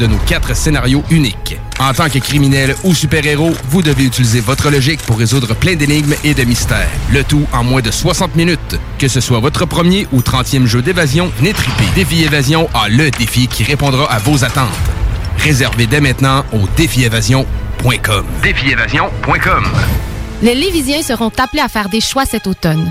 De nos quatre scénarios uniques. En tant que criminel ou super-héros, vous devez utiliser votre logique pour résoudre plein d'énigmes et de mystères. Le tout en moins de 60 minutes. Que ce soit votre premier ou 30e jeu d'évasion, venez triper. Défi Évasion a le défi qui répondra à vos attentes. Réservez dès maintenant au défiévasion.com. Défiévasion.com. Les Lévisiens seront appelés à faire des choix cet automne.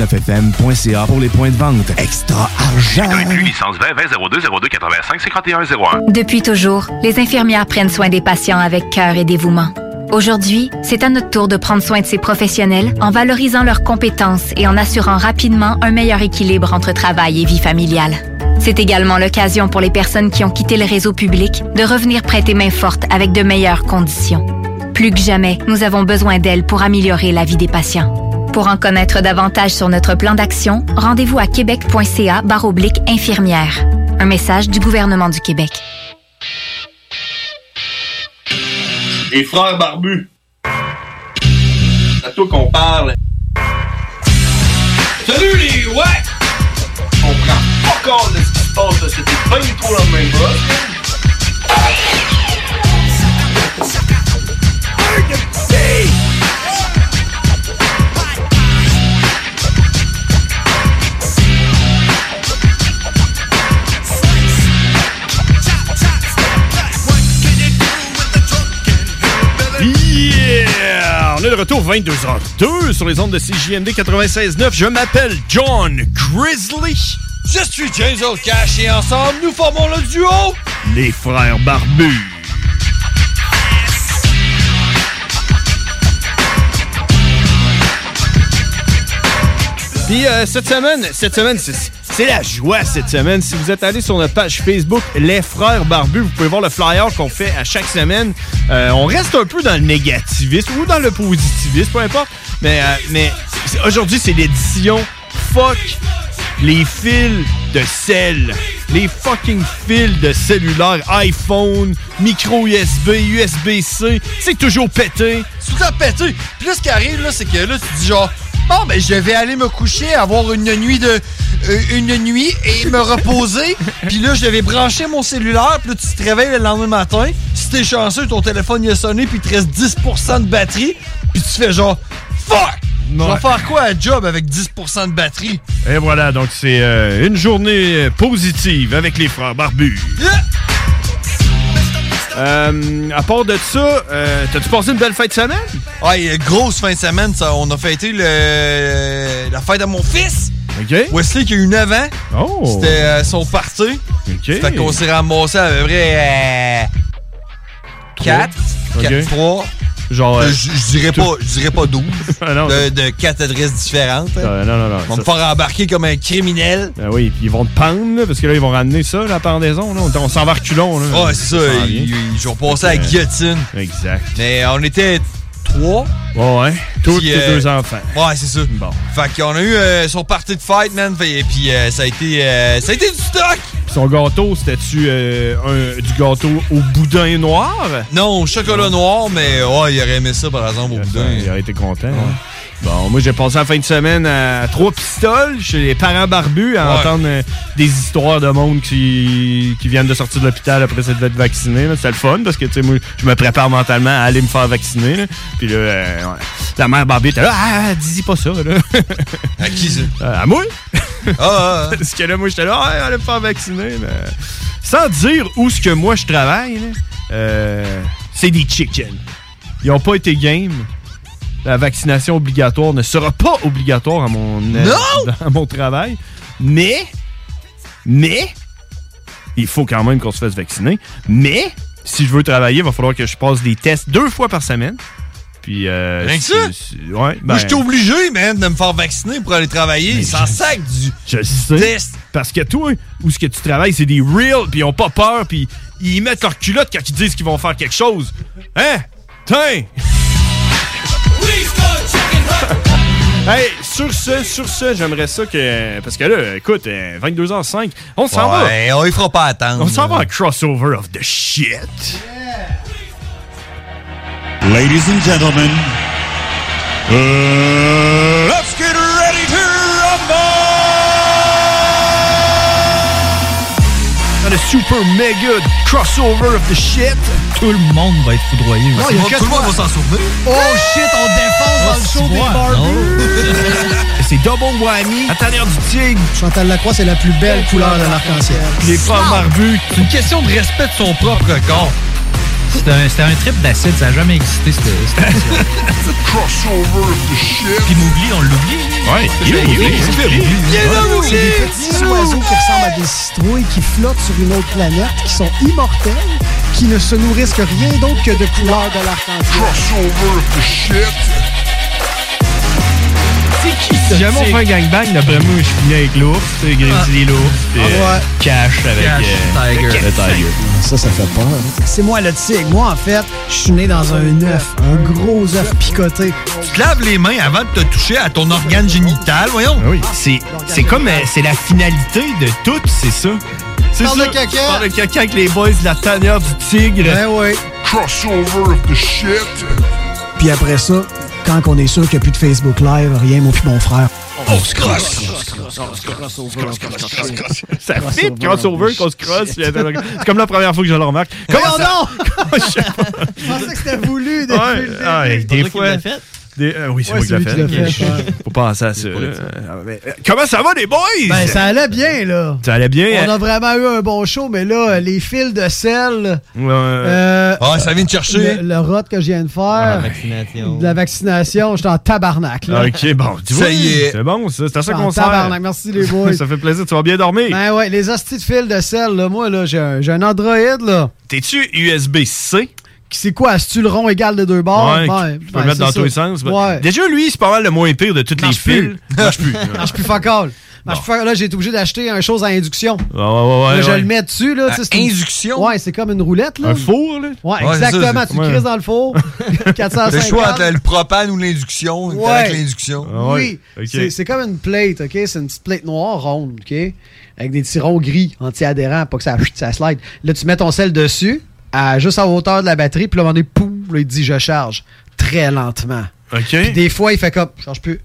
969FM.ca pour les points de vente. Extra argent! licence 20 20 02 02 85 51 01. Depuis toujours, les infirmières prennent soin des patients avec cœur et dévouement. Aujourd'hui, c'est à notre tour de prendre soin de ces professionnels en valorisant leurs compétences et en assurant rapidement un meilleur équilibre entre travail et vie familiale. C'est également l'occasion pour les personnes qui ont quitté le réseau public de revenir prêter main forte avec de meilleures conditions. Plus que jamais, nous avons besoin d'elles pour améliorer la vie des patients. Pour en connaître davantage sur notre plan d'action, rendez-vous à québec.ca baroblique infirmière. Un message du gouvernement du Québec. Les frères barbus. C'est à toi qu'on parle. Salut les ouais! On prend pas compte de ce qui se passe, là. c'était pas du tout la même chose. Retour 22h02 sur les ondes de CJMD 96.9. Je m'appelle John Grizzly. Je suis James Cash et ensemble, nous formons le duo Les frères barbus. Puis euh, cette semaine, cette semaine, c'est c'est la joie cette semaine. Si vous êtes allé sur notre page Facebook Les Frères Barbus, vous pouvez voir le flyer qu'on fait à chaque semaine. Euh, on reste un peu dans le négativisme ou dans le positivisme, peu importe. Mais, euh, mais aujourd'hui, c'est l'édition Fuck les fils de sel. Les fucking fils de cellulaire, iPhone, micro USB, USB-C. C'est toujours pété. C'est tout pété. Puis là, ce qui arrive, là, c'est que là, tu dis genre, Bon, ben, je vais aller me coucher, avoir une nuit de. euh, une nuit et me reposer. Puis là, je vais brancher mon cellulaire. Puis là, tu te réveilles le lendemain matin. Si t'es chanceux, ton téléphone il a sonné. Puis il te reste 10% de batterie. Puis tu fais genre. Fuck! Je vais Ouais. faire quoi à job avec 10% de batterie? Et voilà, donc c'est euh, une journée positive avec les frères barbus. Euh, à part de ça, euh, t'as-tu passé une belle fête de semaine? Ouais, grosse fin de semaine, ça. On a fêté le, la fête de mon fils. OK. Wesley qui a eu 9 ans. Oh. C'était euh, son party. OK. Fait qu'on s'est ramassé à peu près 4, Ok. 4, 3. Genre. euh, je je dirais pas, je dirais pas 12. Ah non, de, de 4 adresses différentes. hein. Euh, non, non, non. On va me Ça- faire embarquer comme un criminel. Ben oui, puis ils vont te pendre, là, parce que là, ils vont ramener ça, la pendaison. Là. On, on s'en va reculons. Là. Ouais, c'est ça. Ils, ils- ils ont passé à la Euh, guillotine. Exact. Mais on était trois. Ouais, ouais. Tous Puis, tes euh, deux enfants. Ouais, c'est ça. Bon. Fait qu'on a eu euh, son party de fête, man. Fait- Et puis euh, ça a été euh, ça a été du stock. Son gâteau, c'était-tu euh, du gâteau au boudin noir? Non, au chocolat noir, mais il aurait aimé ça par exemple au boudin. Il aurait été content. hein. Bon, moi, j'ai passé la fin de semaine à trois pistoles chez les parents barbus à Ouais. entendre euh, des histoires de monde qui, qui viennent de sortir de l'hôpital après s'être fait vacciner. C'était le fun parce que, tu sais, moi, je me prépare mentalement à aller me faire vacciner. là. Puis là, euh, ouais. la mère Barbie était là, ah, dis pas ça, là. À qui ça? Euh, à moi? Ah, ah, ah. Parce que là, moi, j'étais là, ouais, allez me faire vacciner. mais- Sans dire où ce que moi je travaille, euh, c'est des chickens. Ils n'ont pas été game. La vaccination obligatoire ne sera pas obligatoire à mon, euh, à mon travail. Mais, mais, il faut quand même qu'on se fasse vacciner. Mais, si je veux travailler, il va falloir que je passe des tests deux fois par semaine. Puis, euh, Rien que ça? Ouais, ben, Moi, j'étais obligé, man, de me faire vacciner pour aller travailler. Sans sac du. Je sais. Test. Parce que toi, où ce que tu travailles, c'est des real, puis ils ont pas peur, puis ils mettent leur culotte quand ils disent qu'ils vont faire quelque chose. Hein? Tiens! hey, sur ce, sur ce, j'aimerais ça que. Parce que là, écoute, euh, 22h05, on s'en va. Ouais, on y fera pas attendre. On s'en va à crossover of the shit. Ladies and gentlemen, uh, super méga crossover of the shit. Tout le monde va être foudroyé. Non, il y a que Tout le monde va s'en souvenir. Oh shit, on défonce dans le show des barbus. C'est double whammy. À travers du tigre. Chantal Lacroix, c'est la plus belle couleur de l'arc-en-ciel. Les frères barbus. C'est une question de respect de son propre corps. C'était un, c'était un trip d'acide, ça n'a jamais existé, cette. Crossover of the shit. Puis Mowgli, on l'oublie. Ouais, il est oublié, il est oublié. C'est des petits oiseaux qui ressemblent à des citrouilles qui flottent sur une autre planète, qui sont immortels, qui ne se nourrissent que rien d'autre que de couleurs de l'arc-en-ciel. Crossover of the shit. Si jamais on fait un gangbang, d'après moi, je finis avec l'ours, tu sais, Grizzly l'ours, puis Ah euh, ouais. Cash avec euh, Tiger. le Tiger. Ça, ça fait peur. C'est moi le tigre. Moi, en fait, je suis né dans un œuf, un gros œuf picoté. Tu te laves les mains avant de te toucher à ton organe génital, voyons. Ah oui, c'est, c'est comme, euh, c'est la finalité de tout, c'est ça. C'est Parle ça. de caca. Parle de caca avec les boys de la tanière du tigre. Ben oui. Crossover of the shit. Puis après ça, quand on est sûr qu'il n'y a plus de Facebook Live, rien, moi puis mon frère. On se crosse. Ça fit, crossover, qu'on se crosse. C'est comme la première fois que je le remarque. Comment non? Je pensais que c'était voulu depuis Ouais, le début. ah, des fois. Des- euh, oui, c'est Ouais, moi qui l'ai l'a fait. Faut penser à ça. Euh, mais, euh, Comment ça va, les boys? Ben, ça allait bien, là. Ça allait bien. On hein? a vraiment eu un bon show, mais là, les fils de sel, Ouais. euh, Ah, ça vient de chercher. le, le rot que je viens de faire, Vaccination. de la vaccination, j'étais en tabarnak, là. Ok, bon, tu Ça vois, y est. C'est bon, ça. C'est à ça qu'on sert. tabarnak. Merci, les boys. ça fait plaisir. Tu vas bien dormir. Ben ouais, les hosties de fils de sel, là, moi, là, j'ai un, un Android, là. T'es-tu USB-C? C'est quoi? Est-ce-tu le rond égal de deux bords? Ouais, Ouais, tu peux ouais, le mettre dans tous les sens. Ouais. Déjà, lui, c'est pas mal le moins pire de toutes les Marche plus. Marche plus. Marche plus fuck all. Marche plus fuck all. Là, j'ai été obligé d'acheter une chose à induction. Ouais, ouais, ouais, là, je ouais. le mets dessus, là. À une- induction? Ouais, c'est comme une roulette, là. Un four, là? Ouais, exactement. ça, tu crises dans le four. 450. Le choix entre le propane ou l'induction. Ouais. Avec l'induction. Ah ouais. Oui. Ok. C'est- C'est comme une plate, OK? C'est une petite plate noire ronde, OK? Avec des tirons gris anti-adhérents, pas que ça, ça slide. Là, tu mets ton sel dessus, à, juste à hauteur de la batterie, puis là, on est poum, là, il dit je charge. Très lentement. OK. Puis des fois, il fait comme, je charge plus.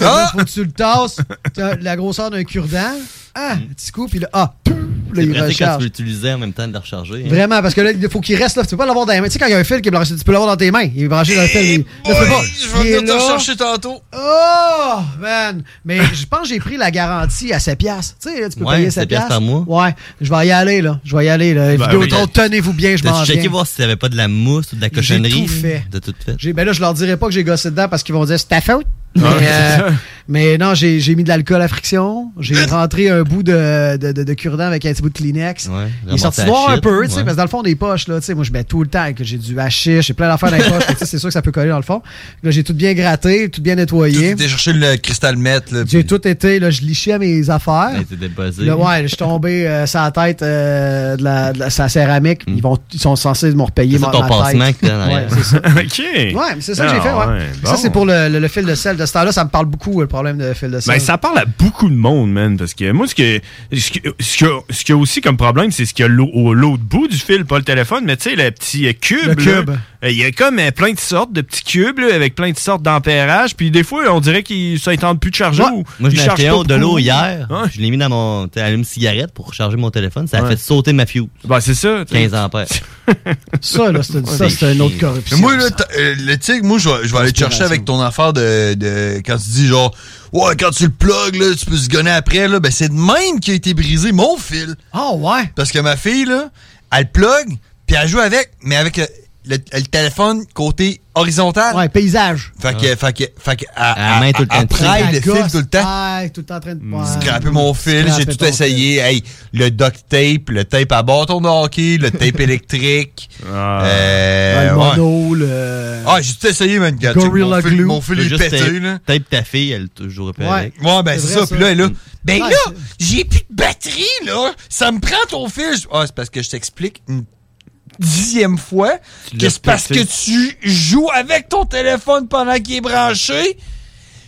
Là, faut que tu le tasses. T'as la grosseur d'un cure-dent. Ah, petit coup, puis là, ah, pouf, là, il quand tu recharge. veux l'utiliser en même temps de le recharger. hein. Vraiment, parce que là, il faut qu'il reste là. Tu peux pas l'avoir dans les mains. Tu sais, quand il y a un fil qui est branché, tu peux l'avoir dans tes mains. Il est branché dans le fil. il- là, tu peux pas. Je vais venir te là. chercher tantôt. Oh, man. Mais je pense que j'ai pris la garantie à 7 piastres. Tu sais, là, tu peux Ouais, payer 7 7 piastres par mois. Ouais. Je vais y aller, là. Je vais y aller, là. Ben Vidéotron, oui. tenez-vous bien, je m'en T'as-tu checké viens. voir si t'avais pas de la mousse ou de la cochonnerie? tout fait. T'as tout fait. Ben là, je leur dirai pas que j'ai gossé dedans parce qu'ils vont dire c'est ta faute. Mais, euh, ça. Mais non, j'ai j'ai mis de l'alcool à friction. J'ai rentré un bout de, de, de, de cure-dent avec un petit bout de Kleenex. Ouais, Il est sorti noir un peu, tu sais, ouais. parce que dans le fond des poches, là, tu sais, moi je mets tout le temps que j'ai du hashish, j'ai plein d'affaires dans les poches, fait que, tu sais, c'est sûr que ça peut coller dans le fond. Là, j'ai tout bien gratté, tout bien nettoyé. T'es cherché le cristal là. J'ai tout été, là, je lichais mes affaires. Là, ouais, je suis tombé euh, sur la tête euh, de, la, de la- la céramique. Ils, vont, ils sont censés me repayer. C'est ma, ton ma pansement tête. que Ouais, c'est ça. OK. Ouais, mais c'est ça que j'ai fait, Ah, ouais. Ça, c'est pour le, le- le fil de sel. De ce temps-là, ça me parle beaucoup, problème de fil de sel. Ben, ça parle à beaucoup de monde, man. Parce que moi, ce que ce que- ce qu'il y, a- ce y a aussi comme problème, c'est ce qu'il y a au l'autre bout du fil, pas le téléphone, mais tu sais, le petit euh, cube. Le là, cube. euh, Il y a comme euh, plein de sortes de petits cubes là, avec plein de sortes d'ampérage. Puis des fois, on dirait qu'ils ça ne tente plus de charger. ou Moi, je un de l'eau hier. Ouais. Je l'ai mis dans mon allume-cigarette pour recharger mon téléphone. Ça a Ouais. fait sauter ma fuse. Ben, c'est ça. tu sais. 15 ampères. Ça, là, c'est ça, c'est une autre corruption. Mais moi, là, euh, le tigre, moi, je vais, aller te chercher avec ton affaire de, de- Quand tu dis genre, ouais, quand tu le plugs, là, tu peux se gonner après, là. Ben, c'est de même qui a été brisé mon fil. Oh, ouais. Parce que ma fille, là, elle plug, puis elle joue avec, mais avec le, téléphone côté horizontal. Ouais, paysage. Fait que, fait que, fait que, elle, À la main tout le temps. praille le fil tout le temps. Ouais, tout le temps en train de. Ouais. Scraper mon fil, j'ai tout essayé. Hey, le duct tape, le tape à bâton de hockey, le tape électrique. Ah. Euh, Ouais, le ouais. mono, le. Ah, j'ai tout essayé, man. Mon fil, Glue. mon fil est pété, tape- là. Tape ta fille, elle toujours pas Ouais. avec. Ouais, ben C'est ça. ça. Puis là, là, ben Ouais, là, j'ai plus de batterie, là. Ça me prend ton fil. Ah, c'est parce que je t'explique une dixième fois que c'est parce que tu joues avec ton téléphone pendant qu'il est branché.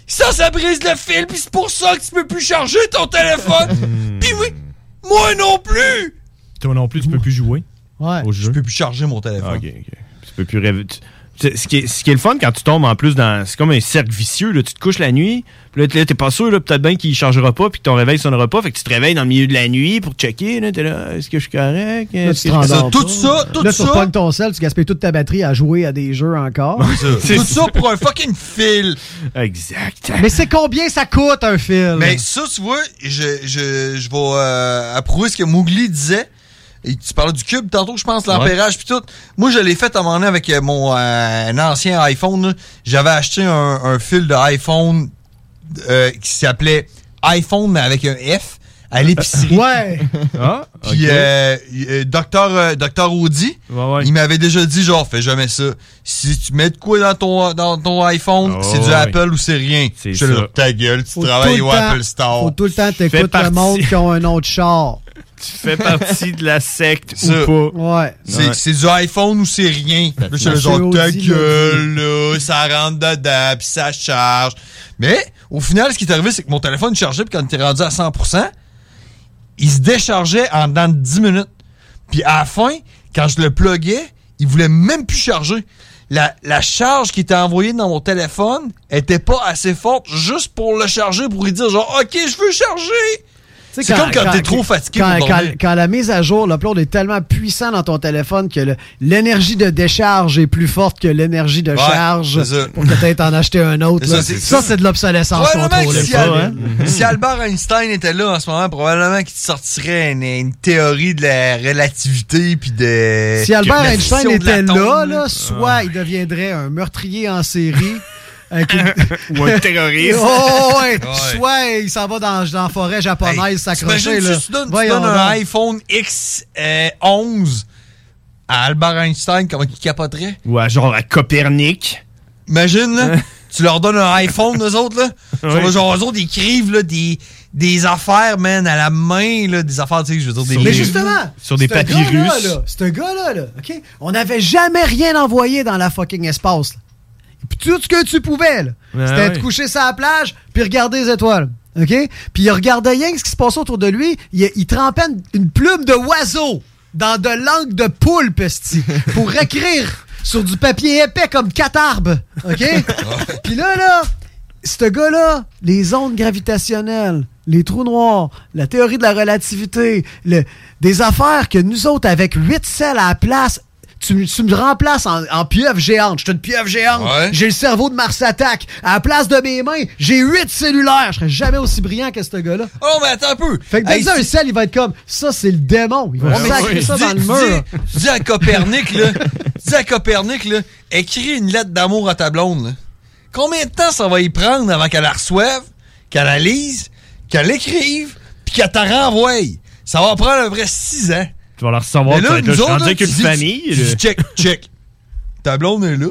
Ça, ça brise le fil, puis c'est pour ça que tu peux plus charger ton téléphone. Hmm. puis oui, moi non plus. Toi non plus, tu peux plus jouer Ouais. au jeu. Je peux plus charger mon Ah, téléphone. ok, ok. Tu peux plus rêver. tu- ce, qui est, ce qui est le fun quand tu tombes en plus dans. C'est comme un cercle vicieux. Là. Tu te couches la nuit, puis là, t'es- pas sûr, là, peut-être bien qu'il chargera pas, puis que ton réveil sonnera pas. Fait que tu te réveilles dans le milieu de la nuit pour checker. Là, t'es là, est-ce que je suis correct? Là, tu que rendors tout pas. ça, tout Là, tu ça. repognes ton sel, tu gaspilles toute ta batterie à jouer à des jeux encore. C'est Tout ça pour un fucking fil. Exact. Mais c'est combien ça coûte un film? Mais ça, tu vois, je, je, je vais euh, approuver ce que Mowgli disait. Et tu parlais du cube tantôt, je pense, l'ampérage puis tout. Moi, je l'ai fait à un moment donné avec euh, mon euh, un ancien iPhone. J'avais acheté un, un fil de iPhone euh, qui s'appelait iPhone, mais avec un F, à l'épicerie. Ouais. Ah, Puis, euh, docteur, euh, docteur Audi, Ouais, ouais. il m'avait déjà dit, genre, fais jamais ça. Si tu mets de quoi dans ton, dans ton iPhone, Oh, c'est du ouais. Apple ou c'est rien. C'est Je ta gueule, tu Faut travailles le au temps- Apple Store. Faut tout le temps t'écoutes le monde qui ont un autre char. Tu fais partie de la secte Ça. ou pas. Ouais. C'est Ouais. c'est du iPhone ou c'est rien? Là, Monsieur genre, ta gueule, là, ça rentre dedans, puis ça charge. Mais, au final, ce qui est arrivé, c'est que mon téléphone chargeait, puis quand il était rendu à 100%, il se déchargeait en dedans de 10 minutes. Puis à la fin, quand je le pluguais, il voulait même plus charger. La, la charge qui était envoyée dans mon téléphone était pas assez forte juste pour le charger, pour lui dire genre, OK, je veux charger. C'est comme quand t'es trop fatigué quand, pour quand- quand la mise à jour, l'upload est tellement puissant dans ton téléphone que l'énergie de décharge est plus forte que l'énergie de Ouais, charge pour que tu en acheter un autre. Là. ça, c'est de l'obsolescence contrôlée. si, Al- si Albert Einstein était là en ce moment, probablement qu'il te sortirait une, une théorie de la relativité puis de. Si Albert Einstein était là. là, soit il deviendrait un meurtrier en série. avec une- Ou un terroriste. Oh, ouais. Ouais. Soit il s'en va dans, dans la forêt japonaise s'accrocher. T'imagines là. tu donnes, tu donnes un iPhone X11 à Albert Einstein, comment il capoterait? Ou à genre à Copernic. Imagine, là, tu leur donnes un iPhone, eux autres, là. Ouais. Genre, eux autres, ils écrivent, là, des, des affaires, man, à la main, là, des affaires, tu sais, je veux dire, des Mais livres. justement, Sur des papyrus. gars-là, là, Ce gars-là, là, OK? On n'avait jamais rien envoyé dans la fucking espace. là. Puis tout ce que tu pouvais, là, c'était te coucher sur la plage puis regarder les étoiles. OK? Puis il regardait rien ce qui se passait autour de lui. Il, il trempait une, une plume de oiseau dans de l'encre de poulpe, esti, pour écrire sur du papier épais comme catharbe. OK? Puis là, là, ce gars-là, les ondes gravitationnelles, les trous noirs, la théorie de la relativité, le- des affaires que nous autres, avec 8 selles à la place, tu, me- tu me remplaces en, en pieuvre géante. Je suis une pieuvre géante. Ouais. J'ai le cerveau de Mars Attack. À la place de mes mains, j'ai 8 cellulaires. Je serais jamais aussi brillant que ce gars-là. Oh, mais attends un peu. Fait que Hey, donne-ça un sel, il va être comme ça, c'est le démon. Il va Ouais, sacrer ouais. ça Dis- dans le mur. Dis à Copernic, là. dis à Copernic, là. Écris une lettre d'amour à ta blonde, là. Combien de temps ça va y prendre avant qu'elle la reçoive, qu'elle la lise, qu'elle l'écrive, puis qu'elle te renvoie? Ça va prendre à peu près 6 ans. Tu vas la recevoir, tu vas être avec une famille, check, check. Ta blonde est là.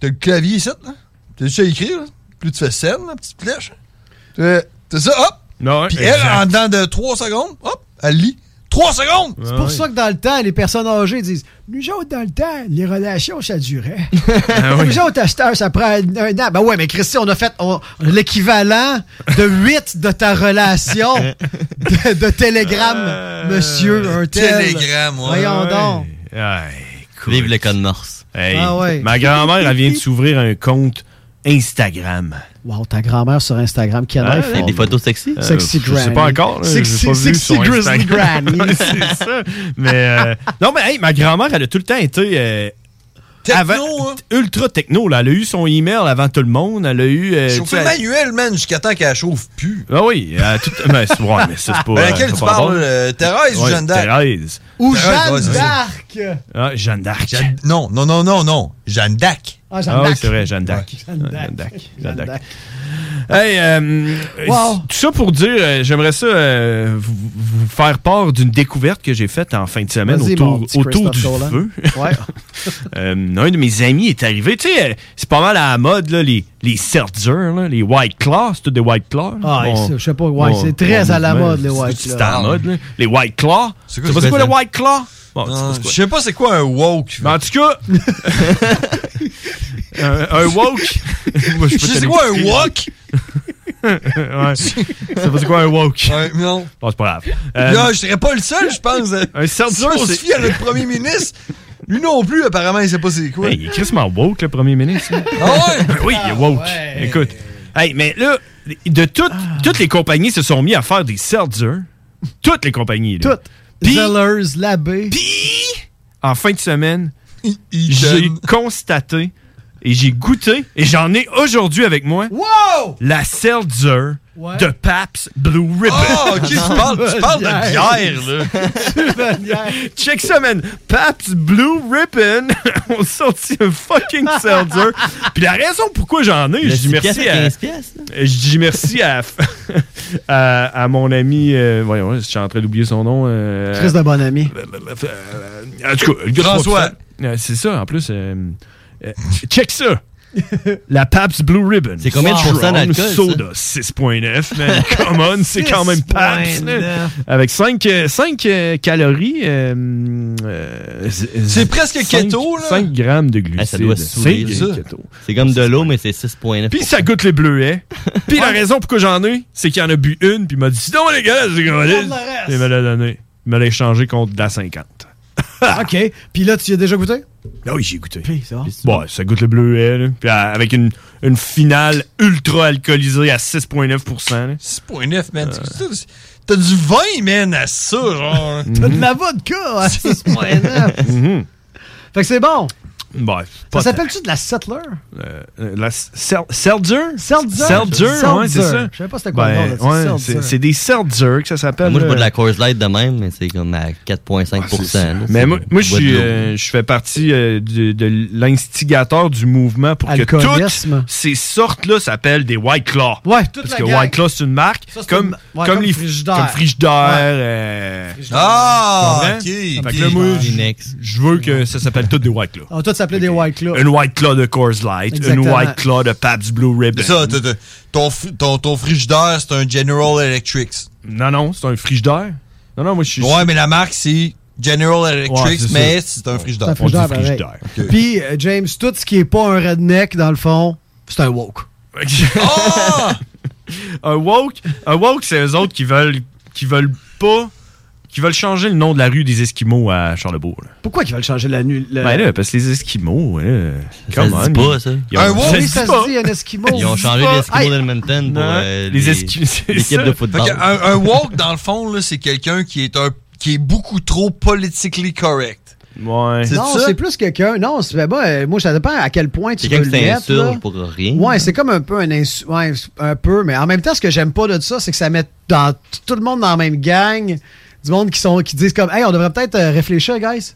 T'as le clavier ici, là. T'as juste à écrire, là. Puis tu fais scène, la petite flèche. T'as t'as ça, hop. Non, Puis elle, en dedans de 3 secondes, hop, elle lit. 3 secondes! C'est pour ça que dans le temps, les personnes âgées disent Nous autres, dans le temps, les relations, ça durait. Ah oui. Nous autres, ça prend un an. Ben ouais, mais Christy, on a fait on- l'équivalent de 8 de ta relation de, de télégramme, monsieur, un tel. Télégramme, ouais. Voyons donc. Vive le code morse. Hey, Ah ouais. Ma grand-mère, elle vient de s'ouvrir un compte Instagram. Wow, ta grand-mère sur Instagram qui a Ah, des photos sexy? Euh, Sexy Je sais granny. pas encore. là, Sexy- pas sexy grizzly Instagram. granny. c'est ça. Mais euh, non, mais hey, ma grand-mère, elle a tout le temps été euh, avant- hein? ultra techno. Là. Elle a eu son email avant tout le monde. Elle a eu. euh, sais, manuel, man, jusqu'à temps qu'elle chauffe plus. Ah oui, a tout, mais, c'est- ouais, mais ça, c'est pas. Ben, euh, laquelle tu parles, euh, Thérèse ou Jeanne d'Arc? Thérèse. Ou Thérèse, Jeanne d'Arc. Ah, Jeanne d'Arc. Jeanne- Non, non, non, non, non. Jeanne d'Arc. Ah, Jeanne Ah oui, d'Arc. c'est vrai, Jeanne d'Arc. Jeanne Ouais, d'Arc. Jeanne d'Arc. Jeanne Jeanne d'Arc. Hey, euh, Wow. tout ça pour dire, euh, j'aimerais ça euh, vous, vous faire part d'une découverte que j'ai faite en fin de semaine autour, du feu. Ouais. Euh, un de mes amis est arrivé. Tu sais, c'est pas mal à la mode, là, les, les Seltzer, là, les White Claws. C'est tous des White Claws. Ah, Bon- je sais pas, ouais, bon- c'est très bon à la mode, les White Claws. C'est à la mode, là. Les White Claws. C'est pas c'est quoi le White Claw? Bon, Je sais pas c'est quoi un woke. Mais en tout cas, un, un woke? Moi, Je sais quoi un woke? ouais. C'est pas c'est quoi un woke? Ouais, non. Bon, c'est pas grave. Euh, Non, je serais pas le seul, je pense. Un Seltzer, Si on se fie à notre premier ministre, lui non plus, apparemment, il sait pas c'est quoi. Hey, il est crissement woke, le premier ministre. Ah ouais? oui, il est woke. Écoute. Hey, mais là, de toutes, toutes les compagnies se sont mis à faire des seltzer. Toutes les compagnies. Là. Toutes? Puis, Zellers, Labbé. en fin de semaine, j'ai constaté et j'ai goûté, et j'en ai aujourd'hui avec moi, Wow! la seltzer Ouais. de Paps Blue Ribbon. Ah, ok, tu parles, tu parles de bière, là. Check ça, man. Paps Blue Ribbon ont sorti un fucking seltzer. Puis la raison pourquoi j'en ai, je dis 6 merci à à... 15 piastres, Je dis merci à, à, à mon ami... euh, voyons, je suis en train d'oublier son nom. euh, Chris de bon ami. en tout cas, François. Euh, C'est ça, en plus. euh, euh, check ça. La Pabst Blue Ribbon. C'est combien de pourcents d'alcool? Soda? 6.9, man. Come on, c'est quand même Pabst. là. 6.9. Avec 5, calories. euh, euh, C'est presque keto, là. 5 grammes de glucides. Ah, ça doit saouler, C'est ça. keto. C'est comme de l'eau, mais c'est 6,9. Puis ça goûte les bleuets. Puis la raison pourquoi j'en ai, c'est qu'il en a bu une, puis il m'a dit Non, les gars, c'est. Il me l'a donné. Il me l'a échangé contre de la 50. OK. Puis là, tu y as déjà goûté? Ah oui, j'ai goûté. Puis, ça va? Bon, ça goûte le bleuet, là. Puis euh, avec une, une finale ultra alcoolisée à 6,9 là. 6.9, man. C'est- T'as du vin, man, à ça, genre. T'as de la vodka à 6.9. Mhm. Fait que c'est bon. Bon, Ça s'appelle-tu de la Settler? Euh, la Sel- Seltzer? Seltzer? Seltzer, ouais, c'est ça. Je savais pas c'était quoi le nom Ben, de ouais, c'est- c'est des Seltzer que ça s'appelle. Moi, je bois de là. la Coors Light de même, mais c'est comme à 4,5 là. Mais moi, moi, je de suis, euh, je fais partie euh, de, de l'instigateur du mouvement pour que toutes ces sortes-là s'appellent des White Claw. Ouais, toute Parce la que gang. White Claw, c'est une marque. Ça, comme, une- ouais, comme, comme les Frigidaire. Comme Frigidaire. Euh, Ah, ok, Fait ok. que là, moi, je- veux que ça s'appelle toutes des White Claw. S'appelait des White Claw. Une White Claw de Coors Light, Exactement. une White Claw de Pabst Blue Ribbon. C'est ça, t'as- t'as- ton, ton, ton frigidaire, c'est un General Electric. Non, non, c'est un frigidaire. Non, non, moi, je suis... Ouais, mais la marque, c'est General Electric, Ouais, c'est mais ça. c'est un frigidaire. C'est un frigidaire, On dit pareil. frigidaire. Ok. Puis, euh, James, tout ce qui est pas un redneck, dans le fond, c'est un woke. Ah! un woke, un woke, c'est eux autres qui veulent, qui veulent pas qui veulent changer le nom de la rue des Esquimaux à Charlebourg. là. Pourquoi qu'ils veulent changer la nuit? Ben là, parce que les Esquimaux, là, Ça come se dit on, pas, ils- ça. ils ont- Un wow, ça oui, se ça dit se dit, un Esquimau. Ils ont changé Hey. l'Eskimo d'Edmonton pour euh, les les- Esquimaux, l'équipe de Fait football. que un, un woke, dans le fond, là, c'est quelqu'un qui est un qui est beaucoup trop politically correct. Ouais. C'est Non, ça? c'est plus quelqu'un. Non, c'est ben, moi, euh, moi, ça dépend à quel point tu veux Quelqu'un le qui mettre. s'insurge là. pour rien. Ouais, c'est comme un peu un insu- ouais, un peu, mais en même temps, ce que j'aime pas de ça, c'est que ça met dans t- tout le monde dans la même gang, du monde qui sont qui disent comme, hey, on devrait peut-être euh, réfléchir, guys.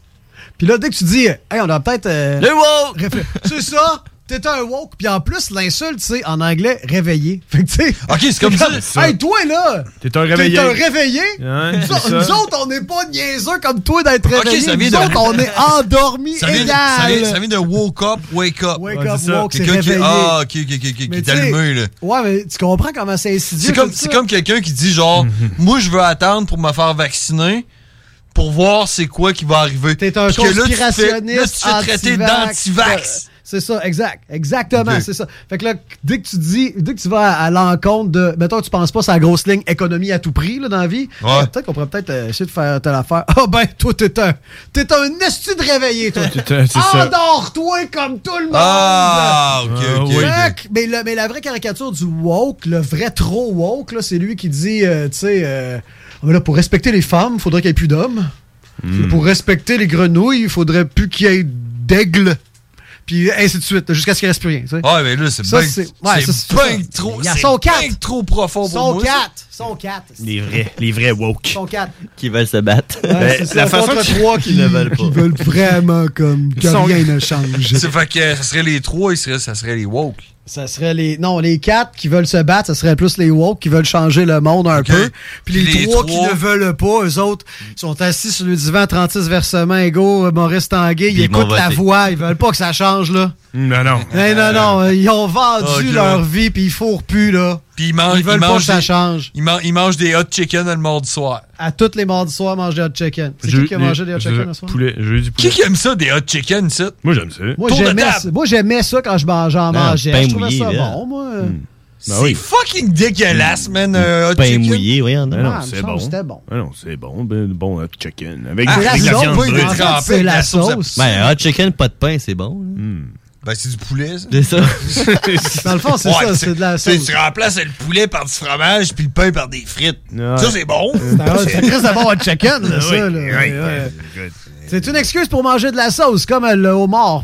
Puis là, dès que tu dis, hey, on devrait peut-être. euh, C'est ça. T'es un woke. Puis en plus, l'insulte, c'est en anglais, réveillé. Fait que tu sais. Ok, c'est comme ça. Hey, toi, là. T'es un réveillé. T'es un réveillé. Ouais, nous, autres- ça. nous autres, on n'est pas niaiseux comme toi d'être Ok, réveillé. ça vient nous de- autres, on est endormis Ça vient, égal. ça, vient, ça vient de woke up, wake up. Wake Ouais, up, ça. woke, c'est Quelqu'un qui, réveillé. ah, ok, ok, ok, ok, qui est allumé, là. Ouais, mais tu comprends comment c'est insidieux. C'est comme, comme quelqu'un qui dit genre, moi je veux attendre pour me faire vacciner pour voir c'est quoi qui va arriver. T'es un Puis que là, tu te fais- conspirationniste. Là, tu fais traiter. C'est ça, exact. Exactement, c'est ça. Fait que là, dès que tu dis, dès que tu vas à, à l'encontre de. Mettons, tu penses pas sur la grosse ligne économie à tout prix, là, dans la vie. Ouais. euh, Peut-être qu'on pourrait peut-être euh, essayer de faire telle affaire. Ah ben, toi, t'es un. T'es un esti de réveillé, toi. Endors-toi comme tout le monde. Ah, ok, Ah, ok. Fait mais, le- mais la vraie caricature du woke, le vrai trop woke, là, c'est lui qui dit, euh, tu sais, euh, mais là, pour respecter les femmes, il faudrait qu'il n'y ait plus d'hommes. Hmm. Pour respecter les grenouilles, il faudrait plus qu'il y ait d'aigles. Puis ainsi de suite, jusqu'à ce qu'il reste plus rien. tu sais. Ouais, mais là, c'est bien c'est- ouais, ça. trop. Il y a c'est son quatre. trop profond pour Son moi. ça. 4! Son 4! Les vrais, les vrais woke. Son 4! Qui veulent se battre. Ouais, c'est ça, la façon qu'ils- trois qui, ne veulent pas. qui veulent vraiment comme que sont- rien ne change. C'est fait que ça serait les trois, ça serait les woke. Ça serait les. Non, les quatre qui veulent se battre, ça serait plus les woke qui veulent changer le monde un peu. Puis les, trois, qui ne veulent pas, eux autres, sont assis sur le divan 36 versements égaux, Maurice Tanguay, ils ils écoutent la voix, ils veulent pas que ça change, là. Non, non. Hey, non, non, euh, ils ont vendu Ok. leur vie, puis ils fourrent plus, là. Puis ils mangent, Ils veulent ils pas que mangent ça des, change. ils, man- ils mangent des hot chicken le mardi soir. À tous les mardis soirs, manger des hot chicken. C'est qui qui a mangé des hot chicken ce soir? Poulet, Qui poulet. qui aime ça, des hot chicken, ça? Moi, j'aime ça. Moi, j'aimais ça. Moi, j'aimais ça quand je mangeais en Ah, Je trouvais mouillé, ça là. bon, moi. Ben c'est oui. fucking dégueulasse, man, un hot Pain chicken. mouillé, oui, en Ben a. non, Ah, c'est bon. que c'était bon. Ah non, c'est bon. Ben, bon hot chicken. Avec, Ah, avec la la sauce, viande trempé c'est la la sauce. Ben, hot chicken, pas de pain, c'est bon. là. Ben, c'est du poulet, ça. C'est ça. Dans le fond, c'est Ouais, ça, tu- c'est de la sauce. Tu remplaces le poulet par du fromage puis le pain par des frites. Ouais. Ça, c'est bon. C'est un de bon hot chicken, là, ça. oui, là. oui, Ouais, ouais. oui. C'est une excuse pour manger de la sauce, comme euh, le homard.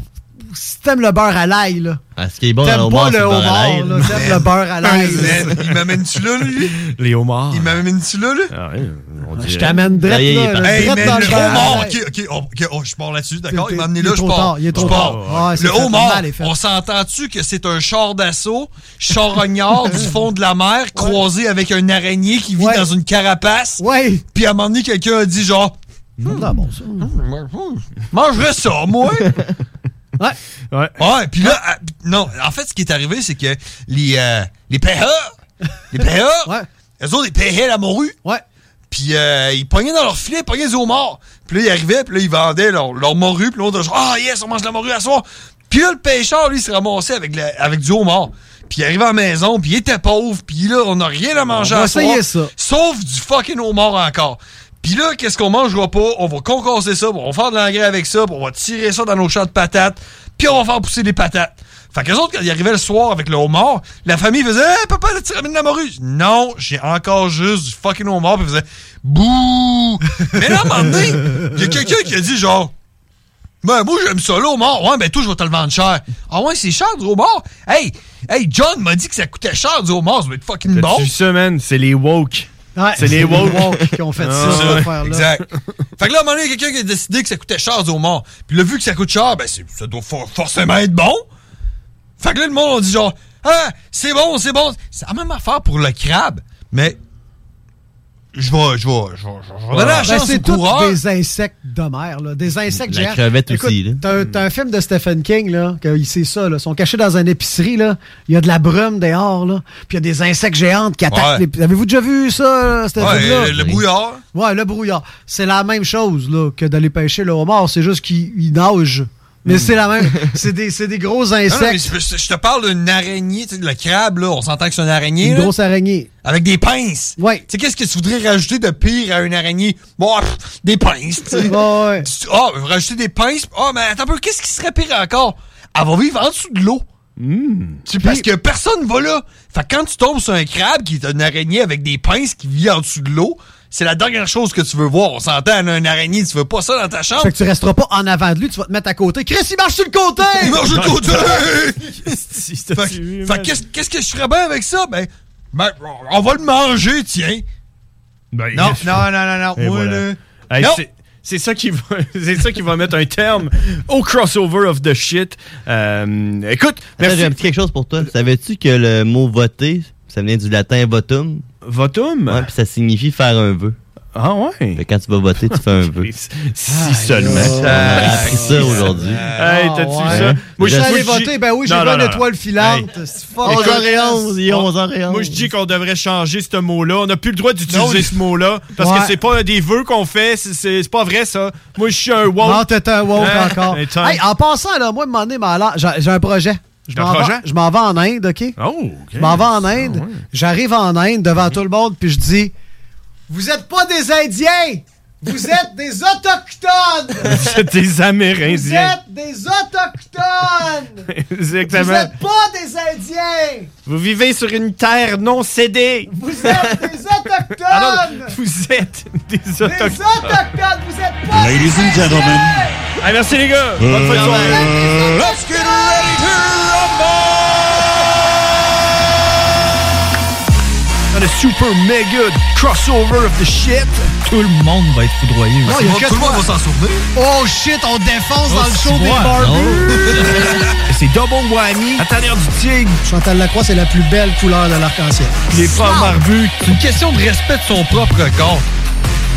Si t'aimes le beurre à l'ail, là. Ah, ce qui est bon dans pas le le beurre à homard, l'ail, là. T'aimes le beurre à l'ail. il m'amène-tu là, lui? Les homards. Il m'amène-tu là, là? Ah, on Je t'amène direct, là. là, Hey, direct man, dans le homard! Ok, ok, oh, ok, oh, je pars là-dessus, d'accord? Il m'a amené là, je pars. il est trop tard. C'est Le homard, on s'entend-tu que c'est un char d'assaut, charognard du fond de la mer, croisé avec un araignée qui vit dans une carapace? Ouais. Puis à un moment donné, quelqu'un a dit genre, Non, bon, ça. mangerais ça, moi! Ouais. Ouais. Ouais, puis là, ah, non, en fait, ce qui est arrivé, c'est que les, euh, les PA, les PA, Ouais. eux autres, ils payaient la morue. Ouais. Puis euh, ils pognaient dans leur filet, ils pognaient des homards. Puis là, ils arrivaient, puis là, ils vendaient leur, leur morue. Puis l'autre, genre, ah yes, on mange de la morue à soir. Puis là, le pêcheur, lui, il s'est ramassé avec, la- avec du homard. Puis il arrivait à la maison, puis il était pauvre. Puis là, on n'a rien à manger On à soir. ça. Sauf du fucking homard encore. Puis là, qu'est-ce qu'on mangera pas? On va concasser ça, on va faire de l'engrais avec ça, on va tirer ça dans nos champs de patates, puis on va faire pousser des patates. Fait qu'eux autres, quand ils arrivaient le soir avec le homard, la famille faisait Hey, papa, tu ramènes de la morue. Non, j'ai encore juste du fucking homard, puis ils faisaient Bouh! Mais là, à un moment donné, il y a quelqu'un qui a dit genre ben, moi, j'aime ça, le homard. Ouais, ben, toi, je vais te le vendre cher. Ah, ouais, c'est cher, du homard? Hey, hey, John m'a dit que ça coûtait cher, du homard. Ça va être fucking bon. Man? C'est les woke. Ouais, C'est les woke. qui ont fait Ah, ça, ouais. cette affaire-là. Exact. fait que là, à un moment donné, il y a quelqu'un qui a décidé que ça coûtait cher du homard. Puis là, vu que ça coûte cher, ben, ça doit for- forcément être bon. Fait que là, le monde, on dit genre, ah, c'est bon, c'est bon. C'est la même affaire pour le crabe. Mais, je vais, je vais, je vais, je vais la Ben, chance c'est au des insectes de mer, là. Des insectes La géants. crevette Écoute, aussi, là. T'as un- un film de Stephen King, là, que il sait ça, là. Ils sont cachés dans une épicerie, là. Il y a de la brume dehors, là. Puis il y a des insectes géantes qui attaquent les... Avez-vous déjà vu ça, là, ce Ouais, film-là? le, brouillard. Ouais, le brouillard. C'est la même chose, là, que d'aller pêcher le homard. C'est juste qu'il il nage Mais c'est la même. C'est des, c'est des gros Non, non, mais insectes. je, je te parle d'une araignée, tu sais, le crabe, là, on s'entend que c'est une araignée. Une là. grosse araignée. Avec des pinces. Ouais. Tu sais, qu'est-ce que tu voudrais rajouter de pire à une araignée? Bon, pff, des pinces, tu sais. Ouais, ouais. Ah, rajouter des pinces? Ah, mais attends un peu, qu'est-ce qui serait pire encore? Elle va vivre en dessous de l'eau. Tu- Parce que personne va là. Fait que quand tu tombes sur un crabe qui est une araignée avec des pinces qui vit en dessous de l'eau, c'est la dernière chose que tu veux voir. On s'entend, là, une araignée, tu veux pas ça dans ta chambre. Fait que tu resteras pas en avant de lui, tu vas te mettre à côté. Chris, il marche sur le côté! Il marche sur le côté! Fait que- fait que qu'est-ce que je ferais bien avec ça? Ben, ben, on va le manger, tiens. Ben, non, non, non, non, non. Et Moi, voilà. là. Hey, non. c'est- ça, qui va, c'est ça qui va mettre un terme au crossover of the shit. Euh, écoute, Attends, merci. j'ai un petit quelque chose pour toi. Savais-tu que le mot voter, ça vient du latin votum? Votum? Ouais, puis ça signifie faire un vœu. Ah ouais? Fait quand tu vas voter, tu fais un vœu. Si seulement. On a appris ça aujourd'hui. Hey, t'as-tu Ah, ouais. ça? Moi, je suis allé voter. Ben oui, j'ai vu non, une étoile filante. Hey. C'est. Écoute, 11h11, il est on- 11h11. Moi, je dis qu'on devrait changer ce mot-là. On n'a plus le droit d'utiliser Non, ce mot-là. Parce Ouais. que c'est pas des vœux qu'on fait. C'est- C'est c'est pas vrai, ça. Moi, je suis un woke. Non, t'es un woke Hein? encore. Hey, en passant, là, moi, à un moment donné, j'ai un projet. Je m'en vais- projet? Je m'en vais en Inde, OK? Oh, OK. Je m'en vais en Inde. J'arrive en Inde devant tout le monde, puis je dis Vous êtes pas des Indiens! Vous êtes des Autochtones! C'est des Vous Amérindiens. êtes des Autochtones! Vous Exactement. êtes pas des Indiens! Vous vivez sur une terre non cédée. Vous êtes des Autochtones! Ah non, vous êtes des Des autochtones. Autochtones! Vous êtes pas Ladies des and gentlemen. Indiens! Hey, merci les gars. Bonne fin de soirée. Let's get ready to Dans le super mega crossover of the shit. Tout le monde va être foudroyé Non, aussi. il y a que Tout le monde va s'en souvenir. Oh shit, on défonce dans le Oh, show des barbus! C'est double whammy. À tanière du tigre. Chantal Lacroix, c'est la plus belle couleur de l'arc-en-ciel. Les frères barbus. C'est une question de respect de son propre corps.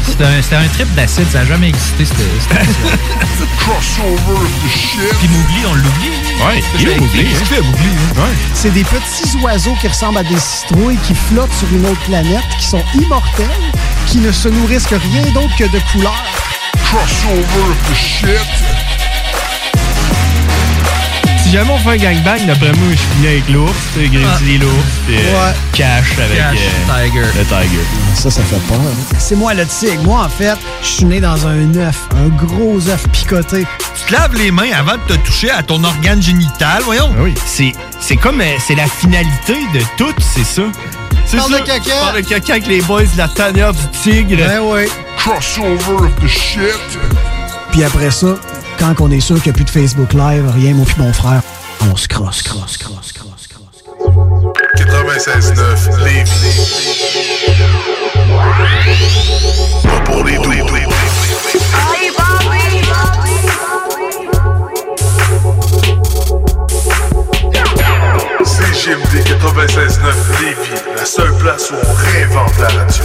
C'était un, un trip d'acide, ça n'a jamais existé. C'était, c'était crossover of the shit. Puis Mowgli, on l'oublie. Ouais, il est oublié. C'est des petits oiseaux qui ressemblent à des citrouilles qui flottent sur une autre planète, qui sont immortels, qui ne se nourrissent que rien d'autre que de couleurs. Crossover of the shit. Si jamais on fait un gangbang, d'après moi, je finis avec l'ours, tu Grizzly l'ours, puis euh, Ouais. Cash avec Cash, euh, Tiger. le Tiger. Ça, ça fait peur. C'est moi le tigre. Moi, en fait, je suis né dans un œuf, un gros œuf picoté. Tu te laves les mains avant de te toucher à ton organe génital, voyons. Ah oui, c'est c'est comme euh, c'est la finalité de tout, c'est ça. C'est Parle ça. de caca. Parle de caca avec les boys de la tanière du tigre. Ben oui. Crossover of the shit. Puis après ça, quand on est sûr qu'il n'y a plus de Facebook Live, rien, moi puis mon frère, on se crosse, crosse, crosse, crosse, crosse. 96.9 Lévis. Pas pour les doux. CGMD 96.9 Lévis, la seule place où on réinvente la radio.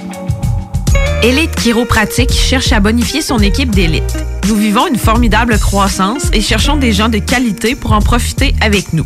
Élite Chiropratique cherche à bonifier son équipe d'élite. Nous vivons une formidable croissance et cherchons des gens de qualité pour en profiter avec nous.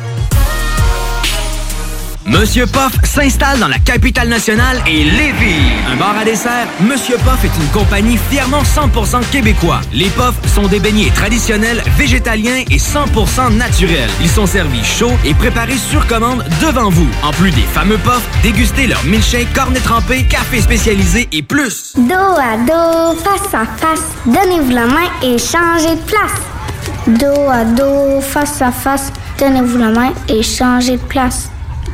Monsieur Poff s'installe dans la capitale nationale et Lévis. Un bar à dessert, Monsieur Poff est une compagnie fièrement 100% québécois. Les Poffs sont des beignets traditionnels, végétaliens et 100% naturels. Ils sont servis chauds et préparés sur commande devant vous. En plus des fameux Poffs, dégustez leur milkshake, cornet trempé, café spécialisé et plus. Dos à dos, face à face, donnez-vous la main et changez de place. Dos à dos, face à face, donnez-vous la main et changez de place.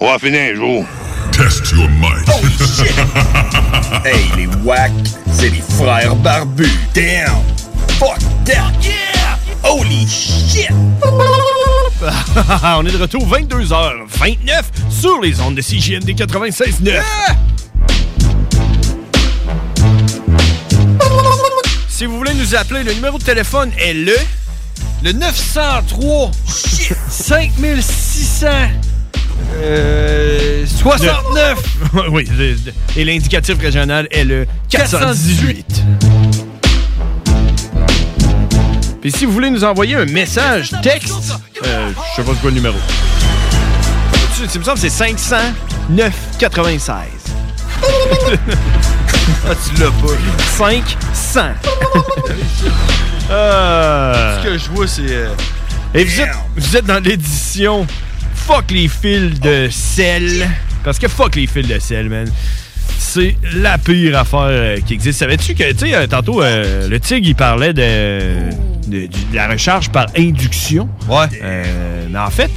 On va finir un jour. Test your might. hey, les wack, c'est les frères barbus. Damn! Fuck that! Yeah! Holy shit! On est de retour 22h29 sur les ondes de CJMD 96.9. Si vous voulez nous appeler, le numéro de téléphone est le le 903 5600 euh, 69 Oui, et l'indicatif régional est le 418. Puis si vous voulez nous envoyer un message texte, euh, je sais pas c'est quoi le numéro. Tu- Tu me semble que c'est 500 996. ah, tu l'as pas. 500. Euh, Ce que je vois, c'est. euh, Et vous êtes, vous êtes dans l'édition Fuck les fils de sel. Parce que fuck les fils de sel, man. C'est la pire affaire euh, qui existe. Savais-tu que, tu sais, euh, tantôt, euh, le Tigre, il parlait de, de- du- de la recharge par induction. Ouais. mais en fait,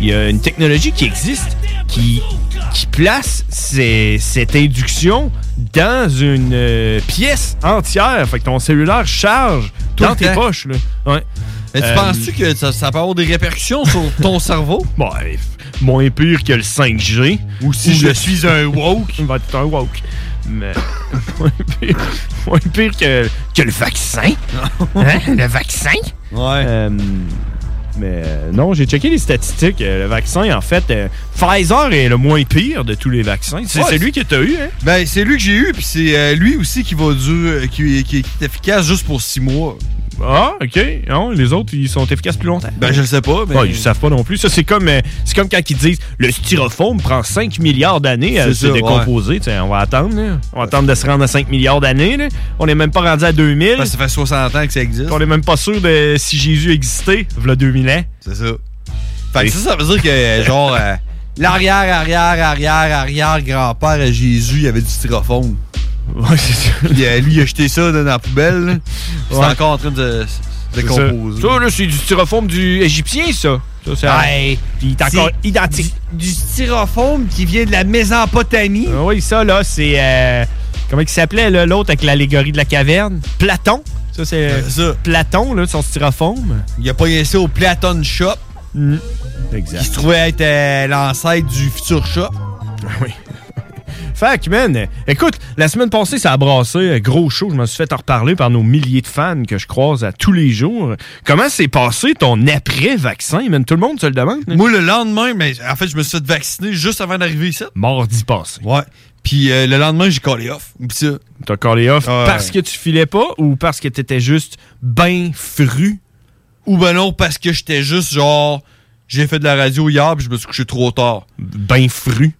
il y a une technologie qui existe qui, qui place ces- cette induction dans une euh, pièce entière. Fait que ton cellulaire charge Tout dans tes poches. Là. Ouais. Mais tu Euh, penses-tu que ça, ça peut avoir des répercussions sur ton cerveau? Bon, ouais, moins pire que le 5G. Ou si je suis un woke. Va être un woke. Mais moins pire, moins pire que, que le vaccin. Hein? Le vaccin? Ouais. mais euh, non, j'ai checké les statistiques. Euh, Le vaccin, en fait, euh, Pfizer est le moins pire de tous les vaccins. C'est Ouais, celui que tu as eu, hein? Ben, c'est lui que j'ai eu, puis c'est euh, lui aussi qui va durer, qui, qui- qui est efficace juste pour six mois. Ah, OK. Non, les autres, ils sont efficaces plus longtemps. Ben, je le sais pas, mais. Ah, ils savent pas non plus. Ça, c'est comme, euh, c'est comme quand ils disent le styrofoam prend 5 milliards d'années à se décomposer. T'sais, On va attendre. là. On va attendre de se rendre à 5 milliards d'années. On n'est même pas rendu à 2000. Ben, ça fait 60 ans que ça existe. On n'est même pas sûr de si Jésus existait, v'là 2000 ans. C'est ça. Fait que ça, ça veut dire que, genre, euh, l'arrière, arrière, arrière, arrière grand-père à Jésus, il y avait du styrofoam. Ouais, c'est ça. Puis euh, lui, il a jeté ça dans la poubelle. C'est Ouais. encore en train de se décomposer. Ça, Ça, là, c'est du styrofoam du égyptien, ça. Ça, c'est Ouais. Puis il est encore identique. Du, du styrofoam qui vient de la Mésopotamie. Ah oui, ça, là, c'est. euh, comment il s'appelait, là, l'autre avec l'allégorie de la caverne? Platon. Ça, c'est. Euh, ça. Platon, là, son styrofoam. Il a pas ça au Platon Shop. Exact. Qui se trouvait être euh, l'ancêtre du futur shop. oui. Fait que, man, écoute, la semaine passée, ça a brassé, euh, gros show. Je me suis fait en reparler par nos milliers de fans que je croise à tous les jours. Comment s'est passé ton après-vaccin, man? Tout le monde se le demande. Moi, le lendemain, mais en fait, je me suis fait vacciner juste avant d'arriver ici. Mardi passé. Ouais. Puis euh, le lendemain, j'ai collé off. T'as collé off parce que tu filais pas ou parce que t'étais juste ben fru? Ou ben non, parce que j'étais juste genre. J'ai fait de la radio hier, puis je me suis couché trop tard. Ben fru.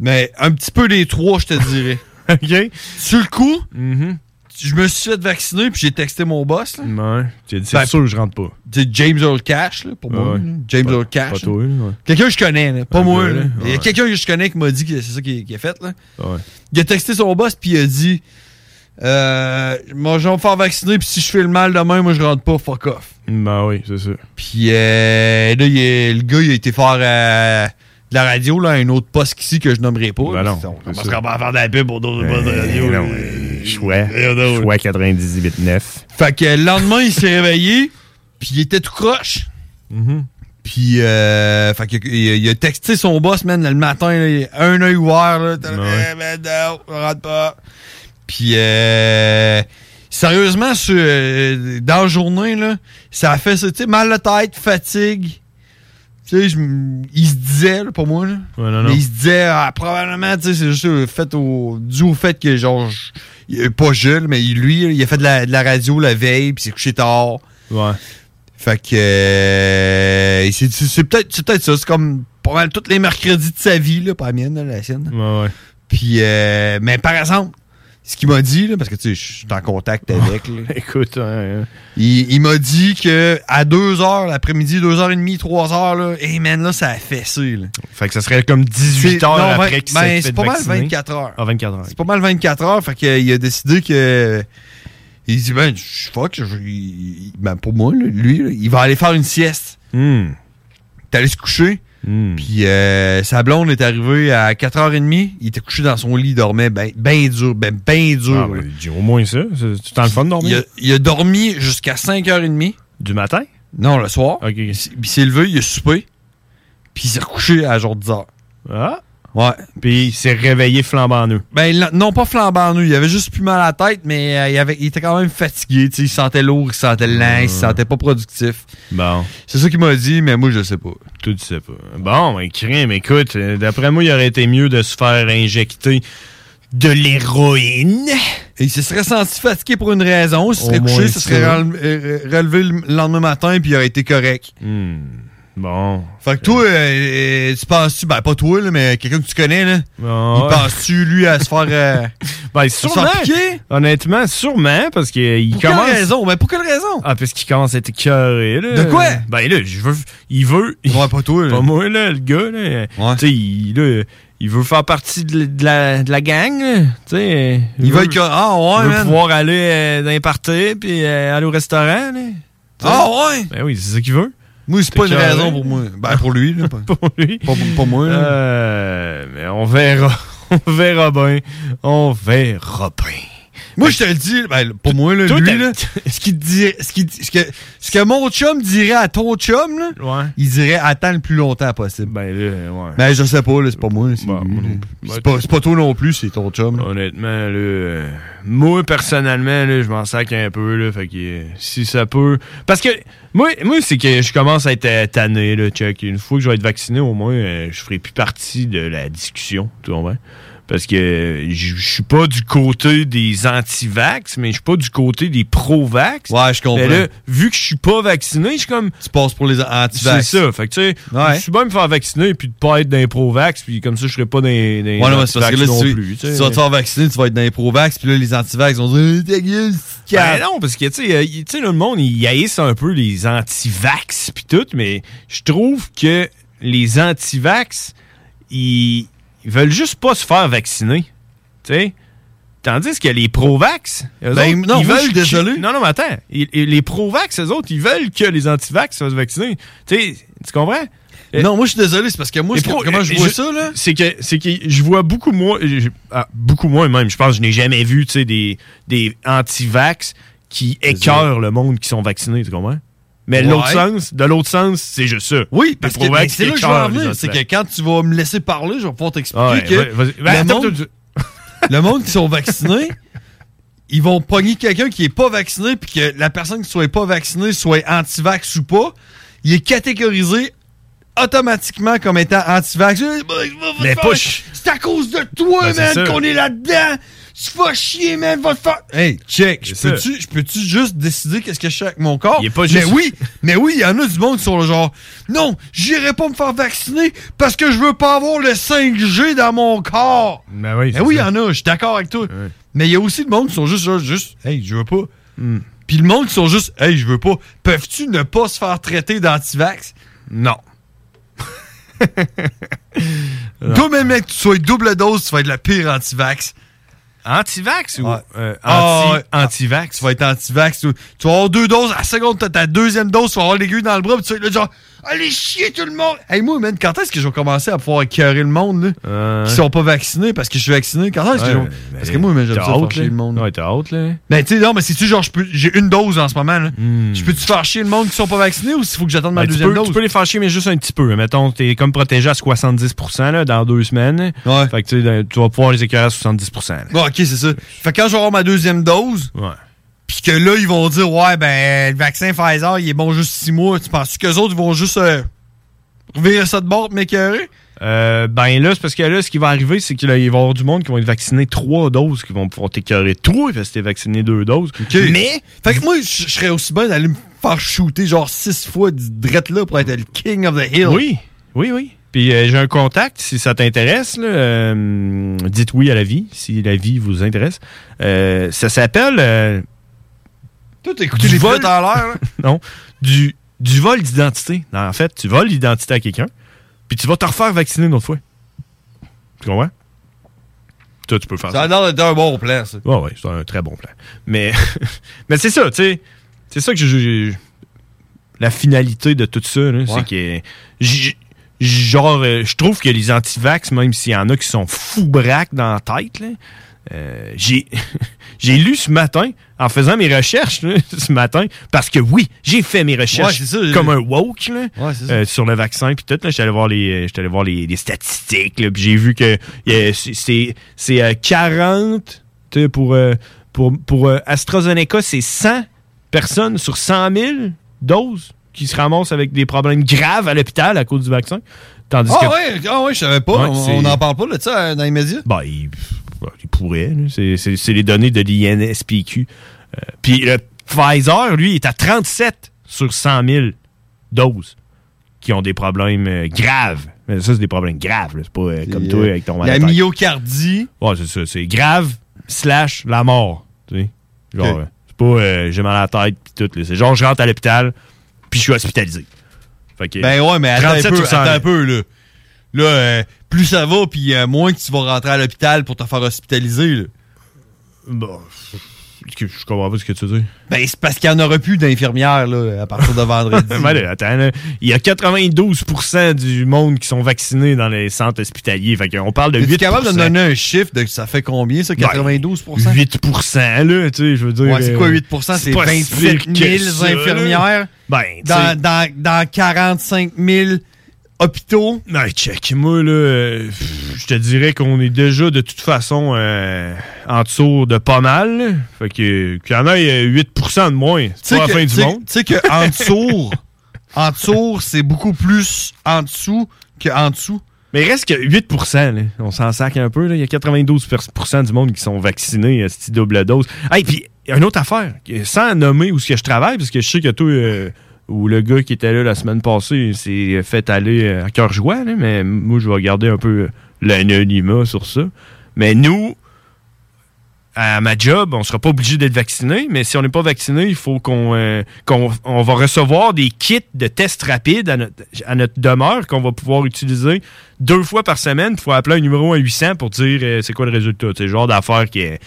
Mais un petit peu les trois, je te dirais. OK. Sur le coup, Mm-hmm. je me suis fait vacciner, puis j'ai texté mon boss. Là. Ouais. C'est Ben, sûr, je rentre pas. C'est James Earl Cash, là, pour moi. Ouais. James Earl Cash. pas toi, ouais. Quelqu'un que je connais, là, pas moi. Il y a quelqu'un que je connais qui m'a dit que c'est ça qu'il a fait. Là. Ouais. Il a texté son boss, puis il a dit euh, Moi, je vais me faire vacciner, puis si je fais le mal demain, moi, je rentre pas, fuck off. Ben oui, c'est ça. Puis euh, là, il le gars, il a été faire euh, de la radio là, un autre poste ici que je nommerai pas. Ben non, On commencera pas à faire de la pub pour d'autres postes de radio. Eh là. non, euh, d'autre. Choix 98.9. Fait que le lendemain, il s'est réveillé, puis il était tout croche. Mm-hmm. Puis, euh, fait que, il, il a texté son boss, man, le matin, là, un œil ouvert, là. T'as- Ouais. Non, on rentre pas. Puis, euh, sérieusement, sur, euh, dans la journée, là, ça a fait ça, tu sais, mal de tête, fatigue. Tu sais, je il se disait, là, pour moi, là. Ouais, non, non. Mais il se disait, ah, probablement, tu sais, c'est juste euh, fait au, dû au fait que, genre, je- pas Jules, mais lui, il a fait de la, de la radio la veille, puis il s'est couché tard. Ouais. Fait que euh, c'est c'est peut-être c'est peut-être ça. C'est comme pas mal tous les mercredis de sa vie, là, pas la mienne, là, la sienne. Ouais, ouais. Puis, euh, mais par exemple, ce qu'il m'a dit, là, parce que tu sais, je suis en contact avec. là, Écoute, ouais, ouais. il, il m'a dit que à 2h l'après-midi, 2h30, 3h, là, hey man, là, ça a fessé. Là. Fait que ça serait comme 18 C'est- heures non, après vingt- qu'il ben, c'est pas mal vacciner. 24 heures. Ah, 24 heures. C'est pas mal 24 heures, fait qu'il a décidé que. Il dit, ben, je- fuck, je- il- ben, pour moi, lui, il va aller faire une sieste. T'es allé se coucher? Puis euh, sa blonde est arrivée à 4h30. Il était couché dans son lit, il dormait ben, ben dur, ben, ben dur. Ah, ben, dis au moins ça. C'est c'est le fun de dormir. il, a, il a dormi jusqu'à 5h30. Du matin? Non, le soir. OK. Puis il s'est levé, il a soupé. Puis il s'est recouché à genre 10h. Ah. Ouais. Puis il s'est réveillé flambant nu. Ben, non, pas flambant nu. Il avait juste plus mal à la tête, mais euh, il, avait, il était quand même fatigué. tu sais, Il se sentait lourd, il se sentait lent, il se sentait pas productif. Bon. C'est ça qu'il m'a dit, mais moi, je sais pas. Tout tu sais pas. Bon, ben, crime, écoute, euh, d'après moi, il aurait été mieux de se faire injecter de l'héroïne. Et il se serait senti fatigué pour une raison. Il se serait couché, il se serait euh, relevé le lendemain matin, puis il aurait été correct. Hmm. Bon. Fait que toi, euh, euh, tu penses-tu, ben pas toi, là, mais quelqu'un que tu connais, là, Ah, il ouais. penses-tu, lui, à se faire. euh, Ben, se sûrement. faire piquer? Honnêtement, sûrement, parce qu'il Pour commence. quelle raison? Ben, pour quelle raison? Ah, parce qu'il commence à être écœuré, là. De quoi? Ben, là, je veux. Il veut. Ouais, pas toi, là. Pas moi, là, le gars, là. Tu sais, il, là, il veut faire partie de, de la, de la gang, là. Tu sais. Il veut être- ah, ouais, il veut man. pouvoir aller euh, dans les parties, puis euh, aller au restaurant, là. Ah, ouais? Ben oui, c'est ça qu'il veut. Moi, c'est pas une raison pour moi. Ben, pour lui, là. Pour lui. Pas, pas moi. Euh, mais on verra. On verra bien. On verra bien. Moi, je te le dis, ben, pour moi, là, lui, là, ce, qu'il dirait, ce, qu'il- ce, que, ce que mon chum dirait à ton chum, là, Ouais. il dirait attends le plus longtemps possible. Ben là, ouais. Ben, je sais pas, là, c'est pas moi. C'est pas, c'est pas toi non plus, c'est ton chum. là. Honnêtement, là, euh, moi, personnellement, là, je m'en sac un peu, là, fait que euh, si ça peut... Parce que, moi, moi c'est que je commence à être euh, tanné, là, check. Une fois que je vais être vacciné, au moins, euh, je ferai plus partie de la discussion, tu comprends? Parce que je suis pas du côté des anti-vax, mais je suis pas du côté des pro-vax. Ouais, je comprends. Mais là, vu que je suis pas vacciné, je suis comme... Tu passes pour les anti-vax. C'est ça. Fait que, tu sais, Ouais. je suis bien me faire vacciner puis de pas être dans les pro-vax, puis comme ça, je serais pas dans les non, mais c'est parce que là, si non tu, plus. si tu sais. tu vas te faire vacciner, tu vas être dans les pro-vax, puis là, les anti-vax vont dire Eh, ta gueule, Ben non, parce que, tu sais, euh, le monde, ils haïssent un peu les anti-vax puis tout, mais je trouve que les anti-vax, ils, ils veulent juste pas se faire vacciner. Tu sais? Tandis que les pro-vax, eux Ben, autres, non, ils moi, veulent je suis que- désolé. Non, non, mais attends. Ils- les pro-vax, eux autres, ils veulent que les anti-vax se fassent vacciner. Tu comprends? Euh, Non, moi, je suis désolé, c'est parce que moi, pro- comment je euh, vois ça, là? C'est que, c'est que je vois beaucoup moins, je- ah, beaucoup moins même. Je pense que je n'ai jamais vu, tu sais, des, des anti-vax qui écœurent le monde qui sont vaccinés, tu comprends? Mais de l'autre Ouais. sens, de l'autre sens, c'est juste ça. Oui, parce que ben, c'est là que je veux en venir. C'est que quand tu vas me laisser parler, je vais pouvoir t'expliquer Ouais, que ouais. Ben, le, attends, monde, le monde qui sont vaccinés, ils vont pogner quelqu'un qui est pas vacciné, puis que la personne qui soit pas vaccinée soit anti-vax ou pas, il est catégorisé automatiquement comme étant anti-vax. Mais pas ch- C'est à cause de toi, Ben, man, qu'on est là-dedans. Tu vas chier, man, va te faire. Hey, check, je peux-tu je peux-tu juste décider qu'est-ce que je fais avec mon corps? Il est pas Mais juste- oui, mais oui, il y en a du monde qui sont le genre, non, j'irai pas me faire vacciner parce que je veux pas avoir le 5G dans mon corps. Ben oui, Mais oui, il y en a, je suis d'accord avec toi. Mais il y a aussi du monde qui sont juste, genre, juste, hey, je veux pas. Hmm. Puis le monde qui sont juste, hey, je veux pas. Peuvent-tu ne pas se faire traiter d'antivax? Non. Toi, même mec, que tu sois double dose, tu vas être le pire antivax. Anti-vax ou euh, Ah, anti- ouais. anti-vax? Tu vas être anti-vax. Tu, tu vas avoir deux doses. À la seconde, t'as ta deuxième dose, tu vas avoir l'aiguille dans le bras, puis tu vas être là, genre, Allez chier tout le monde! Hey, moi, man, quand est-ce que je vais commencer à pouvoir écœurer le monde, là? Qui sont pas vaccinés parce que je suis vacciné? Quand est-ce que je Ouais, vais- Parce que moi, man, j'aime ça faire chier le monde. Ouais, t'as hâte, là. Ben, tu sais, non, mais c'est-tu genre, je peux- j'ai une dose en ce moment, là? Je peux-tu faire chier le monde qui sont pas vaccinés ou s'il faut que j'attende ma Ben, tu, deuxième peux, dose? tu peux les faire chier, mais juste un petit peu. Mettons, t'es comme protégé à 70% là, dans deux semaines. Ouais. Fait que tu sais, tu vas pouvoir les écœurer à 70%. là. Bon, ok, c'est ça. Fait que quand je vais avoir ma deuxième dose, Ouais. Pis que là, ils vont dire, ouais, ben, le vaccin Pfizer, il est bon juste six mois. Tu penses qu'eux autres, ils vont juste euh, virer ça de bord m'écœurer? Euh, ben là, c'est parce que là, ce qui va arriver, c'est qu'il va y avoir du monde qui vont être vaccinés trois doses, qui vont pouvoir t'écœurer toi, parce que t'es vacciné deux doses. Mais, fait que moi, je serais aussi bien d'aller me faire shooter genre six fois direct là pour être le king of the hill. Oui, oui, oui. Puis euh, j'ai un contact, si ça t'intéresse, là, euh, dites oui à la vie, si la vie vous intéresse. Euh, ça s'appelle... Toi, t'as écouté du les vol- pilotes en l'air, non, du, du vol d'identité. En fait, tu voles l'identité à quelqu'un, puis tu vas te refaire vacciner une autre fois. Tu comprends? Toi, tu peux faire Ça a l'air d'être un bon plan, ça. Ouais, ouais, c'est un très bon plan. Mais, mais c'est ça, tu sais. C'est ça que je- La finalité de tout ça, c'est que. Genre, euh, je trouve que les antivax, même s'il y en a qui sont fous braques dans la tête, là, euh, j'ai j'ai lu ce matin, en faisant mes recherches là, ce matin, parce que oui, j'ai fait mes recherches Ouais, c'est ça, comme un woke là, Ouais, euh, sur le vaccin puis tout. là, J'étais allé voir les, euh, allé voir les, les statistiques, là, puis j'ai vu que c'est- euh, 40 tu sais, pour euh, pour pour euh, AstraZeneca, c'est 100 personnes sur 100 000 doses qui se ramassent avec des problèmes graves à l'hôpital à cause du vaccin. Tandis Ah que ouais, ah ouais, je savais pas. Ouais, on n'en parle pas euh, dans les médias. ben, il, ben, il pourrait. C'est- les données de l'INSPQ. Euh, Puis le Pfizer, lui, est à 37 sur 100 000 doses qui ont des problèmes euh, graves. Mais ça, c'est des problèmes graves. C'est pas euh, comme toi avec ton La myocardie. Ouais, c'est ça. C'est grave slash la mort. Tu sais. Genre, c'est pas euh, j'ai mal à la tête pis tout. C'est genre, je rentre à l'hôpital puis je suis hospitalisé. Fait que, Ben ouais, mais attends un 37 peu, sur 100 attends 000. un peu, là. Là, euh, plus ça va, puis euh, moins que tu vas rentrer à l'hôpital pour te faire hospitaliser, là. Bon, je comprends pas ce que tu dire. Ben, c'est parce qu'il n'y en aura plus d'infirmières, là, à partir de vendredi. Là, attends, là, il y a 92% du monde qui sont vaccinés dans les centres hospitaliers. Fait qu'on parle de Es-tu 8%. capable de me donner un chiffre de ça fait combien, ça, 92% 8%, là, tu sais, je veux dire. Ouais, c'est quoi euh, 8% C'est pas 27 si pire 000 que ça, là. infirmières Ben, dans, dans, dans 45 000 hôpitaux? Non, check. Moi, là, euh, je te dirais qu'on est déjà de toute façon euh, en dessous de pas mal. Fait que qu'il y en ait euh, 8% de moins. C'est pas la fin du monde. Tu sais qu'en dessous, en dessous, c'est beaucoup plus en dessous qu'en dessous. Mais il reste que 8%, là. on s'en sac un peu. là. Il y a 92% du monde qui sont vaccinés à cette double dose. Hey, puis, il y a une autre affaire, sans nommer où ce que je travaille, parce que je sais que toi, euh, ou le gars qui était là la semaine passée, s'est fait aller euh, à cœur joie, mais moi, je vais garder un peu l'anonymat sur ça. Mais nous, à ma job, on sera pas obligé d'être vacciné, mais si on n'est pas vacciné, il faut qu'on euh, qu'on on va recevoir des kits de tests rapides à notre, demeure qu'on va pouvoir utiliser deux fois par semaine. Il faut appeler un numéro à 800 pour dire euh, c'est quoi le résultat. C'est le genre d'affaire qui est...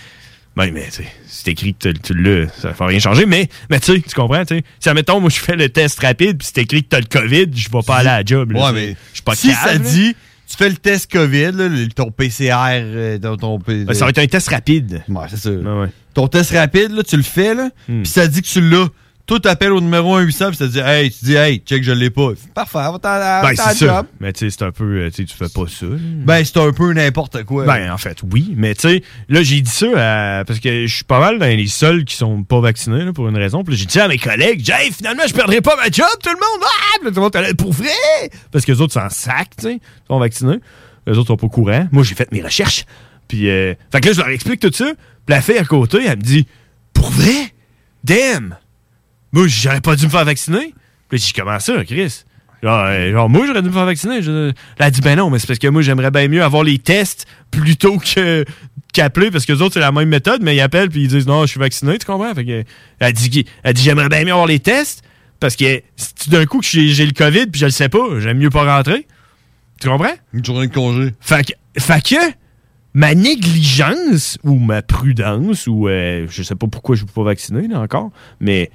Ben, mais tu sais, c'est écrit que tu- tu l'as, ça va rien changer, mais, mais tu sais, tu comprends, tu sais. Si, admettons, moi, je fais le test rapide, puis c'est écrit que t'as le COVID, je vais pas aller à la job. là. Ouais, mais je suis pas si cave, ça là. dit, tu fais le test COVID, là, ton PCR, euh, ton, Ben, ça va être un test rapide. Ouais, c'est ça. Ton test rapide, là, tu le fais, là, Hmm. puis ça dit que tu l'as. Toi, t'appelles au numéro 1800, puis ça dit, hey, tu dis, hey, check, je l'ai pas. Parfait, va t'en Ben, c'est job. Mais tu sais, c'est un peu, euh, tu sais, tu fais pas ça. Ben, c'est un peu n'importe quoi. Ben, en fait, oui. Mais tu sais, là, j'ai dit ça à- parce que je suis pas mal dans les seuls qui sont pas vaccinés là, pour une raison. Puis là, j'ai dit ça à mes collègues. J'ai hey, finalement, je perdrai pas ma job, tout le monde. Ah! Tout le monde pour vrai? Parce que les autres s'en sac, tu sais, ils sont vaccinés. Les autres sont pas au courant. Moi, j'ai fait mes recherches. Puis, euh, fait que là, je leur explique tout ça. Puis la fille à côté, elle me dit, pour vrai? Damn! Moi, j'aurais pas dû me faire vacciner. Puis j'ai comment ça, Chris? Genre, euh, genre, moi, j'aurais dû me faire vacciner. Je- Elle a dit, ben non, mais c'est parce que moi, j'aimerais bien mieux avoir les tests plutôt que qu'appeler, parce que les autres, c'est la même méthode, mais ils appellent puis ils disent, non, je suis vacciné, tu comprends? Fait que, elle dit, elle dit j'aimerais bien mieux avoir les tests, parce que si d'un coup que j'ai j'ai le COVID puis je le sais pas, j'aime mieux pas rentrer. Tu comprends? Une journée de congé. Fait que, fait que ma négligence ou ma prudence ou euh, je sais pas pourquoi je ne suis pas vacciné là encore, mais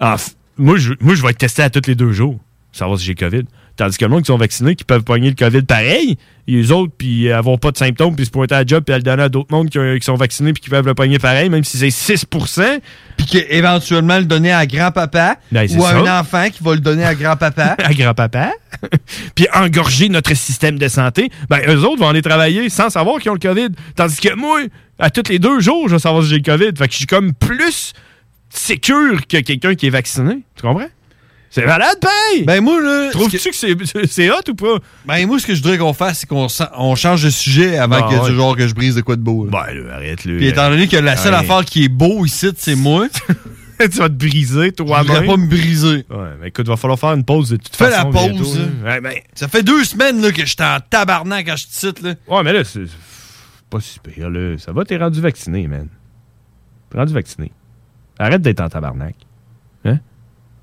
en f- moi, je, moi je vais être testé à tous les deux jours. savoir si j'ai COVID. Tandis que le monde qui sont vaccinés, qui peuvent pogner le COVID pareil, et les autres, puis n'avoir pas de symptômes, puis se pointer à la job, puis le donner à d'autres mondes qui, ont- qui sont vaccinés, puis qui peuvent le pogner pareil, même si c'est 6% Puis qu'éventuellement le donner à grand-papa Ben, ou à ça. un enfant qui va le donner à grand-papa. à grand-papa, puis engorger notre système de santé, ben eux autres vont aller travailler sans savoir qu'ils ont le COVID. Tandis que moi, à tous les deux jours, je vais savoir si j'ai le COVID. Fait que je suis comme plus sécure que quelqu'un qui est vacciné. Tu comprends? C'est malade, paye! Ben moi, là... Trouves-tu que c'est c'est hot ou pas? Ben moi, ce que je voudrais qu'on fasse, c'est qu'on on change de sujet avant Ah, que ouais. du genre que je brise de quoi de beau. là. Ben là, arrête-le. Puis étant donné que la seule Ouais. affaire qui est beau ici, c'est moi. tu vas te briser toi-même. Je voudrais pas me briser. Ouais, mais écoute, va falloir faire une pause de toute Fais façon. la bientôt, pause. Ouais, ben, Ça fait deux semaines là, que j'étais en tabarnak quand je te cite. Là. Ouais, mais là, c'est pas si pire, là. Ça va, t'es rendu vacciné, man. T'es rendu vacciné. Arrête d'être en tabarnak. Hein?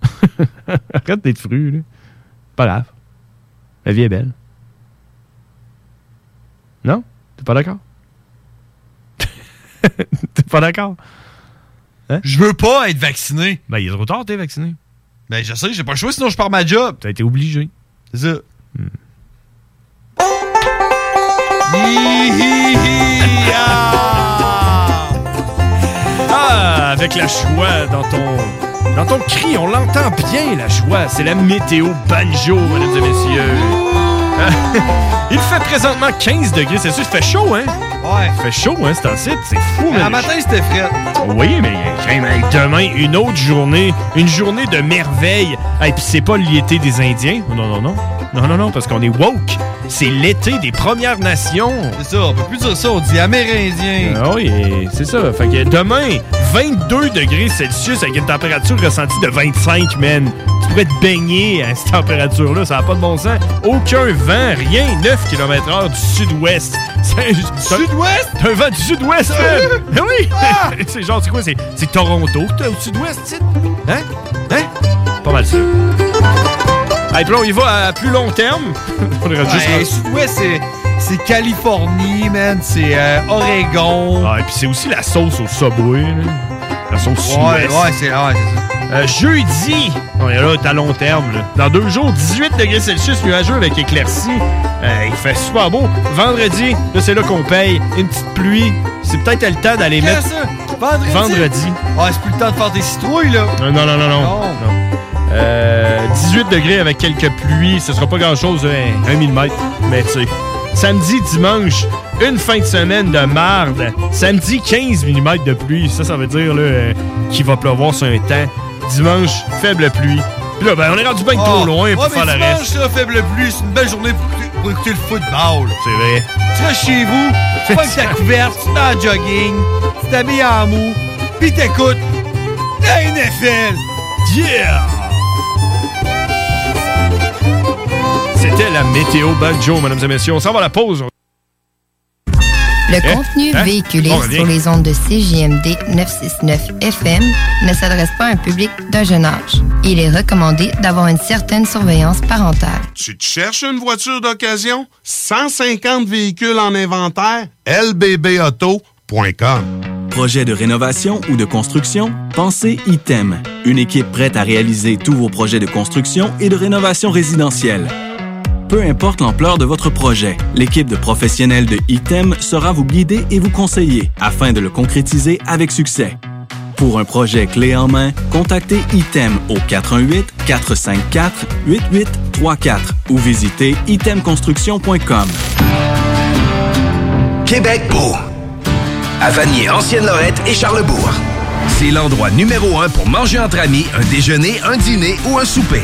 Arrête d'être fru, là. Pas grave. La vie est belle. Non? T'es pas d'accord? T'es pas d'accord? Hein? Je veux pas être vacciné. Ben, il est trop tard, t'es vacciné. Ben, je sais, j'ai pas le choix, sinon je pars ma job. T'as été obligé. C'est ça. Ah, avec la joie dans ton dans ton cri, on l'entend bien la joie. C'est la météo banjo, mesdames et messieurs. Il fait présentement 15 degrés, c'est sûr, il fait chaud, hein? Ouais. Il fait chaud, hein, c'est un site, c'est fou, Mais un matin, c'était frais. Oui, mais même, demain, une autre journée, une journée de merveille. Et puis c'est pas l'été des Indiens. Non, non, non. Non, non, non, parce qu'on est woke. C'est l'été des Premières Nations. C'est ça, on peut plus dire ça, on dit amérindien. Ah oui, c'est ça. Fait que demain, 22 degrés Celsius avec une température ressentie de 25, man. Tu pourrais te baigner à cette température-là, ça n'a pas de bon sens. Aucun vent, rien, 9 km/h du sud-ouest. Sud-ouest? un vent du sud-ouest, man! Ah oui! c'est genre, c'est quoi? C'est, Toronto, au sud-ouest? Hein? Hein? Pas mal ça. Hey, puis là, on y va à plus long terme. on ira juste Ouais, c'est, c'est Californie, man. C'est euh, Oregon. Ah, et puis c'est aussi la sauce au Subway, là. La sauce Ouais, ouais, c'est, ouais, c'est ça. Euh, jeudi, on est là, à long terme. là. Dans deux jours, 18 degrés Celsius, nuageux avec éclaircie. Euh, il fait super beau. Vendredi, là, c'est là qu'on paye. Une petite pluie. C'est peut-être le temps d'aller mettre. ça? Vendredi? Vendredi. Ouais, c'est plus le temps de faire des citrouilles, là. Non, non, non, non, non. Non. Euh, 18 degrés avec quelques pluies. Ce sera pas grand-chose, hein, un millimètre. Mais tu sais. Samedi, dimanche, une fin de semaine de marde. Samedi, 15 mm de pluie. Ça, ça veut dire euh, qu'il va pleuvoir sur un temps. Dimanche, faible pluie. Puis là, ben, on est rendu bien trop loin pour Ah. faire le dimanche, reste. là, faible pluie, c'est une belle journée pour, écouter- pour écouter le football. C'est vrai. Tu restes chez vous, tu prends ta couverte, tu t'en jogging, tu t'habilles en mou, pis t'écoutes la NFL. Yeah! C'était la météo banjo, mesdames et messieurs. On s'en va à la pause. Le Hein? contenu Hein? véhiculé sur les ondes de CJMD 969 FM ne s'adresse pas à un public d'un jeune âge. Il est recommandé d'avoir une certaine surveillance parentale. Tu te cherches une voiture d'occasion? 150 véhicules en inventaire? lbbauto.com Projet de rénovation ou de construction? Pensez ITEM. Une équipe prête à réaliser tous vos projets de construction et de rénovation résidentielle. Peu importe l'ampleur de votre projet, l'équipe de professionnels de ITEM sera vous guider et vous conseiller afin de le concrétiser avec succès. Pour un projet clé en main, contactez ITEM au 418-454-8834 ou visitez itemconstruction.com. Québec beau. À Vanier, Ancienne-Lorette et Charlebourg. C'est l'endroit numéro un pour manger entre amis, un déjeuner, un dîner ou un souper.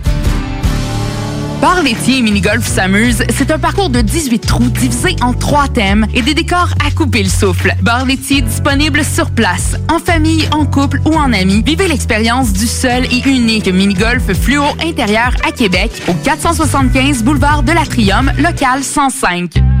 Bar laitier et mini-golf s'amuse, c'est un parcours de 18 trous divisé en trois thèmes et des décors à couper le souffle. Bar laitier disponible sur place, en famille, en couple ou en amis. Vivez l'expérience du seul et unique mini-golf fluo intérieur à Québec au 475 boulevard de l'Atrium, local 105.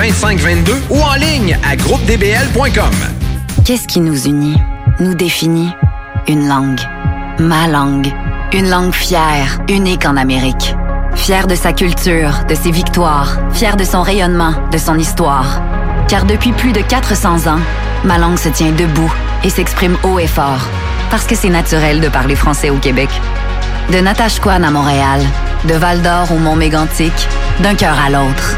418-681-2522 ou en ligne à groupedbl.com. Qu'est-ce qui nous unit, nous définit? Une langue. Ma langue. Une langue fière, unique en Amérique. Fière de sa culture, de ses victoires, fière de son rayonnement, de son histoire. Car depuis plus de 400 ans, ma langue se tient debout et s'exprime haut et fort. Parce que c'est naturel de parler français au Québec. De Natashquan à Montréal, de Val d'Or au Mont Mégantic, d'un cœur à l'autre.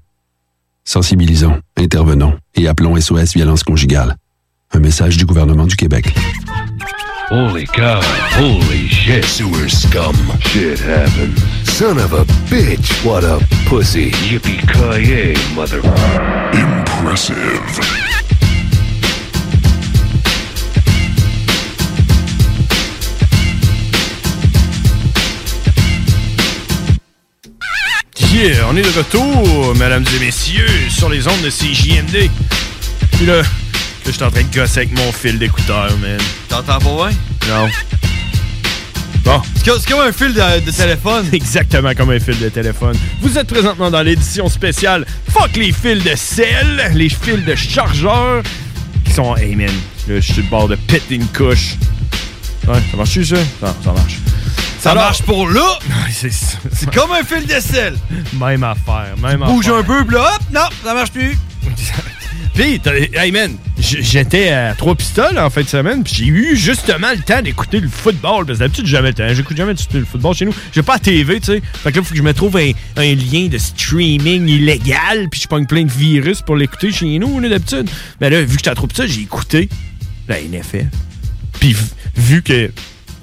Sensibilisons, intervenons et appelons SOS Violence Conjugale. Un message du gouvernement du Québec. Holy cow. Holy shit. Sewer scum. Shit happened. Son of a bitch. What a pussy. Yippee-ki-yay, mother... Impressive. Yeah, on est de retour, mesdames et messieurs, sur les ondes de CJMD. Puis là, là, je suis en train de gosser avec mon fil d'écouteur, man. T'entends pas bien? Non. Bon. C'est comme un fil de, de téléphone. Exactement comme un fil de téléphone. Vous êtes présentement dans l'édition spéciale Fuck les fils de sel, les fils de chargeur qui sont. Hey man, là, je suis sur le bord de péter une couche. Ouais, ça marche-tu ça? Non, ça marche. Ça Alors- marche pour là. c'est C'est comme un fil de sel. Même affaire, même Bouge affaire. un peu, puis là, hop, non, ça marche plus. Puis, hey man, j'étais à trois pistoles en fin de semaine, puis j'ai eu justement le temps d'écouter le football. Parce que d'habitude, j'ai jamais le temps. J'écoute jamais le football chez nous. J'ai pas la TV, tu sais. Fait que là, faut que je me trouve un, un lien de streaming illégal, puis je pogne plein de virus pour l'écouter chez nous, là, d'habitude. Mais là, vu que j'étais à trop pistoles, j'ai écouté la NFL. Puis, vu que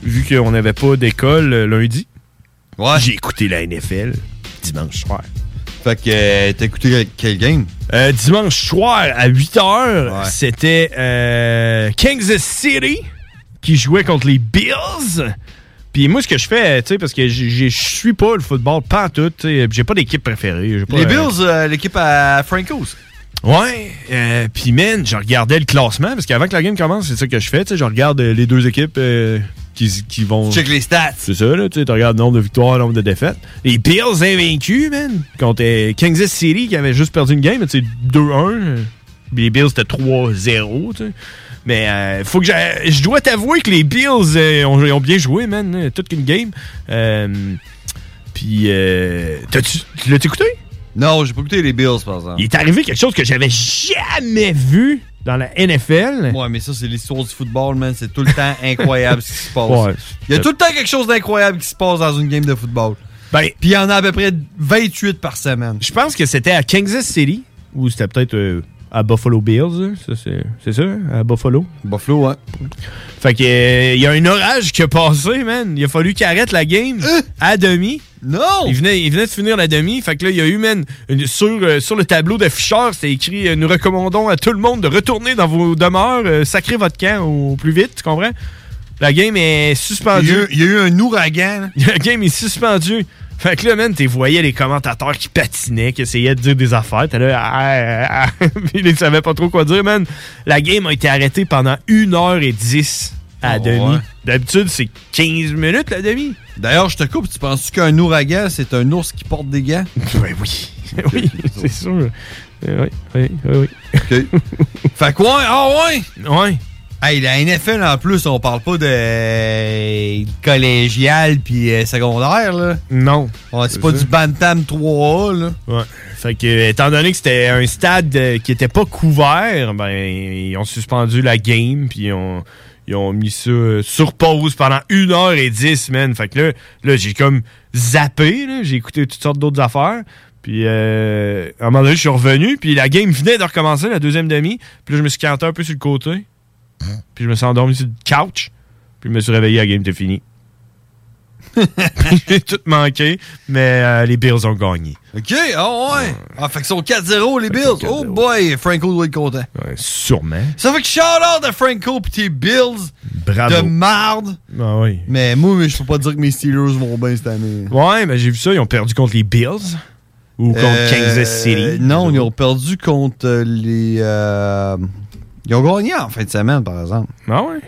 vu qu'on n'avait pas d'école euh, lundi, j'ai écouté la NFL dimanche soir. Fait que euh, t'as écouté quel game? Euh, dimanche soir à 8h, c'était euh, Kansas City qui jouait contre les Bills. Puis moi, ce que je fais, tu sais, parce que je suis pas le football, pas en tout, j'ai pas d'équipe préférée. pas, Les Bills, l'équipe à Franco's. Ouais, euh, puis man, je regardais le classement, parce qu'avant que la game commence, c'est ça que je fais, tu sais, je regarde les deux équipes euh, qui, qui vont... Tu check les stats. C'est ça, là, tu regardes le nombre de victoires, le nombre de défaites. Les Bills invaincus, man, contre euh, Kansas City qui avait juste perdu une game, tu sais, 2-1. euh, puis les Bills, c'était 3-0, tu sais. Mais euh, faut que je dois t'avouer que les Bills euh, ont, ont bien joué, man, euh, toute une game. Euh, puis, euh, t'as-tu- tu l'as écouté? Non, j'ai pas écouté les Bills, par exemple. Il est arrivé quelque chose que j'avais jamais vu dans la NFL. Ouais, mais ça, c'est l'histoire du football, man. C'est tout le temps incroyable ce qui se passe. Ouais. Il y a tout le temps quelque chose d'incroyable qui se passe dans une game de football. Ben, Puis il y en a à peu près 28 par semaine. Je pense que c'était à Kansas City, ou c'était peut-être euh, à Buffalo Bills. hein, ça, c'est, c'est ça, hein, à Buffalo? Buffalo, ouais. Fait que euh, il y a un orage qui a passé, man. Il a fallu qu'il arrête la game à demi. Non! Il venait, il venait de finir la demi. Fait que là, il y a eu, man, une- sur, euh, sur le tableau d'afficheur, c'était écrit euh, Nous recommandons à tout le monde de retourner dans vos demeures, sacrer votre camp au plus vite, tu comprends? La game est suspendue. Il y a eu- il y a eu un ouragan. La game est suspendue. Fait que là, man, tu voyais les commentateurs qui patinaient, qui essayaient de dire des affaires. T'es là, ah, ah, ah. Puis ils savaient pas trop quoi dire, man. La game a été arrêtée pendant 1h10 à Oh, demi. ouais. D'habitude, c'est 15 minutes la demi. D'ailleurs, je te coupe, tu penses qu'un ouragan, c'est un ours qui porte des gants? Ben oui. oui, c'est sûr. Euh, oui, oui, oui, oui. fait que ouais, ah ouais! Ouais. Hey, la NFL, en plus, on parle pas de euh, collégial puis euh, secondaire, là. Non. C'est pas du Bantam 3A, là. Ouais. Fait que, étant donné que c'était un stade euh, qui était pas couvert, ben, ils ont suspendu la game, puis ils ont, ils ont mis ça euh, sur pause pendant une heure et dix, man. Fait que là, là j'ai comme zappé, là. J'ai écouté toutes sortes d'autres affaires. Puis, euh, à un moment donné, je suis revenu, puis la game venait de recommencer, la deuxième demi. Puis là, je me suis canté un peu sur le côté. Puis je me suis endormi sur le couch. Puis je me suis réveillé, la game était finie. J'ai tout manqué, mais euh, les Bills ont gagné. OK, ah ouais. Ah, fait qu'ils sont 4-0, les Bills. Oh boy, Franco doit être content. Ouais, sûrement. Ça fait que shout out à Franco pis tes Bills. Bravo. De marde. Ah oui. Mais moi, je peux pas dire que mes Steelers vont bien cette année. Ouais, mais j'ai vu ça, ils ont perdu contre les Bills. Ou contre Euh, Kansas City. Non, ils ont perdu contre les. euh, Ils ont gagné en fin de semaine, par exemple. Ah ouais?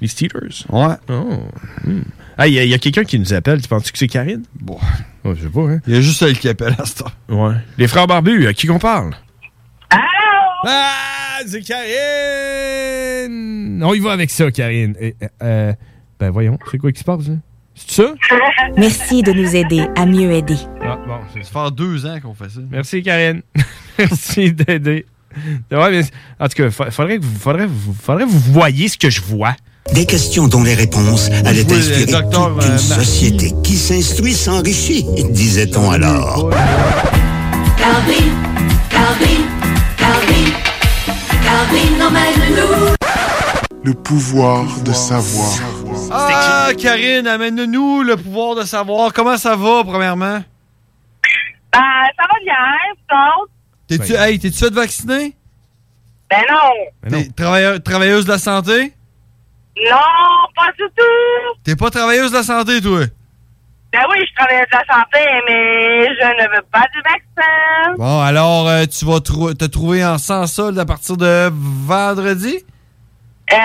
Les Steelers? Ouais. Oh. hmm. Ah, il y a, a quelqu'un qui nous appelle. Tu penses que c'est Karine? Bon. je sais pas, hein? Il y a juste elle qui appelle à ce temps. Ouais. Les frères barbus, à qui qu'on parle? Ah, c'est Karine! On y va avec ça, Karine. Eh, eh, euh, ben voyons, c'est quoi qui se passe, là? C'est ça? Merci de nous aider à mieux aider. Ah, bon, c'est Ça fait deux ans qu'on fait ça. Merci, Karine. Merci d'aider. Ouais, mais, en tout cas, fa- faudrait que vous, faudrait, vous- faudrait que vous voyez ce que je vois. Des questions dont les réponses allaient Oui, inspirer docteur, toute euh, une Marty. société qui s'instruit s'enrichit, disait-on alors. Calvin, Calvin, Calvin, Calvin emmène-nous. Le pouvoir de savoir. Ah, Karine, amène-nous le pouvoir de savoir. Comment ça va, premièrement? Ben, ça va bien, vous T'es-tu hey, t'es-tu fait vacciner? Ben non. T'es travailleur- travailleuse de la santé? Non, pas du tout. T'es pas travailleuse de la santé, toi? Ben oui, je travaille de la santé, mais je ne veux pas du vaccin. Bon, alors, euh, tu vas trou- te trouver en sans solde à partir de vendredi? Euh.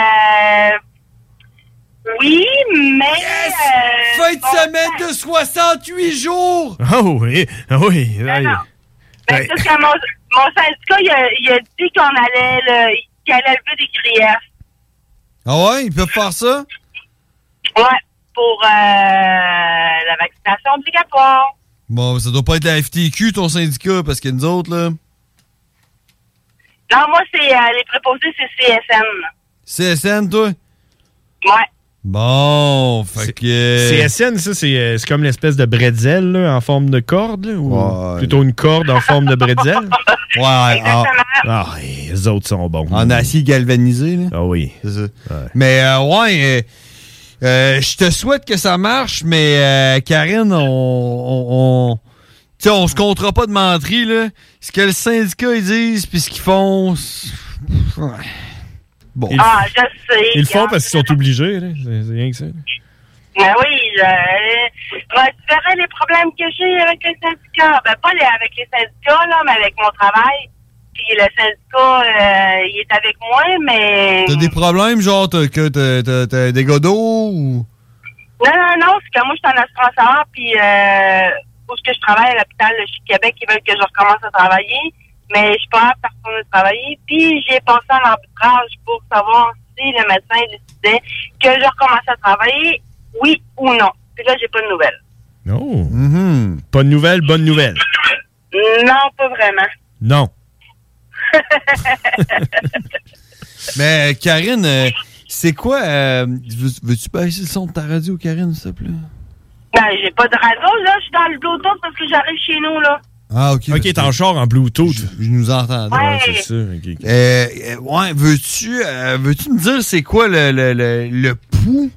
Oui, mais. euh, Fin de bon, semaine de 68 jours! Oh oui, ah oui. Ben, Ouais. c'est parce que mon, mon syndicat, il a, il a dit qu'on allait, le, qu'il allait lever des griefs. Ah ouais, ils peuvent faire ça? Ouais, pour euh, la vaccination obligatoire. Bon, ça doit pas être la FTQ, ton syndicat, parce que nous autres, là, Non, moi, c'est euh, les préposés, c'est CSN. CSN, toi? Ouais. Bon, fait que... CSN, ça, c'est euh, c'est comme l'espèce de bretzel là, en forme de corde, là, ou plutôt une corde en forme de bretzel? Ouais, ah, Ah, les autres sont bons. en acier galvanisé, là. Ah oui. C'est ça. Mais euh, ouais, euh, euh, je te souhaite que ça marche, mais euh, Karine, on, on, on, tu sais, on se comptera pas de menterie, là. Ce que le syndicat ils disent, puis ce qu'ils font, c'est- ouais. Bon. Ah, je sais. Ils le font parce qu'ils sont obligés, là. C'est rien que ça. Ben oui, je, ben, tu verrais les problèmes que j'ai avec les syndicats. Ben, pas les- avec les syndicats, là, mais avec mon travail. Puis le syndicat, euh, il est avec moi, mais... T'as des problèmes, genre, t'as, que t'as, t'as- t'as des godots ou... Non, non, non, c'est que moi, je suis en assurance puis euh, où est-ce que je travaille à l'hôpital de chez Québec, ils veulent que je recommence à travailler, mais je apte à retourner travailler. Puis j'ai passé en arbitrage pour savoir si le médecin décidait que je recommence à travailler, oui ou non. Puis là, j'ai pas de nouvelles. Non. Mm-hmm. Pas de nouvelles, bonne nouvelle. Non, pas vraiment. Non. Mais euh, Karine, euh, c'est quoi... euh, veux- veux-tu baisser le son de ta radio, Karine, s'il te plaît? Ben, j'ai pas de radio, là. Je suis dans le Bluetooth parce que j'arrive chez nous, là. Ah, OK. OK, t'es en char en Bluetooth. Je, nous entendais. Ouais. c'est ça. ok, ok. Euh, euh, ouais, veux-tu euh, veux-tu me dire c'est quoi le, le, le, le pouls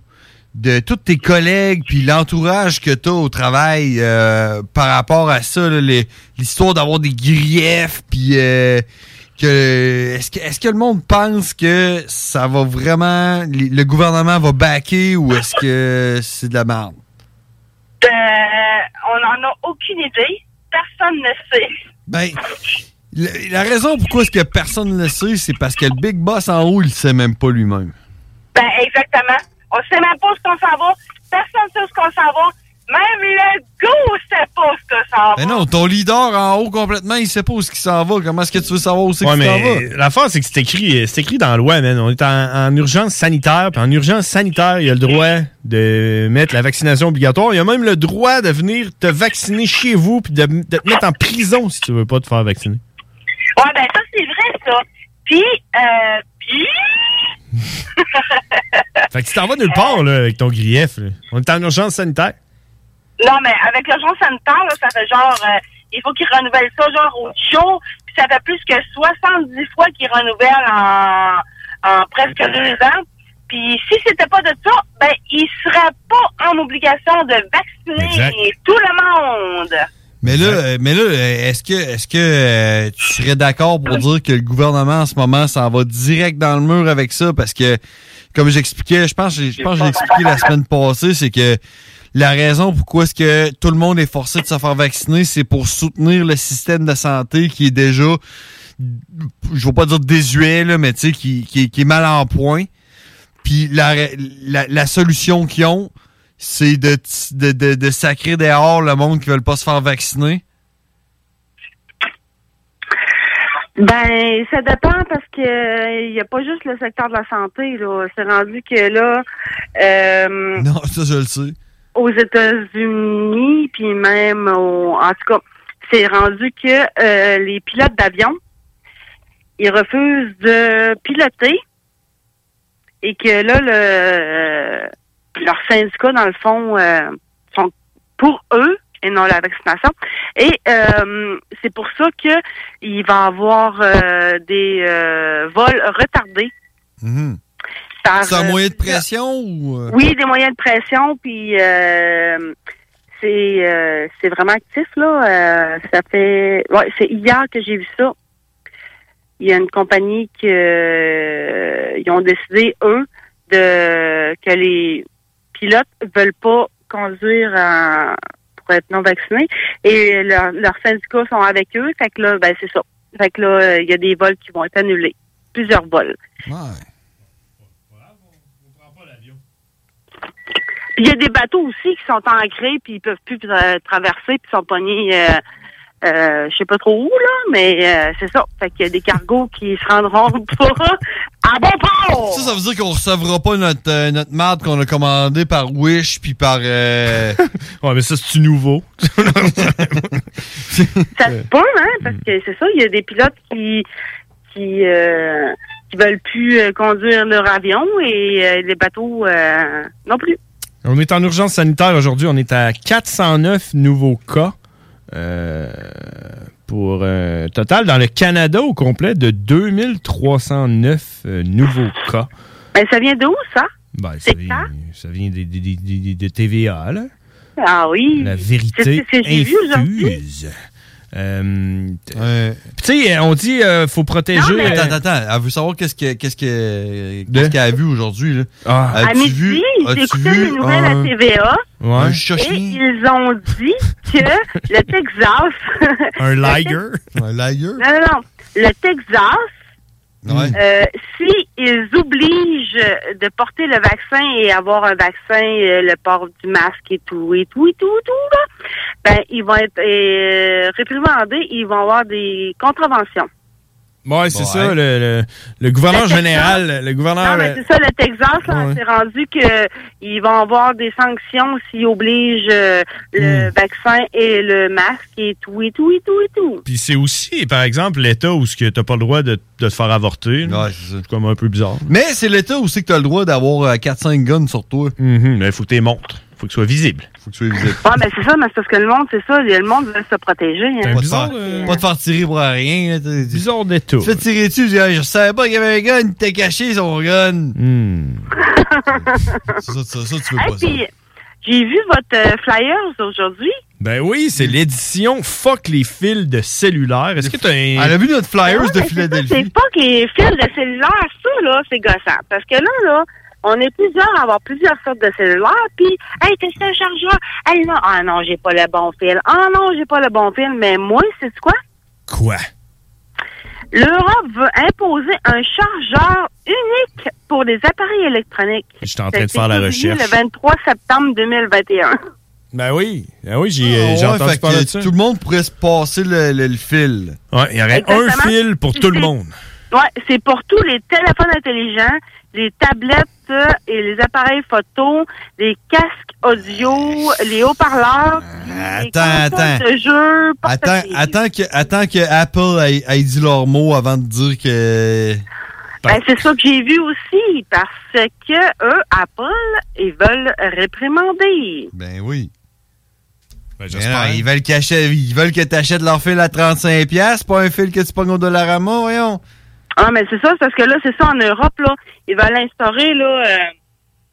de tous tes collègues puis l'entourage que tu as au travail euh, par rapport à ça, là, les- l'histoire d'avoir des griefs puis euh, que est-ce que est-ce que le monde pense que ça va vraiment le gouvernement va backer ou est-ce que c'est de la merde? Euh, on n'en a aucune idée. Personne ne sait. Ben, la, la raison pourquoi est-ce que personne ne le sait, c'est parce que le big boss en haut, il le sait même pas lui-même. Ben, exactement. On sait même pas ce qu'on s'en va. Personne sait ce qu'on s'en va. Même le go sait pas ce que s'en va. Mais non, ton leader en haut complètement, il sait pas où est-ce qu'il s'en va. Comment est-ce que tu veux savoir où c'est Ouais, qu'il s'en va? l'affaire, c'est que c'est écrit, c'est écrit dans la loi, man. On est en, en urgence sanitaire. Puis en urgence sanitaire, il y a le droit de mettre la vaccination obligatoire. Il y a même le droit de venir te vacciner chez vous puis de, de te mettre en prison si tu veux pas te faire vacciner. Ouais, ben ça, c'est vrai, ça. Puis, euh, puis... Fait que tu t'en vas nulle part, là, avec ton grief. là. On est en urgence sanitaire. Non, mais avec l'urgence sanitaire, là, ça fait genre... euh, il faut qu'ils renouvellent ça, genre, au show. Puis ça fait plus que 70 fois qu'ils renouvellent en, en presque deux ans. Puis si c'était pas de ça, ben, ils seraient pas en obligation de vacciner Exact. tout le monde. Mais là, euh, mais là, euh, est-ce que, est-ce que euh, tu serais d'accord pour dire que le gouvernement en ce moment s'en va direct dans le mur avec ça? Parce que, comme j'expliquais, je pense, je pense que j'ai expliqué la semaine passée, c'est que la raison pourquoi est-ce que tout le monde est forcé de se faire vacciner, c'est pour soutenir le système de santé qui est déjà, je vais pas dire désuet là, mais tu sais, qui, qui, est- qui est mal en point. Puis la, la, la solution qu'ils ont, c'est de, de, de, de sacrer dehors le monde qui veulent pas se faire vacciner. Ben, ça dépend parce que il y a pas juste le secteur de la santé, là. C'est rendu que là, euh, Non, ça, je le sais. Aux États-Unis, puis même au, en tout cas, c'est rendu que euh, les pilotes d'avion, ils refusent de piloter et que là, le, euh, leurs syndicats, dans le fond, euh, sont pour eux et non la vaccination. Et c'est pour ça que il va y avoir des vols retardés. Par, C'est un euh, moyen de pression ou. euh? oui, des moyens de pression, puis euh, c'est euh, c'est vraiment actif là. Euh, ça fait, ouais, c'est hier que j'ai vu ça. Il y a une compagnie qui ils ont décidé eux de que les pilotes veulent pas conduire en- pour être non vaccinés et leur- leurs syndicats sont avec eux. Fait que là, ben c'est ça. Fait que là, il y a des vols qui vont être annulés, plusieurs vols. Puis il y a des bateaux aussi qui sont ancrés puis ils peuvent plus tra- traverser puis sont pognés euh, euh, je sais pas trop où là, mais euh, c'est ça. Fait qu'il y a des cargos qui se rendront pas à bon port. Ça, ça veut dire qu'on recevra pas notre, euh, notre marde qu'on a commandé par Wish puis par. euh, ouais, mais ça, c'est nouveau? Ça se peut, hein, parce que c'est ça, il y a des pilotes qui qui euh, qui veulent plus euh, conduire leur avion et euh, les bateaux euh, non plus. On est en urgence sanitaire aujourd'hui. On est à 409 nouveaux cas. euh, pour un total dans le Canada au complet de 2309 euh, nouveaux cas. Ben, ça vient d'où, ça? Ben, ça, vient, ça? vient de TVA, là. Ah oui. La vérité j'ai vu infuse. Euh, puis tu sais, on dit euh, faut protéger. euh, Attends, attends, attends. Elle veut savoir qu'est-ce que- qu'est-ce que- qu'est-ce qu'elle a vu aujourd'hui. là. Ah. À As-tu midi, vu- j'ai écouté vu les nouvelles un- à TVA. Ouais. Un Et ils ont dit que le Texas. Un liger. Un liger? Non, non, non. Le Texas, Euh, si ils obligent de porter le vaccin et avoir un vaccin, euh, le port du masque et tout, et tout, et tout, et tout, ben, ils vont être euh, réprimandés, ils vont avoir des contraventions. Ouais, c'est Ouais. ça, le, le, le gouverneur Le Texas- général, le gouverneur... Non, mais c'est ça, le Texas, là, Ouais. c'est rendu que ils vont avoir des sanctions s'ils obligent euh, Hmm. le vaccin et le masque et tout, et tout, et tout, et tout. Puis c'est aussi, par exemple, l'État où tu n'as pas le droit de, de te faire avorter. là. c'est comme un peu bizarre. Mais c'est l'État aussi que tu as le droit d'avoir euh, 4-5 guns sur toi. Mhm, mais il faut que tu les montres. Faut que ce soit visible. faut que tu sois visible. Ouais, mais c'est ça, mais c'est parce que le monde, c'est ça, le monde veut se protéger. Hein. Pas, te faire, pas te faire tirer pour rien. là. Bizarre d'État. Tu te fais tirer dessus, tu Ah, je savais pas qu'il y avait un gun, il t'a caché son gun. Hmm. c'est ça, ça, ça, tu veux Hey, pas ça. puis, j'ai vu votre euh, flyers aujourd'hui. Ben oui, c'est l'édition Fuck les fils de cellulaire. Est-ce que tu as un... Elle a vu notre flyers de Ouais, ça, Philadelphie. C'est pas que les fils de cellulaire, ça, là, c'est gossant. Parce que là, là, on est plusieurs à avoir plusieurs sortes de cellulaires, puis, hey, t'as un chargeur? Hey, non, ah non, j'ai pas le bon fil. Ah non, j'ai pas le bon fil. Mais moi, c'est quoi? Quoi? L'Europe veut imposer un chargeur unique pour les appareils électroniques. J'étais en train de faire la recherche. Le 23 septembre 2021. Ben oui. Ben oui, j'ai j'ai ouais, entendu fait parler que de ça. Tout le monde pourrait se passer le, le- le fil. Ouais, il y aurait Exactement. un fil pour tout le monde. Ouais, c'est pour tous les téléphones intelligents, les tablettes et les appareils photo, les casques audio, les haut-parleurs, les Attends, attends. de jeux, Attends, attends que, attends que Apple ait, ait dit leur mot avant de dire que. Ben, c'est ça que j'ai vu aussi, parce que eux, Apple, ils veulent réprimander. Ben oui. Ben, Mais non, ils veulent cacher, ils veulent que tu achètes leur fil à 35$, piastres, pas un fil que tu pognes au Dollarama, voyons. Ah, mais c'est ça, c'est parce que là, c'est ça en Europe, là. Ils veulent instaurer, là, euh,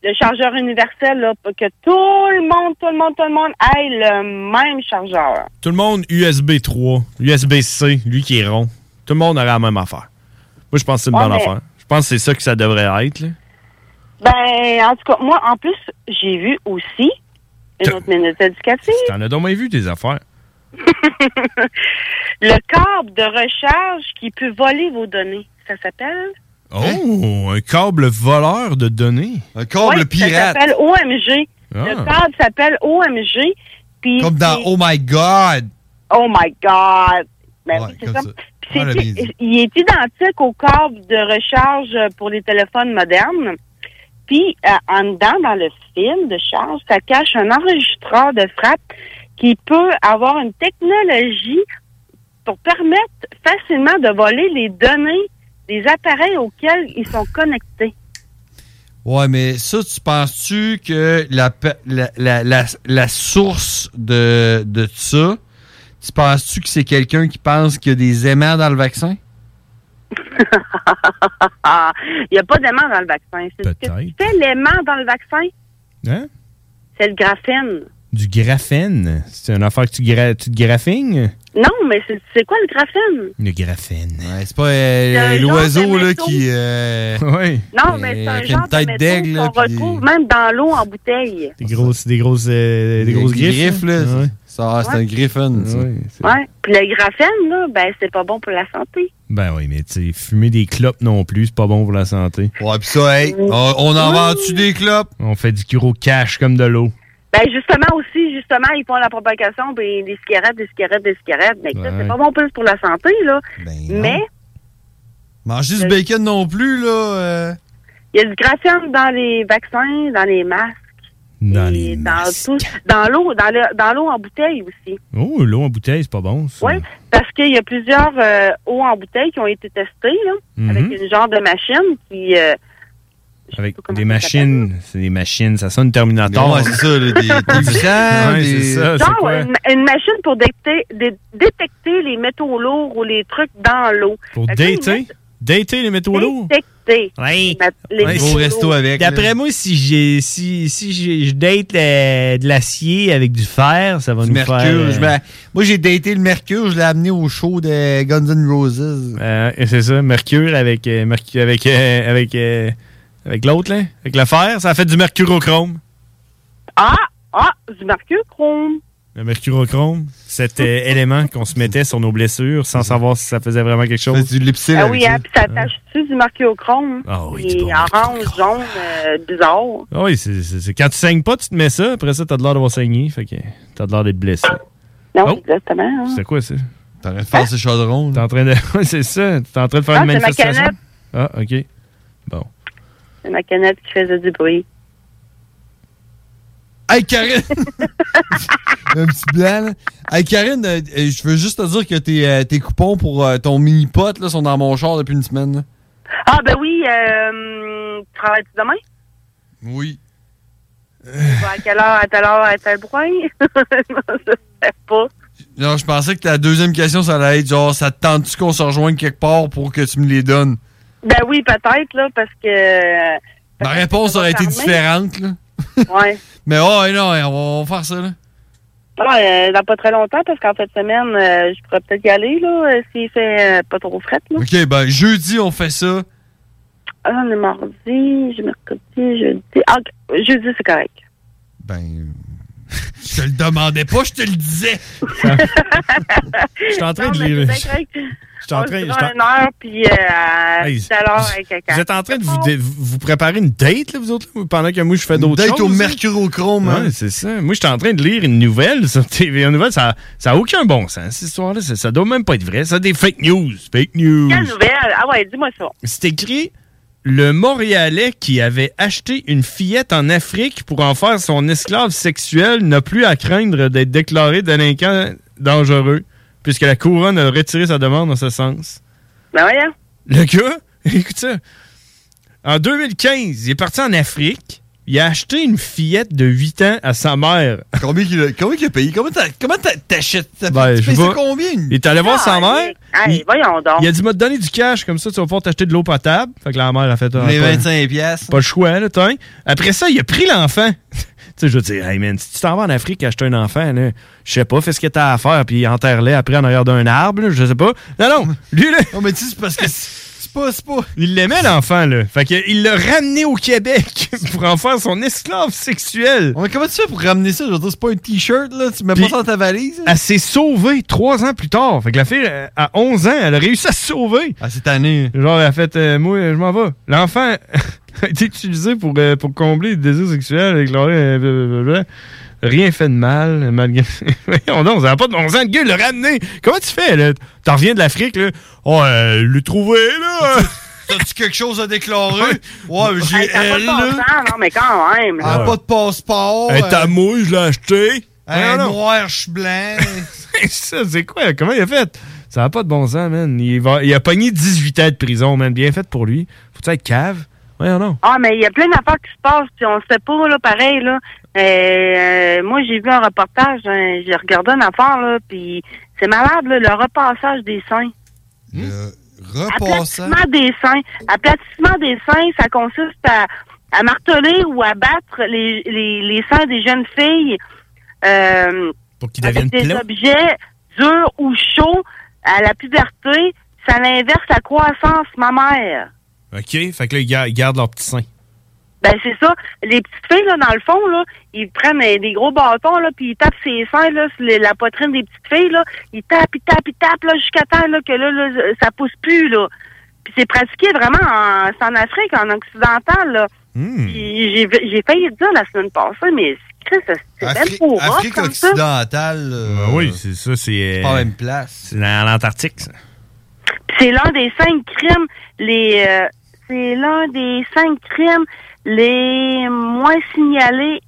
le chargeur universel, là, pour que tout le monde, tout le monde, tout le monde ait le même chargeur. Tout le monde USB 3, USB-C, lui qui est rond. Tout le monde aurait la même affaire. Moi, je pense que c'est une Ouais, bonne mais- affaire. Je pense que c'est ça que ça devrait être. là. Ben, en tout cas, moi, en plus, j'ai vu aussi une autre minute éducative. T'en as donc bien vu des affaires. Le câble de recharge qui peut voler vos données. Ça s'appelle? Oh, un câble voleur de données. Un Oui, Ça s'appelle OMG. Ah. Le câble s'appelle OMG. puis Comme dans Oh my God. Oh my God! Ben Ouais, oui, c'est ça. dit. il est identique au câble de recharge pour les téléphones modernes. Puis, euh, en dedans, dans le fil de charge, ça cache un enregistreur de frappe qui peut avoir une technologie pour permettre facilement de voler les données des appareils auxquels ils sont connectés. Ouais, mais ça, tu penses-tu que la, pe- la, la, la, la source de, de ça, tu penses-tu que c'est quelqu'un qui pense qu'il y a des aimants dans le vaccin? Il n'y a pas d'aimant dans le vaccin. C'est ce que tu fais l'aimant dans le vaccin, Hein? c'est le graphène. Du graphène? C'est une affaire que tu, gra- tu te graphines? Non, mais c'est c'est quoi le graphène? Le graphène. Ouais, c'est pas euh, l'oiseau là, qui. euh, Oui. Non, mais c'est un genre une tête de d'aigle, qu'on puis- retrouve même dans l'eau en bouteille. Des grosses, des grosses, euh, des grosses griffes. griffes, là. Ouais. Ça, c'est Ouais. un griffon, ça. Ouais. Puis le graphène, là, ben, c'est pas bon pour la santé. Ben oui, mais tu sais, fumer des clopes non plus, c'est pas bon pour la santé. Ouais, pis ça, hey, on, on en vend-tu des clopes? On fait du gros cash comme de l'eau. Ben, justement aussi, justement, ils font la propagation, ben, des cigarettes, des cigarettes, des cigarettes. Mais ça, Ouais. c'est pas bon plus pour la santé, là. Ben mais, Manger du bacon non plus, là. euh. il y a du graphène dans les vaccins, dans les masques, Dans les... dans tout, dans l'eau, dans le- dans l'eau en bouteille aussi. Oh, l'eau en bouteille, c'est pas bon. Oui, parce qu'il y a plusieurs euh, eaux en bouteille qui ont été testées, là, Mhm. avec une genre de machine qui... euh, Avec des machines. C'est des machines, ça sonne Terminator. Ouais, c'est ça, là, des- des sang, Ouais, des- c'est ça, c'est genre quoi? une, une machine pour détecter, dé- détecter les métaux lourds ou les trucs dans l'eau. Pour ils dater? Dater les métaux lourds? Détecter. Oui. Les Ouais, métaux lourds. D'après moi, si j'ai si, si j'ai- je date euh, de l'acier avec du fer, ça va Du nous mercure. faire. euh, Moi, j'ai daté le mercure, je l'ai amené au show de Guns N' Roses. euh, c'est ça, mercure avec euh, mercure avec euh, avec euh, avec l'autre là, avec le fer, ça a fait du mercurochrome. Ah, ah, du mercure chrome. Le mercurochrome, cet euh, élément qu'on se mettait sur nos blessures sans savoir si ça faisait vraiment quelque chose. du lipsil Ah oui, hein, puis ça attache-tu du mercurochrome? Ah oui, Et orange, jaune, euh, bizarre. Ah oui, c'est, c'est- c'est- quand tu saignes pas, tu te mets ça, après ça, t'as de l'air d'avoir saigné, fait que t'as de l'air d'être blessé. Non, Oh. exactement. hein. C'est quoi ça? T'es en train de faire ces chaudrons. T'es en train de. C'est ça. T'es en train de faire Ah, une c'est ma manifestation? canette. Ah, ok. Bon. C'est ma canette qui faisait du bruit. Hey, Karine! un petit blanc, là. Hey, Karine, euh, euh, je veux juste te dire que tes, euh, tes coupons pour euh, ton mini-pot là, sont dans mon char depuis une semaine. là. Ah, ben oui, euh, tu travailles-tu demain? Oui. Tu vas à quelle heure, à telle heure, à tel point? je sais pas. Non, je pensais que ta deuxième question, ça allait être genre, ça te tente-tu qu'on se rejoigne quelque part pour que tu me les donnes? Ben oui, peut-être, là, parce que... Ma réponse aurait été différente, là. Ouais. Mais oh, non, on va, faire ça, là. Ah, euh, dans pas très longtemps, parce qu'en fin de semaine, euh, je pourrais peut-être y aller, là, euh, s'il fait euh, pas trop fret, là. Ok, ben, jeudi, on fait ça. Ah, on est mardi, je mercredi, jeudi. Ah, jeudi, c'est correct. Ben. Je te le demandais pas, je te le disais. Je suis en train de lire. Je suis en train. je suis en- une heure, puis euh, Hey, tout à l'heure avec quelqu'un. Vous êtes en train de vous, dé- vous préparer une date, là, vous autres, là, pendant que moi, je fais d'autres date choses. au là? mercurochrome, hein? Ouais, c'est ça. Moi, j'étais en train de lire une nouvelle sur TVA Nouvelle. Ça n'a aucun bon sens, cette histoire-là. Ça, ça doit même pas être vrai. Ça, des fake news. Fake news. Quelle nouvelle? Ah ouais, dis-moi ça. C'est écrit le Montréalais qui avait acheté une fillette en Afrique pour en faire son esclave sexuel n'a plus à craindre d'être déclaré délinquant dangereux, puisque la couronne a retiré sa demande en ce sens. Ben voyons. Le gars, écoute ça. En 2015, il est parti en Afrique. Il a acheté une fillette de 8 ans à sa mère. Combien il a, combien il a payé? Comment t'as- comment t'as- t'achètes? T'as Ben, tu pas. combien? Il est allé voir sa mère. Hey, il, voyons donc. il a dit, m'a donné du cash, comme ça, tu vas pouvoir t'acheter de l'eau potable. Fait que la mère a fait... ah, Les pas- 25 piastres. Pas le choix, là, t'as. Après ça, il a pris l'enfant. tu sais, je veux dire, hey man, si tu t'en vas en Afrique acheter un enfant, là, je sais pas, fais ce que t'as à faire, puis enterre-le après en arrière d'un arbre, là, je sais pas. Non, non, lui, là. Non, mais tu sais, c'est parce que c'est pas, c'est pas. Il l'aimait, l'enfant, là. Fait que, il l'a ramené au Québec pour en faire son esclave sexuel. mais comment tu fais pour ramener ça? Je veux dire, c'est pas un t-shirt, là. Tu mets pas ça dans ta valise? Elle s'est sauvée trois ans plus tard. Fait que la fille, euh, à 11 ans, elle a réussi à se sauver. Ah, cette année. Genre, elle a fait, euh, moi, je m'en vais. L'enfant a été utilisé pour, euh, pour combler le désir sexuel avec Rien fait de mal, malgré. Voyons donc, ça n'a pas de bon sens. Le gars, il l'a ramené. Comment tu fais, là? T'en reviens de l'Afrique, là? Oh, euh, le trouvé, là! T'as-tu quelque chose à déclarer? Ouais, j'ai Hey, ça a pas elle, de bon sens, non, mais quand même. Elle pas de passeport. Elle est à moi, je l'ai acheté. Donc. noir, je suis blanc. ça, c'est quoi? Comment il a fait? Ça n'a pas de bon sens, man. Il, va, il a pogné 18 ans de prison, man. Bien fait pour lui. Faut-tu être cave? Voyons non. Ah, mais il y a plein d'affaires qui se passent, puis on sait pas, là, pareil, là. Euh, euh, moi, j'ai vu un reportage, hein, j'ai regardé une affaire, là, puis c'est malade, là, le repassage des seins. Repassant. Aplatissement des seins. Aplatissement des seins, ça consiste à, à marteler ou à battre les, les, les seins des jeunes filles euh, Pour qu'ils avec deviennent des plats? objets durs ou chauds à la puberté. Ça l'inverse la croissance mammaire. OK? Fait que là, ils gar- ils gardent leur petit sein. Ben c'est ça. Les petites filles là dans le fond là, ils prennent euh, des gros bâtons là, puis ils tapent ses seins là, sur les- la poitrine des petites filles là. Ils tapent, ils tapent, ils tapent là jusqu'à temps là que là, là, ça pousse plus là. Puis c'est pratiqué vraiment en, c'est en Afrique, en occidental là. Hmm. Puis J'ai j'ai failli dire la semaine passée, mais Chris, c'est c'est même pour Afrique comme ça. occidentale. Ben oui, c'est ça, c'est. pas euh, la même place. C'est dans l'Antarctique, ça. Puis C'est l'un des cinq crimes les euh, c'est l'un des cinq crimes les moins signalés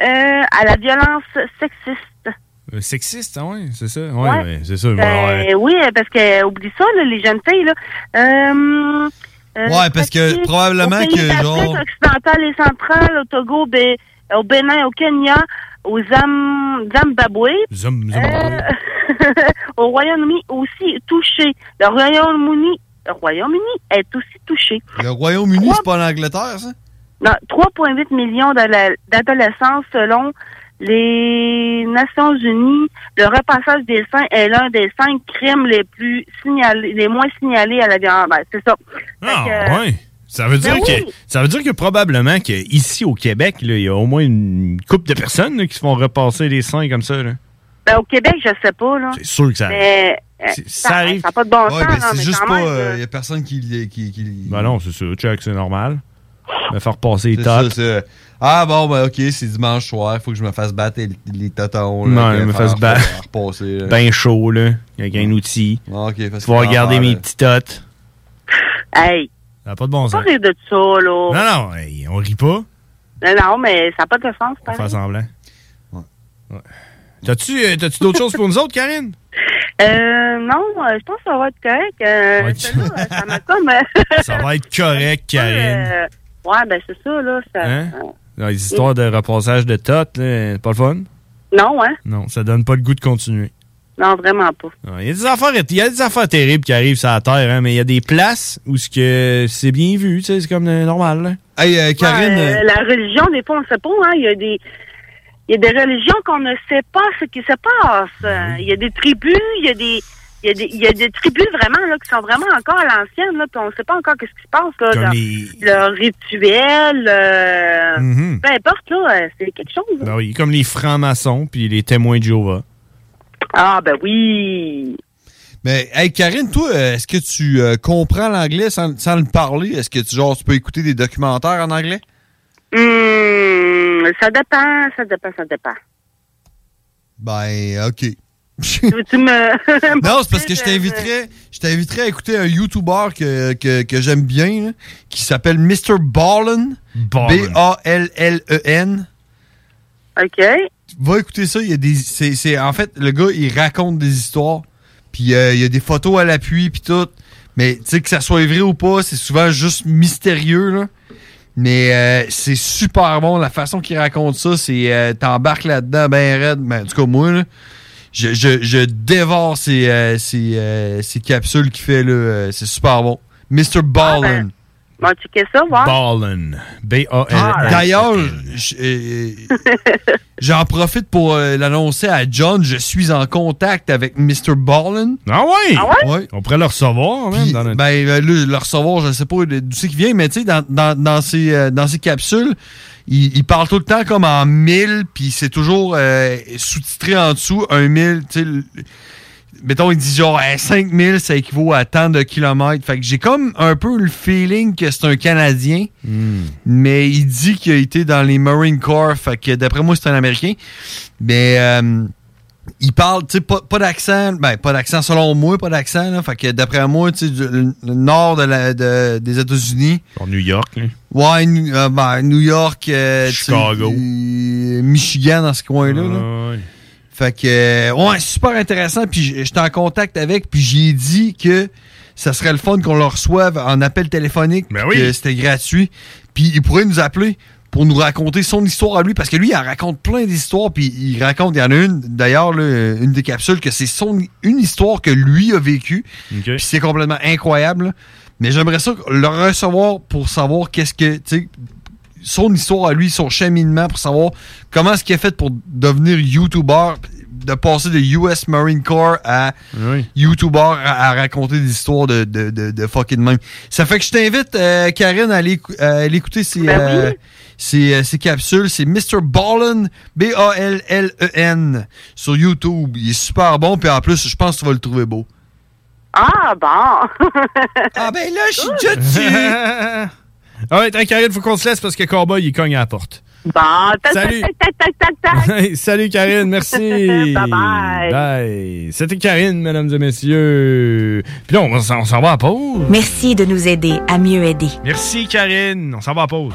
euh, à la violence sexiste. Euh, sexiste, ouais, c'est ça? Ouais, Ouais. ouais, c'est ça. Ouais. Oui, parce que oublie ça, là, les jeunes filles, là. Euh, Ouais, parce que probablement au pays que, genre- occidentale et centrale, au Togo, Bé- au Bénin, au Kenya, au Zam- Zimbabwe, euh, au Royaume-Uni aussi touché. Le Royaume-Uni, le Royaume-Uni est aussi touché. Le Royaume-Uni, c'est pas l'Angleterre, ça? Non, 3,8 millions d'adolescents selon les Nations Unies. Le repassage des seins est l'un des cinq crimes les plus signalés, les moins signalés à la violence. Ben, c'est ça. Ah, que, ouais. Ça veut, dire Ben que, oui. ça veut dire que probablement qu'ici au Québec, il y a au moins une couple de personnes là, qui se font repasser les seins comme ça. Là. Ben, au Québec, je sais pas, là. C'est sûr que ça arrive. Mais, euh, ça, ça arrive. Ça n'a pas de bon Ouais, sens, ben, non, c'est juste quand pas. Il là. y a personne qui. qui, qui... Ben non, c'est ça. Check, c'est normal. Me faire passer les C'est ça, tops. c'est- Ah bon, ben ok, c'est dimanche soir, faut que je me fasse battre les, les totons. Non, là, il me faire- fasse battre. faire repasser, là. Ben chaud, là. Avec un outil. Ah, ok, parce que- regarder mes petits tots. Hey, Ça n'a pas de bon pas sens. rire de ça, là. Non, non, hey, on rit pas. Non, non, mais ça n'a pas de sens, On fait semblant. Ouais. T'as-tu euh, t'as-tu d'autres choses pour nous autres, Karine? Euh, non, euh, je pense que ça va être correct. Euh, ça m'a comme... Ça va être correct, Karine. euh, ouais, ben c'est ça, là. Ça, Hein? euh, Dans les histoires de repassage de là, c'est pas le fun? non, hein? Non, ça donne pas le goût de continuer. Non, vraiment pas. Il y a des affaires, il y a des affaires terribles qui arrivent sur la Terre, hein, mais il y a des places où ce que c'est bien vu, tu sais, c'est comme normal. là. Hey, euh, Ouais, euh, la religion, des fois, on ne sait pas, hein. Il y a des... Il y a des religions qu'on ne sait pas ce qui se passe. Euh, Il y a des tribus, il y a des... il y, a des, il y a des tribus vraiment là, qui sont vraiment encore à l'ancienne, là, puis on sait pas encore qu'est-ce qui se passe là, Comme dans les- leur rituel. euh, Mhm. Peu importe, là, euh, c'est quelque chose. Ben oui, comme les francs-maçons puis les témoins de Jéhovah. Ah, ben oui. Mais, hey, Karine, toi, euh, est-ce que tu euh, comprends l'anglais sans, sans le parler? Est-ce que tu, genre, tu peux écouter des documentaires en anglais? Hum, ça dépend, ça dépend, ça dépend. Ben, OK. tu, me... Non, c'est parce que je t'inviterais, je t'inviterais à écouter un YouTuber que, que, que j'aime bien, là, qui s'appelle Mr. Ballin. B-A-L-L-E-N. OK. Va écouter ça. Il y a des, c'est, c'est- en fait, le gars, il raconte des histoires. Puis euh, il y a des photos à l'appui, puis tout. Mais tu sais, que ça soit vrai ou pas, c'est souvent juste mystérieux, là. Mais euh, c'est super bon. La façon qu'il raconte ça, c'est euh, t'embarques là-dedans ben raide. Ben, en tout cas, moi, là, je, je, je dévore ces, euh, ces, euh, ces capsules qu'il fait. là. Euh, C'est super bon. Mr. Ballin. Bon, checker ça, voir? Ballin. B-A-L. Ah, D'ailleurs, je- euh, j'en profite pour euh, l'annoncer à John. Je suis en contact avec Mr. Ballin. Ah ouais? Ah ouais? On pourrait le recevoir, même. Dans notre- ben, euh, là, le recevoir, je sais pas d'où c'est qu'il vient, mais tu sais, dans, dans, dans, ses, euh, dans ses capsules, il, il parle tout le temps comme en mille, puis c'est toujours euh, sous-titré en dessous, un mille, tu sais. Mettons, il dit genre, 5000, ça équivaut à tant de kilomètres. Fait que j'ai comme un peu le feeling que c'est un Canadien, Hmm. mais il dit qu'il a été dans les Marine Corps. Fait que d'après moi, c'est un Américain. Mais euh, il parle, tu sais, pas, pas d'accent. Ben, pas d'accent selon moi, pas d'accent. là. Fait que d'après moi, tu sais, le, nord de la- de- des États-Unis. En New York, là. Ouais, New, euh, ben, New York. euh, Chicago. Michigan, dans ce coin-là. là. Ouais. Fait que, ouais, super intéressant. Puis j'étais en contact avec, puis j'ai dit que ça serait le fun qu'on le reçoive en appel téléphonique, Ben puis que c'était gratuit. Puis il pourrait nous appeler pour nous raconter son histoire à lui, parce que lui, il en raconte plein d'histoires, puis il raconte, il y en a une, d'ailleurs, une des capsules, que c'est son une histoire que lui a vécue, puis c'est complètement incroyable. là. Mais j'aimerais ça le recevoir pour savoir qu'est-ce que, tu sais, son histoire à lui, son cheminement pour savoir comment est-ce qu'il a fait pour devenir YouTuber, de passer de US Marine Corps à YouTuber à, à raconter des histoires de, de, de, de fucking même. Ça fait que je t'invite, euh, Karine, à aller, à écouter ces, Ben euh, oui. ces, euh, ces capsules. C'est Mr. Ballin, B-A-L-L-E-N, E sur YouTube. Il est super bon, puis en plus, je pense que tu vas le trouver beau. Ah, bon. ah, ben là, je suis déjà dessus. Ah ouais, t'as Karine, faut qu'on se laisse parce que Cowboy, il cogne à la porte. Bon, Salut. tac, tac, tac, Salut Karine, merci. Bye bye. Bye. C'était Karine, mesdames et messieurs. Puis là, on on s'en va à pause. Merci de nous aider à mieux aider. Merci Karine, on s'en va à pause.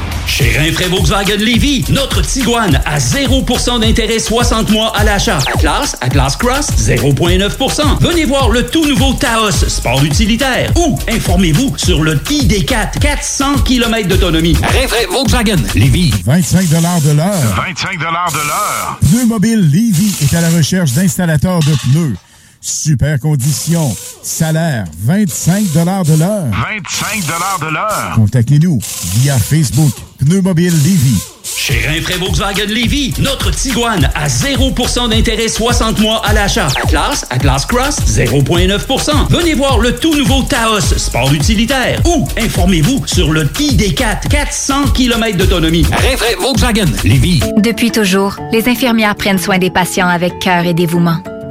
Chez Rinfraie Volkswagen Lévy, notre Tiguan à 0% d'intérêt 60 mois à l'achat. Atlas, Atlas Cross, 0,9%. Venez voir le tout nouveau Taos, sport utilitaire. Ou informez-vous sur le ID4, 400 km d'autonomie. Rinfraie Volkswagen Lévy. 25 de l'heure. 25 de l'heure. Pneu Mobile Levy est à la recherche d'installateurs de pneus. Super conditions. Salaire 25 de l'heure. 25 de l'heure. Contactez-nous via Facebook Pneu Mobile Levy. Chez Rinfraie Volkswagen Lévy, notre Tiguan à 0% d'intérêt 60 mois à l'achat. Atlas, Atlas Cross, 0,9%. Venez voir le tout nouveau Taos, sport utilitaire. Ou informez-vous sur le ID4, 400 km d'autonomie. Rinfraie Volkswagen Lévy. Depuis toujours, les infirmières prennent soin des patients avec cœur et dévouement.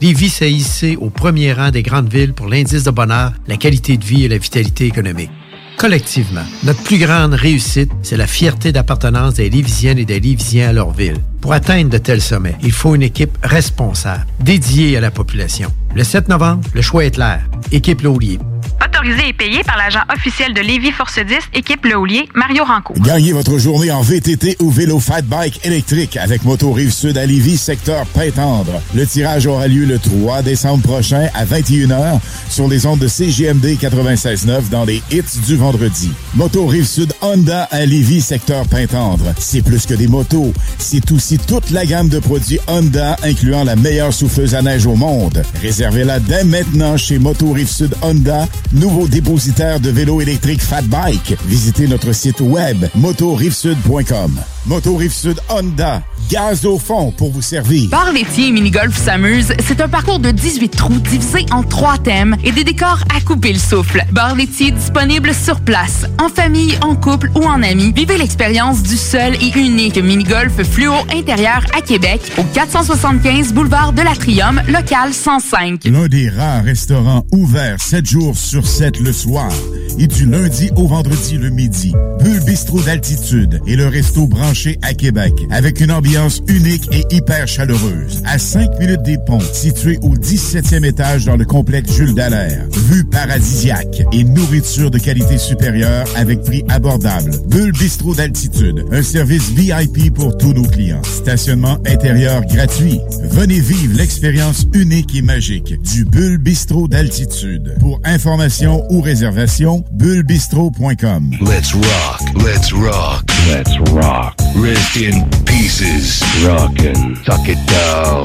Lévis s'est hissé au premier rang des grandes villes pour l'indice de bonheur, la qualité de vie et la vitalité économique. Collectivement, notre plus grande réussite, c'est la fierté d'appartenance des Lévisiennes et des Lévisiens à leur ville. Pour atteindre de tels sommets, il faut une équipe responsable, dédiée à la population. Le 7 novembre, le choix est clair. Équipe Laulier. Autorisé et payé par l'agent officiel de Lévis Force 10, équipe Le Houlier, Mario Rancourt. Gagnez votre journée en VTT ou vélo fat bike électrique avec Moto Rive Sud à Lévis, secteur Pintendre. Le tirage aura lieu le 3 décembre prochain à 21h sur les ondes de CGMD 96.9 dans les hits du vendredi. Moto Rive Sud Honda à Lévis, secteur Pintendre. C'est plus que des motos, c'est aussi toute la gamme de produits Honda incluant la meilleure souffleuse à neige au monde. Réservez-la dès maintenant chez Moto Rive Sud Honda, nouveau dépositaire de vélos électriques Fat Bike. Visitez notre site web motorivesud.com. Moto Rive Sud Honda, gaz au fond pour vous servir. Bar laitier et mini-golf s'amuse, c'est un parcours de 18 trous divisé en trois thèmes et des décors à couper le souffle. Bar laitier disponible sur place, en famille, en couple ou en amis. Vivez l'expérience du seul et unique mini-golf fluo intérieur à Québec au 475 boulevard de l'Atrium, local 105. L'un des rares restaurants ouverts 7 jours sur 7 le soir et du lundi au vendredi le midi. Bulle Bistrot d'altitude et le resto branché à Québec avec une ambiance unique et hyper chaleureuse. À 5 minutes des ponts, situé au 17e étage dans le complexe Jules Dallaire. Vue paradisiaque et nourriture de qualité supérieure avec prix abordable. Bulle Bistrot d'altitude, un service VIP pour tous nos clients. Stationnement intérieur gratuit. Venez vivre l'expérience unique et magique du Bulle Bistrot d'altitude. Pour information ou réservation, bullebistro.com. Let's rock, let's rock, let's rock. Rest in pieces. Rockin', tuck it down.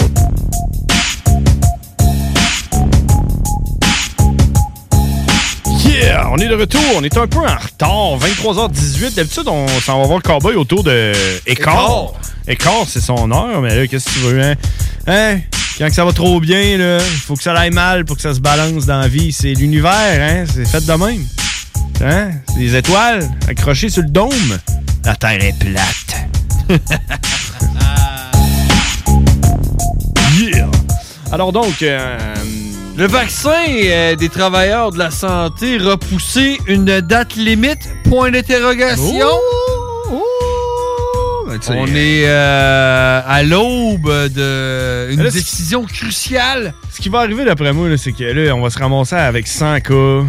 Yeah! On est de retour. On est un peu en retard. 23h18. D'habitude, on s'en va voir le cowboy autour de Écart. Écart, c'est son heure, mais là, qu'est-ce que tu veux, hein? Hein? Quand que ça va trop bien, là, il faut que ça aille mal pour que ça se balance dans la vie. C'est l'univers, hein? C'est fait de même. Hein? C'est des étoiles accrochées sur le dôme. La Terre est plate. yeah! Alors donc, euh, Le vaccin euh, des travailleurs de la santé repoussé une date limite? Point d'interrogation. On est euh, à l'aube d'une décision cruciale. Ce qui va arriver d'après moi, c'est que là, on va se ramasser avec 100 cas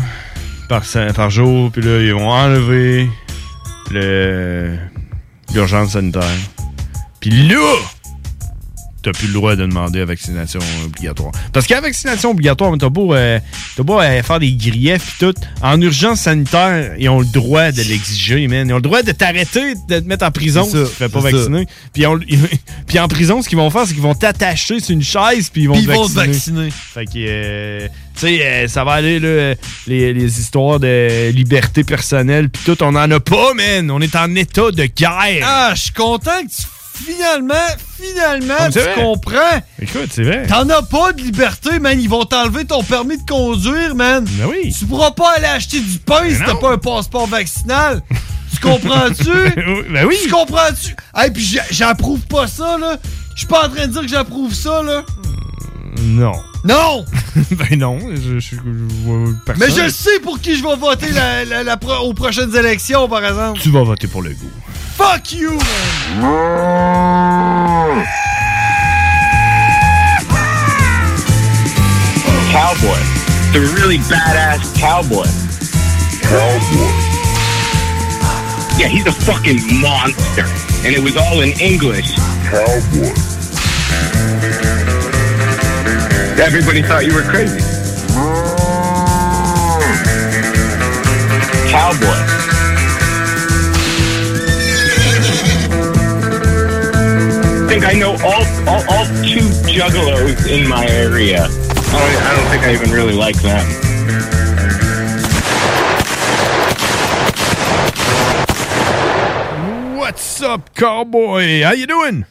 par, par jour, puis là, ils vont enlever le- l'urgence sanitaire. Puis là, t'as plus le droit de demander la vaccination obligatoire. Parce qu'à la vaccination obligatoire, t'as beau, euh, t'as beau euh, faire des griefs pis tout, en urgence sanitaire, ils ont le droit de l'exiger, man. Ils ont le droit de t'arrêter, de te mettre en prison si tu te fais pas vacciner. Puis, on- puis en prison, ce qu'ils vont faire, c'est qu'ils vont t'attacher sur une chaise puis ils vont Puis te ils vont te vacciner. Fait que, euh, tu sais, euh, ça va aller, là, les, les histoires de liberté personnelle, puis tout, on en a pas, man. On est en état de guerre. Ah, je suis content que tu finalement, finalement, tu vrai. comprends. Écoute, c'est vrai. T'en as pas de liberté, man. Ils vont t'enlever ton permis de conduire, man. Ben oui. Tu pourras pas aller acheter du pain si t'as pas un passeport vaccinal. Tu comprends-tu? ben oui. Tu comprends-tu? Hey, puis j'a- j'approuve pas ça, là. Je suis pas en train de dire que j'approuve ça, là. Non. Non! ben non, je, je, je vois personne. Mais je sais pour qui je vais voter la- la- la pro- aux prochaines élections, par exemple. Tu vas voter pour le goût. Fuck you, man! Cowboy. The really badass cowboy. Cowboy. Yeah, he's a fucking monster. And it was all in English. Cowboy. Everybody thought you were crazy. Mm. Cowboy. Think I know all, all, all two juggalos in my area. I don't, I don't think I even really like them. What's up, cowboy? How you doing?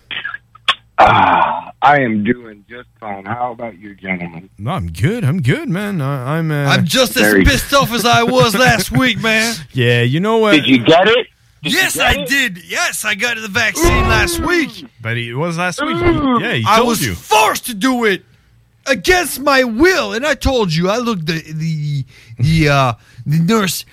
Ah, I am doing just fine. How about you, gentlemen? No, I'm good. I'm good, man. I, I'm. Uh, I'm just as pissed off as I was last week, man. Yeah, you know what? Did you get it? Yes, I did. Yes, I got the vaccine last week. But it was last week. Yeah, he told you. I was you. forced to do it. against my will. And I told you, I looked the the the uh, the nurse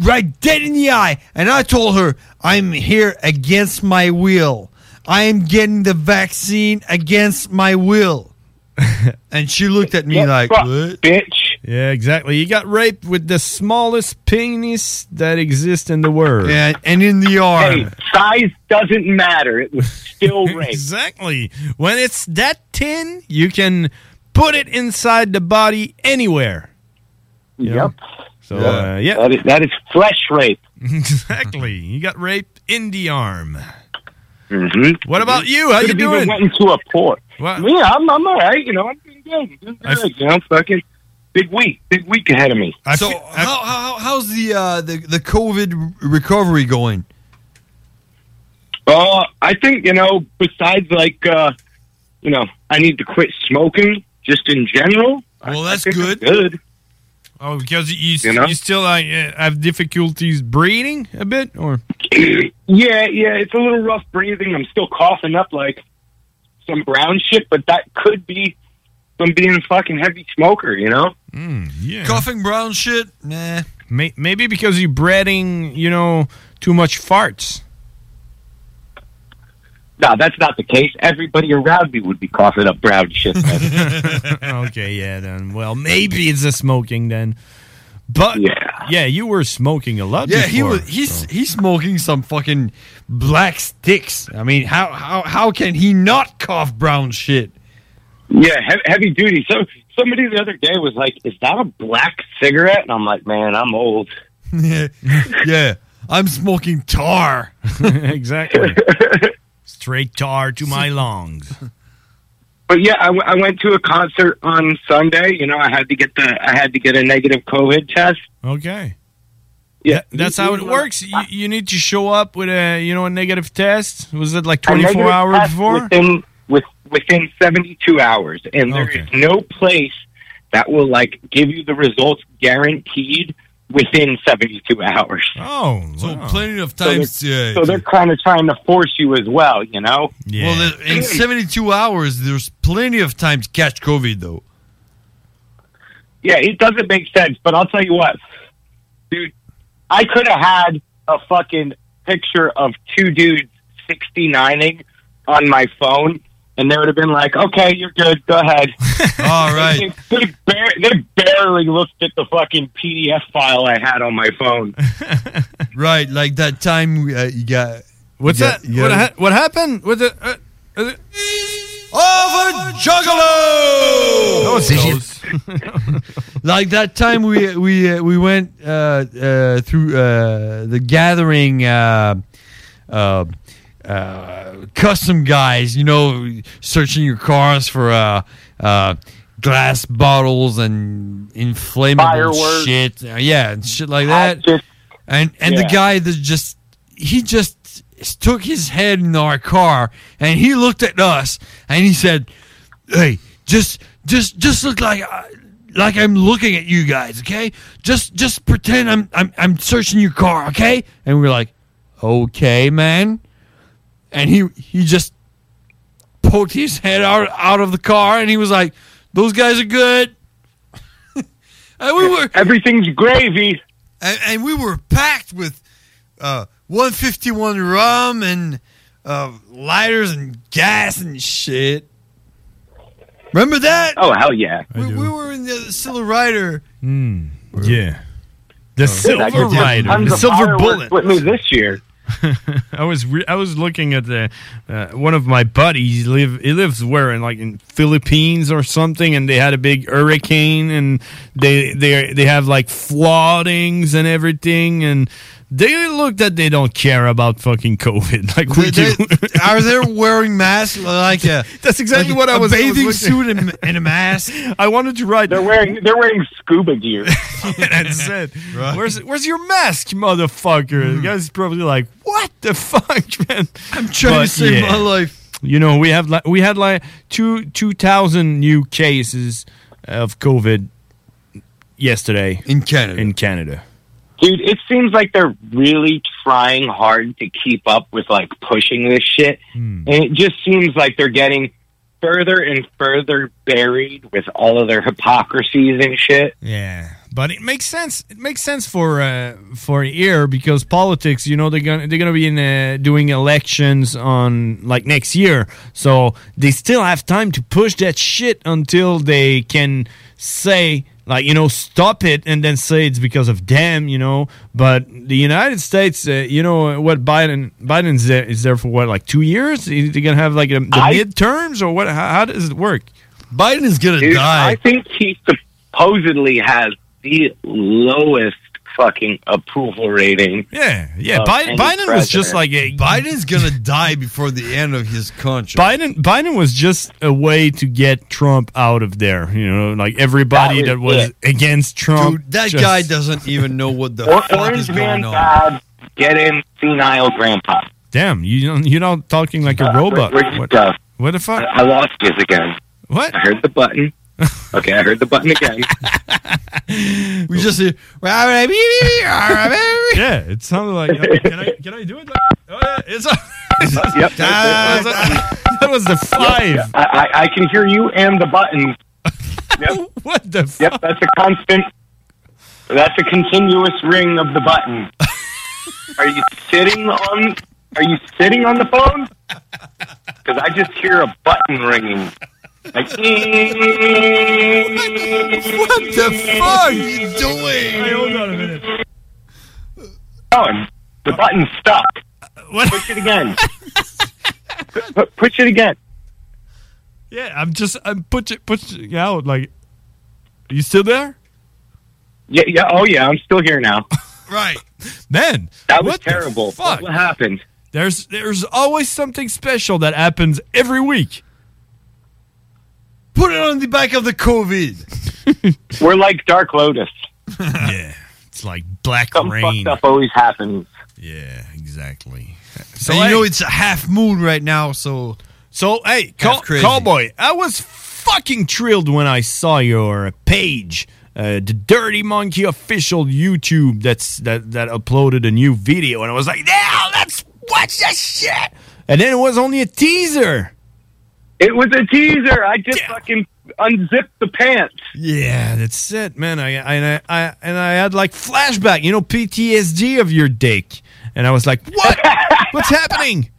right dead in the eye, and I told her, I'm here against my will. I am getting the vaccine against my will. and she looked at me like, what? bitch. Yeah, exactly. You got raped with the smallest penis that exists in the world. Yeah, and in the arm. Hey, size doesn't matter. It was still rape. exactly. When it's that thin, you can put it inside the body anywhere. You know? Yep. So, uh, yeah. That is, that is flesh rape. exactly. You got raped in the arm. Mm-hmm. What about you? How you Could've doing? Even went into a port. What? Me, I'm, I'm all right. You know, I'm doing good. I'm doing I good. you know, fucking big week, big week ahead of me. so how, how how's the uh, the the COVID recovery going? Uh, I think you know. Besides, like, uh, you know, I need to quit smoking just in general. Well, I- I that's think I'm good. Good. Oh, because you You know? you still uh, have difficulties breathing a bit, or Yeah, yeah, it's a little rough breathing. I'm still coughing up like some brown shit, but that could be from being a fucking heavy smoker, you know? Mm, yeah. Coughing brown shit? Nah. May- maybe because you're breading, you know, too much farts. No, that's not the case. Everybody around me would be coughing up brown shit. okay, yeah, then. Well, maybe it's the smoking then. But yeah, yeah, you were smoking a lot. Yeah, he was. He's he's smoking some fucking black sticks. I mean, how how how can he not cough brown shit? Yeah, he- heavy duty. So somebody the other day was like, "Is that a black cigarette?" And I'm like, "Man, I'm old." yeah, yeah. I'm smoking tar. exactly. Straight tar to my lungs. But yeah, I, w- I went to a concert on Sunday. You know, I had to get the I had to get a negative COVID test. Okay. Yeah, That's how it works. You, you need to show up with a, you know, a negative test. Was it like 24 hours before? Within with within 72 hours, and there is no place that will like give you the results guaranteed within 72 hours. Oh, so plenty of So times. they're, yeah, so they're kind of trying to force you as well, you know. Yeah. Well, in 72 hours, there's plenty of time to catch COVID, though. Yeah, it doesn't make sense, but I'll tell you what, dude, I could have had a fucking picture of two dudes 69ing on my phone, and they would have been like, okay, you're good, go ahead. All right. they, they, bar- they barely looked at the fucking PDF file I had on my phone. Right, like that time uh, you got. What's you got- that? you What, ha- what happened with it? Uh, uh, Of a juggalo! That was close. like that time we we uh, we went uh, uh, through uh, the gathering uh, uh, uh, custom guys, you know, searching your cars for uh, uh, glass bottles and inflammable Fireworks. shit, uh, yeah, and shit like that. and and the guy that just he just took his head in our car and he looked at us and he said, "Hey, just just just look like I- like I'm looking at you guys, okay? Just just pretend I'm I'm I'm searching your car, okay?" And we're like, "Okay, man." And he he just poked his head out out of the car and he was like, "Those guys are good." and we were everything's gravy. And, and we were packed with uh, 151 rum and uh, lighters and gas and shit. Remember that? Oh, hell yeah. We, we were in the Silver Rider. Mm, yeah. The silver rider, the silver bullet. with me this year. I was re- I was looking at the uh, one of my buddies live he lives where in like in Philippines or something and they had a big hurricane and they they they have like floodings and everything and they look that they don't care about fucking COVID like we They- do. Are they wearing masks like uh, a? That's exactly like what I a was- I was bathing looking- suit and, and a mask. I wanted to write. They're wearing they're wearing scuba gear. That's it. Where's where's your mask, motherfucker? The hmm. guy's probably like, "What the fuck, man?" I'm trying to save my life. You know, we have like we had like two two thousand new cases of COVID yesterday in Canada. In Canada, Dude, it seems like they're really trying hard to keep up with like pushing this shit. Hmm. And it just seems like they're getting further and further buried with all of their hypocrisies and shit. Yeah, but it makes sense. It makes sense for uh, for here because politics. You know, they're gonna they're gonna be in uh, doing elections on like next year, so they still have time to push that shit until they can say like you know stop it and then say it's because of them. You know, but the United States, uh, you know what Biden Biden's there, is there for what like two years? Is they gonna have like a, the I- midterms or what? How, how does it work? Biden is gonna Dude, I think he supposedly has the lowest fucking approval rating. Yeah, yeah. Biden, Biden was just like a Biden's gonna die before the end of his country. Biden. Biden was just a way to get Trump out of there. You know, like everybody that That was, was against Trump. Dude, that just- guy doesn't even know what the Or- fuck is Orange man going on. bad, get in senile grandpa. Damn, you don't- you're not talking like a Uh, robot. where- where'd you What, what the fuck? I lost you again. What? I heard the button. Okay, I heard the button again. We just hear. yeah, it sounded like. uh, can I can I do it? Like, oh yeah, it's. yep. that, was, that was the five. I, I, I can hear you and the button. Yep. what the? Yep, that's a constant. That's a continuous ring of the button. Are you sitting on? Are you sitting on the phone? Because I just hear a button ringing. Like, What the fuck are you doing? Hey, hold on a minute. Oh, the button's stuck. Push it again. Pu- pu- push it again. Yeah, I'm just I'm pushing pushing out. Like, are you still there? Yeah, yeah. Oh, yeah. I'm still here now. Right, man. That was terrible. fuck? What happened? There's there's always something special that happens every week. Put it on the back of the COVID. We're like Dark Lotus. yeah, it's like black Something rain. fucked up always happens. Yeah, exactly. So you know it's a half moon right now, so So hey, call, cowboy, I was fucking thrilled when I saw your page, uh, the Dirty Monkey official YouTube. That's that that uploaded a new video, and I was like, yeah, let's watch that shit. And then it was only a teaser. It was a teaser. I just fucking unzipped the pants. Yeah, that's it, man. I, I, I and I had like flashback, you know, PTSD of your dick, and I was like, what? What's happening?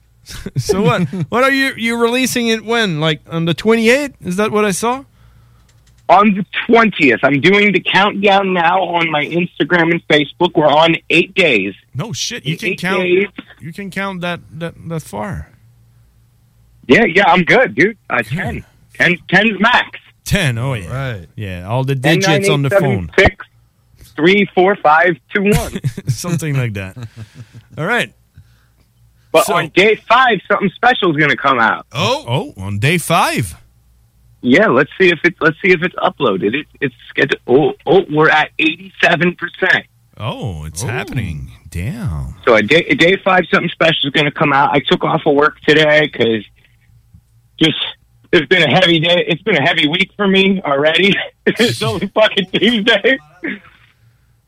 so what? What are you you releasing it when? Like on the twenty eighth? Is that what I saw? On the 20th, I'm doing the countdown now on my Instagram and Facebook. We're on eight days. No shit. You In can count. days- You can count that that that far. Yeah, yeah, I'm good, dude. Uh, 10. 10 10's max. Ten. Oh yeah. Right. Yeah. All the 10, digits 9, on the 7, phone. 6, 3, 4, 5, 2, 1. Something like that. All right. But So- on day five, something special is going to come out. Oh. Oh, on day five. Yeah, let's see if it let's see if it's uploaded. It, it's scheduled. Oh, oh, we're at eighty seven percent. Oh, it's happening. Damn. So a day, a day five, something special is going to come out. I took off of work today because just it's been a heavy day. It's been a heavy week for me already. it's only fucking Tuesday.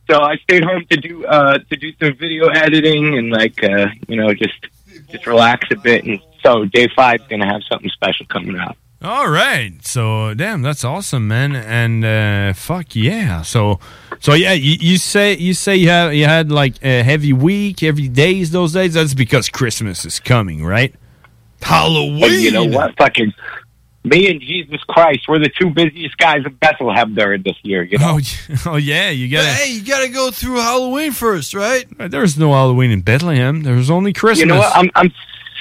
So I stayed home to do uh to do some video editing and like uh you know just just relax a bit. And so day five's going to have something special coming out. All right. So damn, that's awesome, man. And uh, fuck yeah. So so yeah, you, you say you say you have you had like a heavy week every days those days. That's because Christmas is coming, right? Halloween. And you know what? Fucking me and Jesus Christ, we're the two busiest guys in Bethlehem during this year. You know? Oh, oh yeah, you gotta. Hey, you gotta go through Halloween first, right? Uh, There's no Halloween in Bethlehem. There's only Christmas. You know what? I'm I'm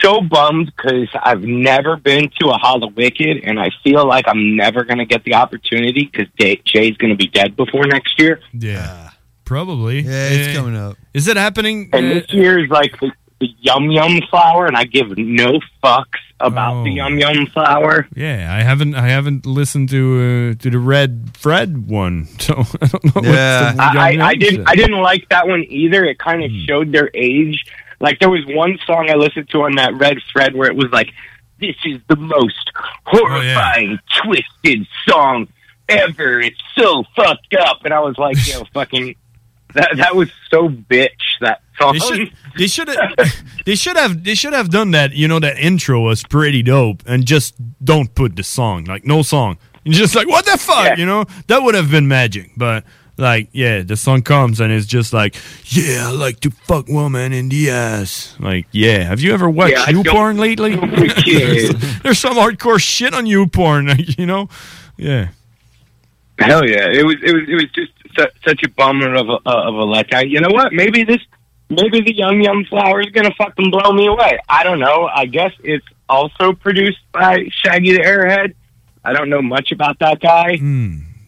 so bummed because I've never been to a Hall of Wicked, and I feel like I'm never going to get the opportunity because Jay's going to be dead before next year. Yeah, ah. probably. Yeah, it's eh, coming up. Is it happening? And uh, this eh, year is like the, the Yum Yum flower, and I give no fucks about Oh. the Yum Yum flower. Yeah, I haven't I haven't listened to uh, to the Red Fred one, so I don't know. what's Yeah, the I, I, I didn't. I didn't like that one either. It kind of showed their age. Like there was one song I listened to on that Red Fred where it was like, "This is the most horrifying, twisted song ever. It's so fucked up." And I was like, "Yo, fucking." That that was so bitch that song. They should, they should have, they should have, they should have done that. You know, that intro was pretty dope, and just don't put the song, like no song. You're just like, what the fuck, you know? That would have been magic. But like, yeah, the song comes and it's just like, yeah, I like to fuck woman in the ass. Like, yeah, have you ever watched Yeah, you porn lately? kids. There's some hardcore shit on you porn, you know? Yeah. Hell yeah! It was it was it was just su- such a bummer of a uh, of a letdown. You know what? Maybe this maybe the young young flower is gonna fucking blow me away. I don't know. I guess it's also produced by Shaggy the Airhead. I don't know much about that guy.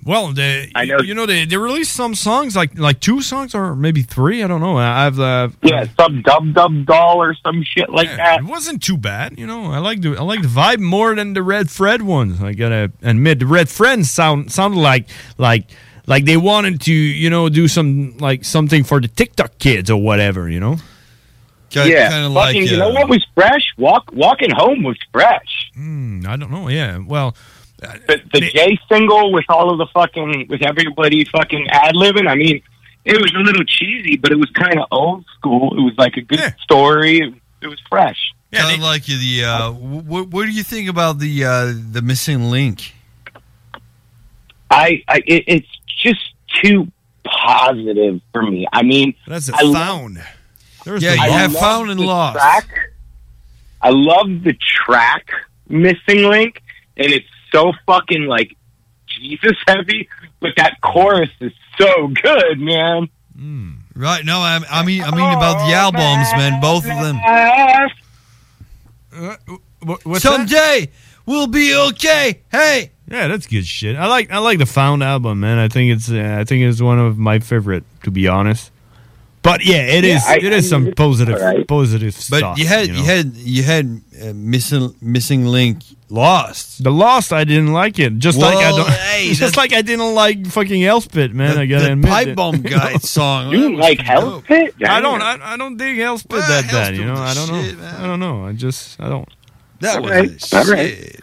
Well, they, I know. you know, they, they released some songs, like like two songs or maybe three. I don't know. I- I've uh, Yeah, some dub dub doll or some shit like that. It wasn't too bad, you know. I like the I like the vibe more than the Red Fred ones. I gotta admit, the Red Fred sound sounded like like like they wanted to, you know, do some like something for the TikTok kids or whatever, you know. yeah, fucking. you know what was fresh? Walk walking home was fresh. Hmm, I don't know. Yeah, well, the, the J single with all of the fucking with everybody fucking ad libbing. I mean, it was a little cheesy, but it was kind of old school. It was like a good story. It was fresh. kind of like the. Uh, what, what do you think about the uh, the missing link? I, I it, it's just too positive for me. I mean, that's I love- found. There's Yeah, I you have found and lost. Track. I love the track missing link, and it's so fucking like Jesus heavy, but that chorus is so good, man. Hmm. Right? No, I, I mean, I mean about the oh, albums, man. Both of them. Uh, what's Someday we'll be okay. Hey. Yeah, that's good shit. I like I like the Found album, man. I think it's uh, I think it's one of my favorite, to be honest. But yeah, it Yeah, is I- it is some it's positive alright. positive But stuff. you had know? you, had you had uh, missing missing link lost. The Lost, I didn't like it. Just like I don't, hey, just that- like I didn't like fucking Elspeth, man. I gotta the admit Pipe it. Bomb Guy song. You didn't like Hellspit? I don't. I, I don't dig Elspeth that bad. You know. I don't know. I don't know. I just. I don't. That was Alright, the alright.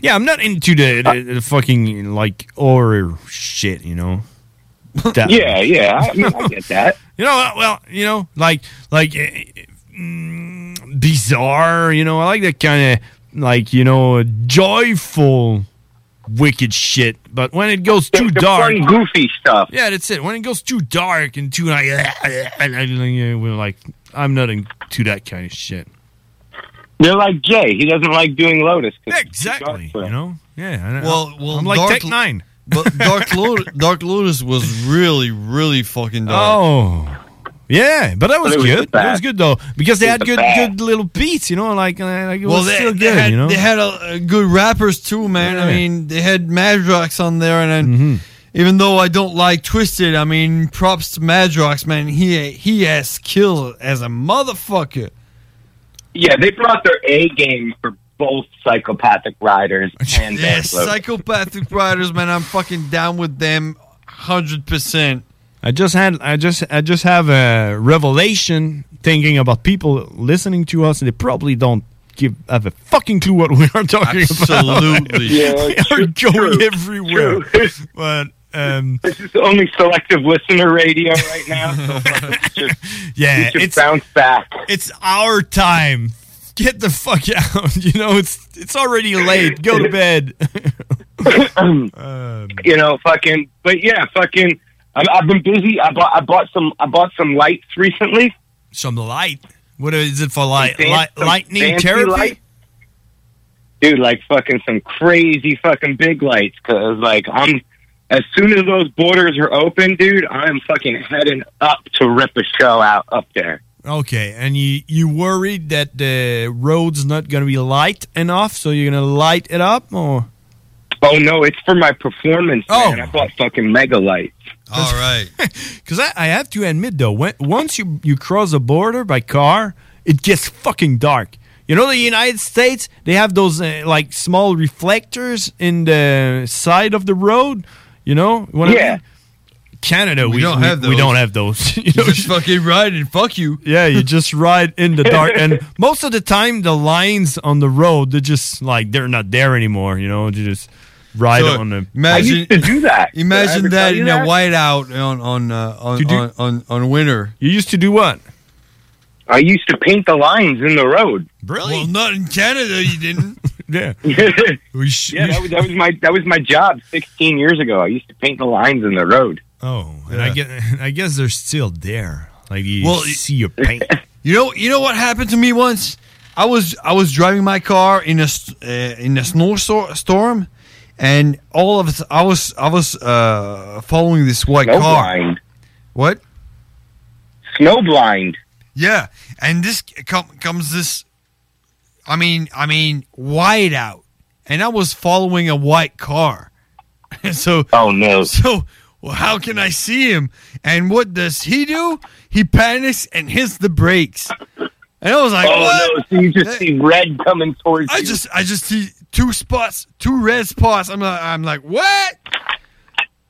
Yeah, I'm not into the, the, the fucking like horror shit. You know. That- Yeah, yeah. I, mean, I get that. You know, uh, well, you know, like like eh, mm, bizarre. You know, I like that kind of like you know joyful, wicked shit. But when it goes too The dark, fun, goofy stuff. yeah, that's it. When it goes too dark and too like, and I, we're like, I'm not into that kind of shit. They're like Jay. He doesn't like doing Lotus. 'cause it's too dark Exactly. You know. Yeah. I- Well, well, I'm like Dark Tech Nine. But Dark Lotus, Dark Lotus was really, really fucking dark. Oh. Yeah, but that was But it was good. That was good though because they had good, best. good little beats. You know, like, uh, like it well, was they, still they good. had you know, they had a, good rappers too, man. I mean, they had Madrox on there, and then Mm-hmm. even though I don't like Twisted, I mean, props to Madrox, man. He he has skill as a motherfucker. Yeah, they brought their A game for both psychopathic riders and Yeah, Dark Lotus. psychopathic riders, man. I'm fucking down with them, hundred percent. I just had I just I just have a revelation thinking about people listening to us and they probably don't give have a fucking clue what we are talking Absolutely. about. Yeah, we are true, going true, everywhere. But um This is only selective listener radio right now. So yeah, it's bounce back. It's our time. Get the fuck out. You know, it's it's already late. Go to bed. Um, you know, fucking. But yeah, fucking. I, I've been busy. I bought. I bought some. I bought some lights recently. Some light. What is it for light? Fan- light lightning therapy? light. Dude, like fucking some crazy fucking big lights. Cause like I'm. As soon as those borders are open, dude, I'm fucking heading up to rip a show out up there. Okay, and you you worried that the road's not gonna be light enough, so you're gonna light it up, or Oh no, it's for my performance. Oh. man. I bought fucking mega lights. All right. Because I, I have to admit though, when, once you you cross the border by car, it gets fucking dark. You know, the United States they have those uh, like small reflectors in the side of the road. You know, what I mean? Canada, we, We don't have We those. don't have those. you know, just fucking ride and fuck you. Yeah, you just ride in the dark, and most of the time, the lines on the road they're just like they're not there anymore. You know, you just ride So, on the. Imagine Imagine ever that tell you in that? a whiteout on on uh, on, do- on on on winter. You used to do what? I used to paint the lines in the road. Really? Well, not in Canada. You didn't. Yeah. yeah, that was, that was my that was my job 16 years ago. I used to paint the lines in the road. Oh, and I get, I guess they're still there. Like you Well, see your paint. You know, you know what happened to me once. I was I was driving my car in a uh, in a snowstorm, and all of it, I was I was uh, following this white car. Snowblind. What? Snowblind. Yeah, and this com- comes this. I mean, I mean, white out, and I was following a white car. And so, oh no! So, well, how can I see him? And what does he do? He panics and hits the brakes. And I was like, oh what? no! So you just see red coming towards I you. just I just see two spots, two red spots. I'm like, I'm like, what?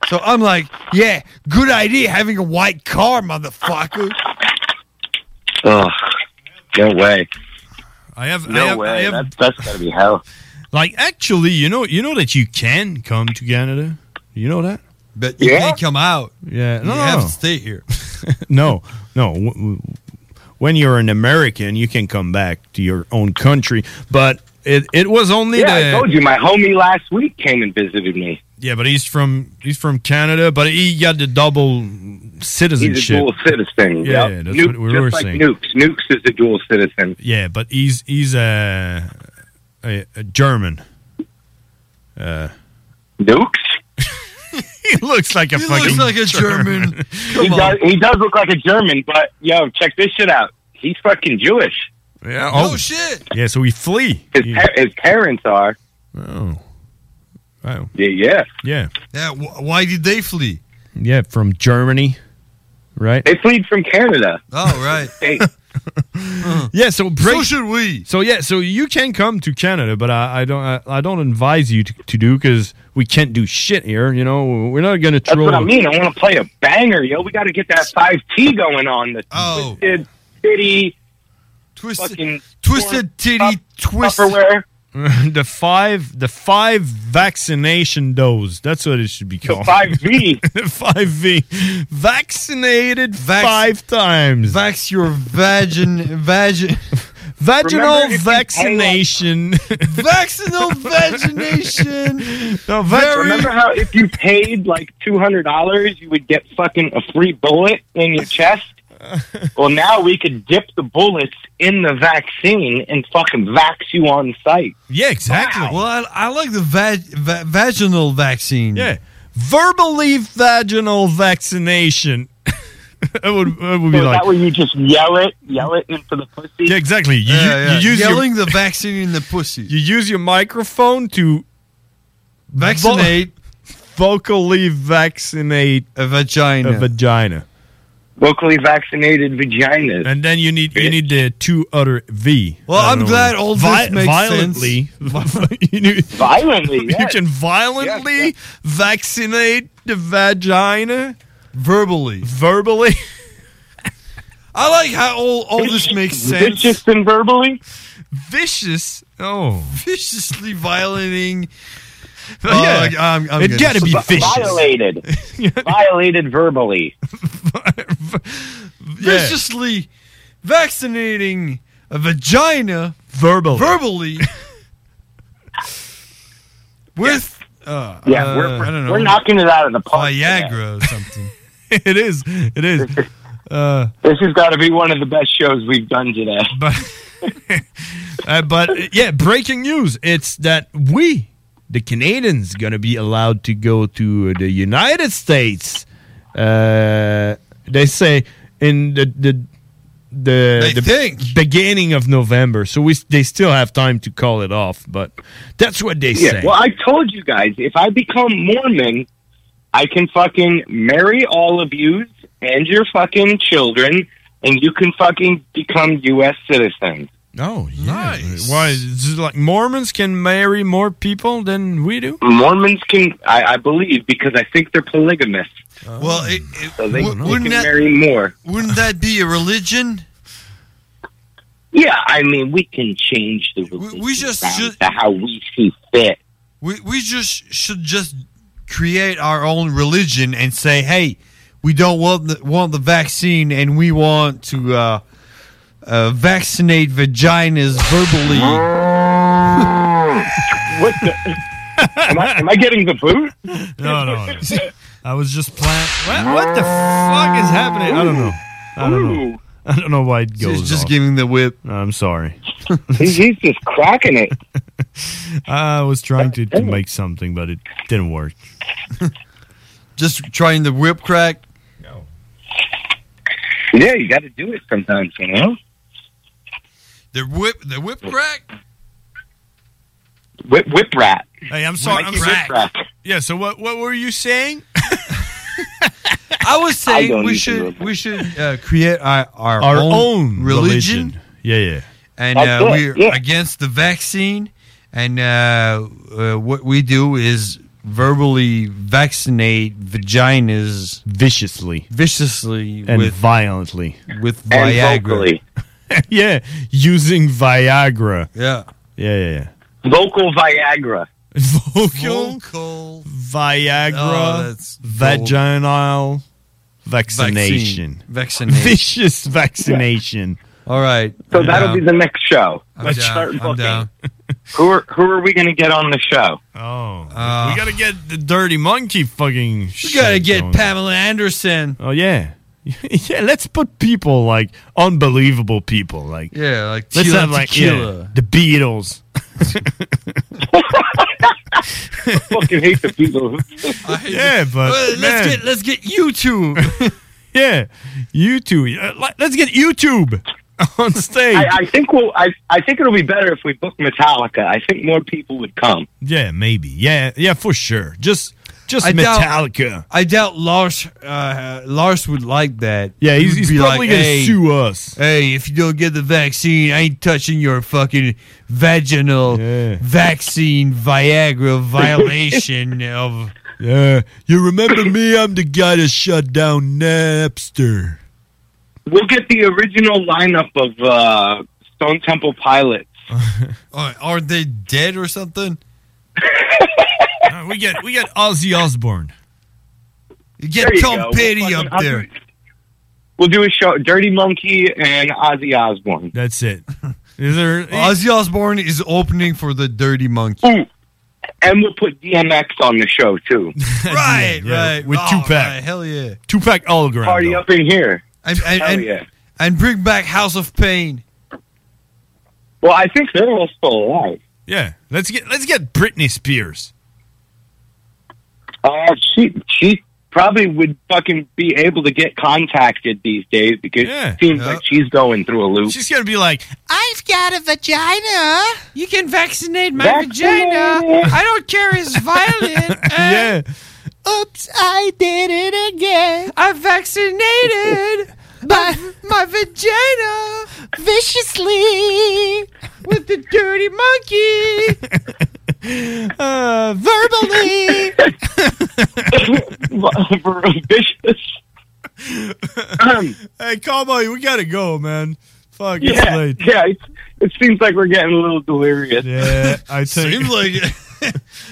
So I'm like, yeah, good idea having a white car, motherfucker. Oh, no way! I have No I have, way! I have that's that's gotta be hell. Like actually, you know, you know that you can come to Canada. You know that? But you can't come out. Yeah, no, You have to stay here. no, no. W- w- When you're an American, you can come back to your own country, but it it was only Yeah, the I told you. My homie last week came and visited me. Yeah, but he's from he's from Canada, but he got the double He's a citizenship. dual citizen. Yeah, Yep. that's Nuke- what we just were like saying. Nukes. Nukes is a dual citizen. Yeah, but he's he's a a, a German. Uh, Nukes. he looks like a He fucking looks like a German. he does. He does look like a German, but yo, check this shit out. He's fucking Jewish. Yeah. Oh shit. Yeah. So we flee. His pa- his parents are. Oh. Oh. Yeah. Yeah. Yeah. Yeah. Wh- why did they flee? Yeah, from Germany, right? They fled from Canada. Oh, right. Hey, uh-huh. Yeah, so break, So should we. So yeah, so you can come to Canada, but I, I don't I, I don't advise you to, to do because we can't do shit here. You know, we're not gonna that's troll. what I mean. I want to play a banger, yo. We got to get that five T going on. The Oh. twisted titty, twisted, fucking twisted titty, twist. Tupperware. the five the five vaccination dose. That's what it should be called. 5V. five V. Vaccinated five times. Vax your vagin vagin. Vaginal Remember if you pay, like- vaccination. Vaccinal vagination. no, Very- Remember how if you paid like two hundred dollars, you would get fucking a free bullet in your chest? well, now we could dip the bullets in the vaccine and fucking vax you on site. Yeah, exactly. Well, I, I like the vag, va- vaginal vaccine. Yeah. Verbally vaginal vaccination. that would, that would be So is like that where you just yell it, yell it into the pussy? Yeah, exactly. You, Yeah, you- yeah. you use Yelling your, the vaccine in the pussy. you use your microphone to Vaccinate vo- vocally vaccinate a vagina. a vagina. Locally vaccinated vaginas. And then you need you need the two other V. Well, I don't I'm glad all this makes violently, you, need- Violently, you can violently vaccinate the vagina verbally. verbally. I like how all, all this makes sense. Vicious and verbally? Vicious. Oh, Viciously violating. Oh, yeah. like, I'm- I'm it good. gotta be Vi- vicious. Violated. Violated verbally. viciously vaccinating a vagina Verbally. verbally with uh, Yeah, uh, we're, I don't know we're knocking it out of the park. today. Viagra or something. it is. It is. Uh, This has got to be one of the best shows we've done today. but uh, but uh, yeah, breaking news. It's that we, the Canadians, gonna be allowed to go to the United States. Uh, they say in the the the, the think. beginning of November. So we they still have time to call it off, but that's what they Yeah, say. well, I told you guys, if I become Mormon, I can fucking marry all of you and your fucking children, and you can fucking become U.S. citizens. Oh, yeah. Why? Is it like Mormons can marry more people than we do? Mormons can, I, I believe, because I think they're polygamous, Well, it, it, so they, w- they wouldn't can that marry more. wouldn't that be a religion? Yeah, I mean, we can change the religion we just should- to how we see fit. We we just should just create our own religion and say, hey, we don't want the, want the vaccine and we want to uh, uh, vaccinate vaginas verbally. what the? am, I, am I getting the boot? No, no. no. I was just playing. What, what the fuck is happening? I don't know. I don't know. I don't know why it goes. just off. giving the whip. I'm sorry. He's just cracking it. I was trying to, to make something, but it didn't work. just trying the whip crack. No. Yeah, you got to do it sometimes, you know. The whip, the whip crack. Whip, whip rat. Hey, I'm sorry. I'm Whip sorry. rat. Yeah. So what? What were you saying? I was I saying don't we should we should uh, create our, our, Our own, own religion. religion. Yeah, yeah. And That's uh, it, we're yeah. against the vaccine. And uh, uh, what we do is verbally vaccinate vaginas viciously, viciously, and with violently with And Viagra. vocally. yeah, using Viagra. Yeah. Yeah, yeah, yeah. Vocal Viagra. Vocal, Viagra, Oh, that's vaginal vaccination. Vaccination. Vicious vaccination. All right. So that'll be the next show. I'm Let's down. start I'm booking. down. Who are who are we going to get on the show? Oh, uh, we gotta get the dirty monkey fucking. We gotta get Pamela Anderson. Oh yeah, yeah. Let's put people like unbelievable people like Yeah, like let's have like Tequila. yeah, the Beatles. I fucking hate the Beatles. yeah, but Well, let's man. get let's get YouTube. yeah, YouTube. Uh, let- Let's get YouTube on stage. I, I think we'll. I, I think it'll be better if we book Metallica. I think more people would come. yeah, maybe. Yeah, yeah, for sure. Just, just I doubt- Metallica. I doubt Lars uh, Lars would like that. Yeah, he's- he's be probably gonna "Hey, sue us." Hey, if you don't get the vaccine, I ain't touching your fucking vaginal vaccine Viagra violation of. Yeah, you remember me? I'm the guy that shut down Napster. We'll get the original lineup of uh, Stone Temple Pilots. Are, are they dead or something? Uh, we get we get Ozzy Osbourne. You There get you Tom go. Petty We'll up fucking- there. We'll do a show, Dirty Monkey and Ozzy Osbourne. That's it. Is there Ozzy Osbourne is opening for the Dirty Monkey. Ooh, and we'll put DMX on the show too. right, Yeah, right. with Oh, Tupac. right, Hell yeah. Tupac hologram. Party though. up in here. And and, Hell and, yeah. and bring back House of Pain. Well, I think they're all still alive. Yeah, let's get let's get Britney Spears. Uh, she she probably would fucking be able to get contacted these days because Yeah. it seems like she's going through a loop. She's gonna be like, I've got a vagina. You can vaccinate my Vaccinate. vagina. I don't care it's violent. yeah. Oops, I did it again. I vaccinated my, my vagina viciously with the dirty monkey. Uh, verbally. Vicious. hey, Cowboy, we gotta go, man. Fuck, it's late. yeah. It, it seems like we're getting a little delirious. Yeah, I think. Seems like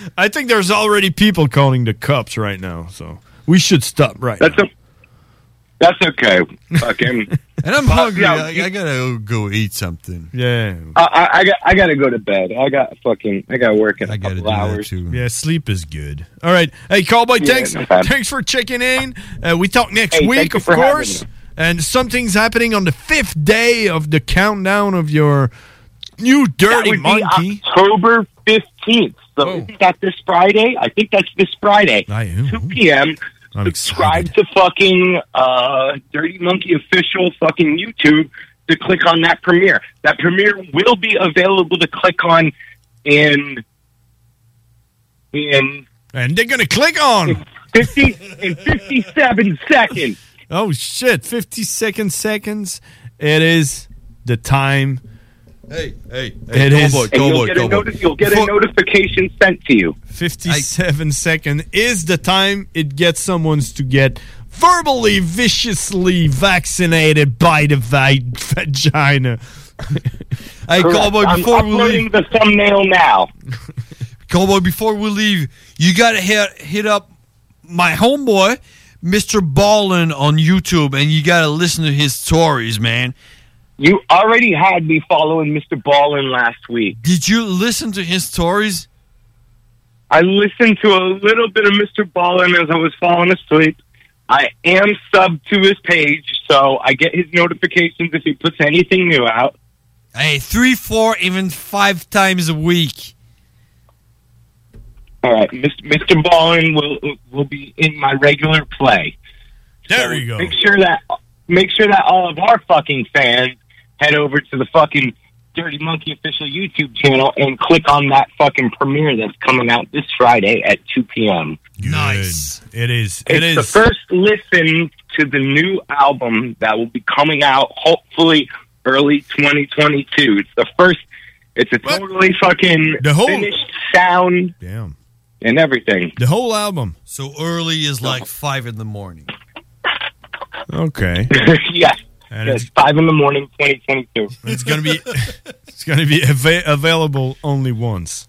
I think there's already people calling the cops right now, so we should stop right That's now. a, that's okay. Fucking. And I'm Well, hungry. yeah, I, I gotta go eat something. yeah, I, I, I got I got to go to bed. I got fucking I got to work in a I gotta couple do that hours. too. yeah. Sleep is good. All right, hey, Cowboy, Yeah, thanks, no thanks for checking in. Uh, we talk next Hey, week, of course. And something's happening on the fifth day of the countdown of your new That dirty would be monkey. October fifteenth. So isn't that this Friday? I think that's this Friday. I am. Two p.m. Subscribe to fucking uh, Dirty Monkey official fucking YouTube to click on that premiere. That premiere will be available to click on in in And they're gonna click on. fifty in fifty seven seconds. Oh shit! Fifty second seconds. It is the time. Hey, hey, It is. And you'll get, a, noti- you'll get a notification sent to you. 57 second is the time it gets someone's to get verbally viciously vaccinated by the vi- vagina. Hey, Correct. Cowboy, I'm before we leave, the thumbnail now. Cowboy, before we leave, you gotta hit hit up my homeboy, Mr. Ballin on YouTube, and you gotta listen to his stories, man. You already had me following Mr. Ballin last week. Did you listen to his stories? I listened to a little bit of Mr. Ballin as I was falling asleep. I am subbed to his page, so I get his notifications if he puts anything new out. Hey, three, four, even five times a week. All right, Mr. Mr. Ballin will will be in my regular play. There you go. Make sure that make sure that all of our fucking fans head over to the fucking Dirty Monkey official YouTube channel and click on that fucking premiere that's coming out this Friday at 2 p.m. Nice. It is. It it's is. the first listen to the new album that will be coming out hopefully early 2022. It's the first. It's a totally fucking The whole- finished sound Damn. and everything. The whole album. So early is like five in the morning. Okay. yes. And Yes, five in the morning, 2022. It's gonna be. it's gonna be ava- available only once.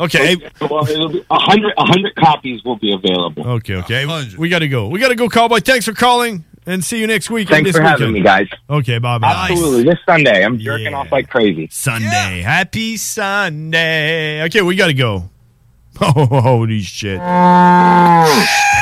Okay. Well, it'll be a hundred. A hundred copies will be available. Okay. Okay. We gotta go. We gotta go, Cowboy. Thanks for calling, and see you next week. Thanks this for having me, guys. Okay. Bye. Bye. Absolutely. This Sunday, I'm jerking off like crazy. Sunday. Happy Sunday. Okay, we gotta go. Oh, holy shit.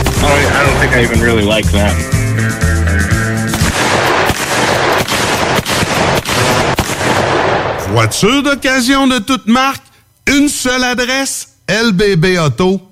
I don't, think I even really like them. Voiture d'occasion de toute marque, une seule adresse, lbbauto.com.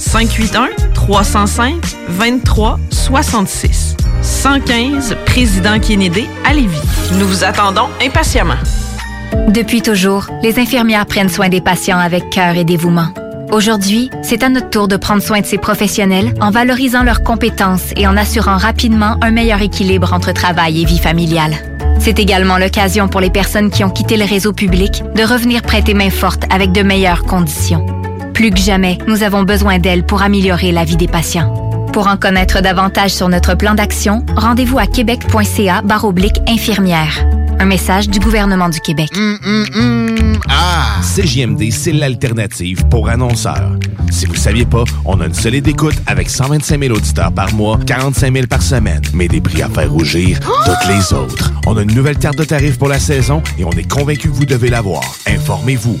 581-305-2366. 115 Président Kennedy à Lévis. Nous vous attendons impatiemment. Depuis toujours, les infirmières prennent soin des patients avec cœur et dévouement. Aujourd'hui, c'est à notre tour de prendre soin de ces professionnels en valorisant leurs compétences et en assurant rapidement un meilleur équilibre entre travail et vie familiale. C'est également l'occasion pour les personnes qui ont quitté le réseau public de revenir prêter main forte avec de meilleures conditions. Plus que jamais, nous avons besoin d'elles pour améliorer la vie des patients. Pour en connaître davantage sur notre plan d'action, rendez-vous à québec.ca baroblique infirmière. Un message du gouvernement du Québec. Ah! CJMD, c'est l'alternative pour annonceurs. Si vous ne saviez pas, on a une solide écoute avec 125 000 auditeurs par mois, 45 000 par semaine, mais des prix à faire rougir toutes les autres. On a une nouvelle carte de tarifs pour la saison et on est convaincu que vous devez l'avoir. Informez-vous.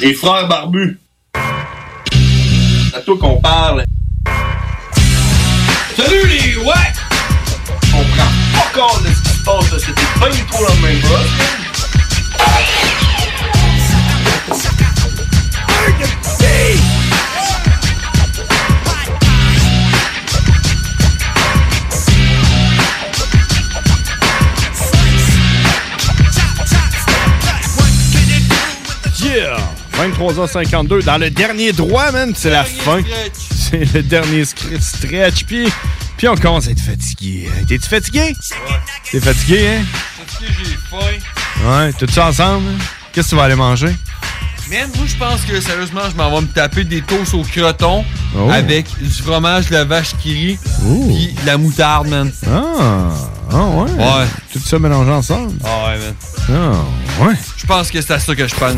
Les frères barbus. À toi qu'on parle. Salut les ouais! On prend pas compte de ce qui se passe là, c'était pas du tout la même chose. 23h52, dans le dernier droit, man, c'est la fin. C'est le dernier stretch, puis, puis on commence à être fatigué. T'es-tu fatigué? T'es fatigué, hein? Fatigué, j'ai faim. Ouais, tout ça ensemble? hein? Qu'est-ce que tu vas aller manger? Man, moi, je pense que sérieusement, je m'en vais me taper des toasts au croton Oh. avec du fromage de la vache qui rit puis de la moutarde, man. Ah, ah ouais? Ouais. Tout ça mélangé ensemble? Ah ouais, man. Ah, ouais. Je pense que c'est à ça que je pense.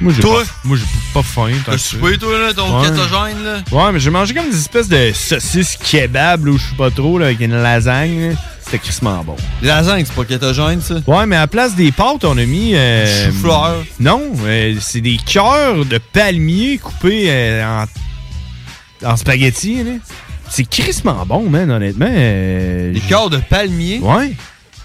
Moi, j'ai Toi? pas, moi, j'ai pas faim. T'as soupé, toi, là, ton Ouais. kétogène, là? Ouais, mais j'ai mangé comme des espèces de saucisses kebab, là, où je suis pas trop, là, avec une lasagne. là. C'était crissement bon. Lasagne, c'est pas kétogène, ça? Ouais, mais à la place des pâtes, on a mis. euh, Du. Non, euh, c'est des cœurs de palmier coupés euh, en, en spaghetti. là. C'est crissement bon, man, honnêtement. Des cœurs de palmier? Ouais.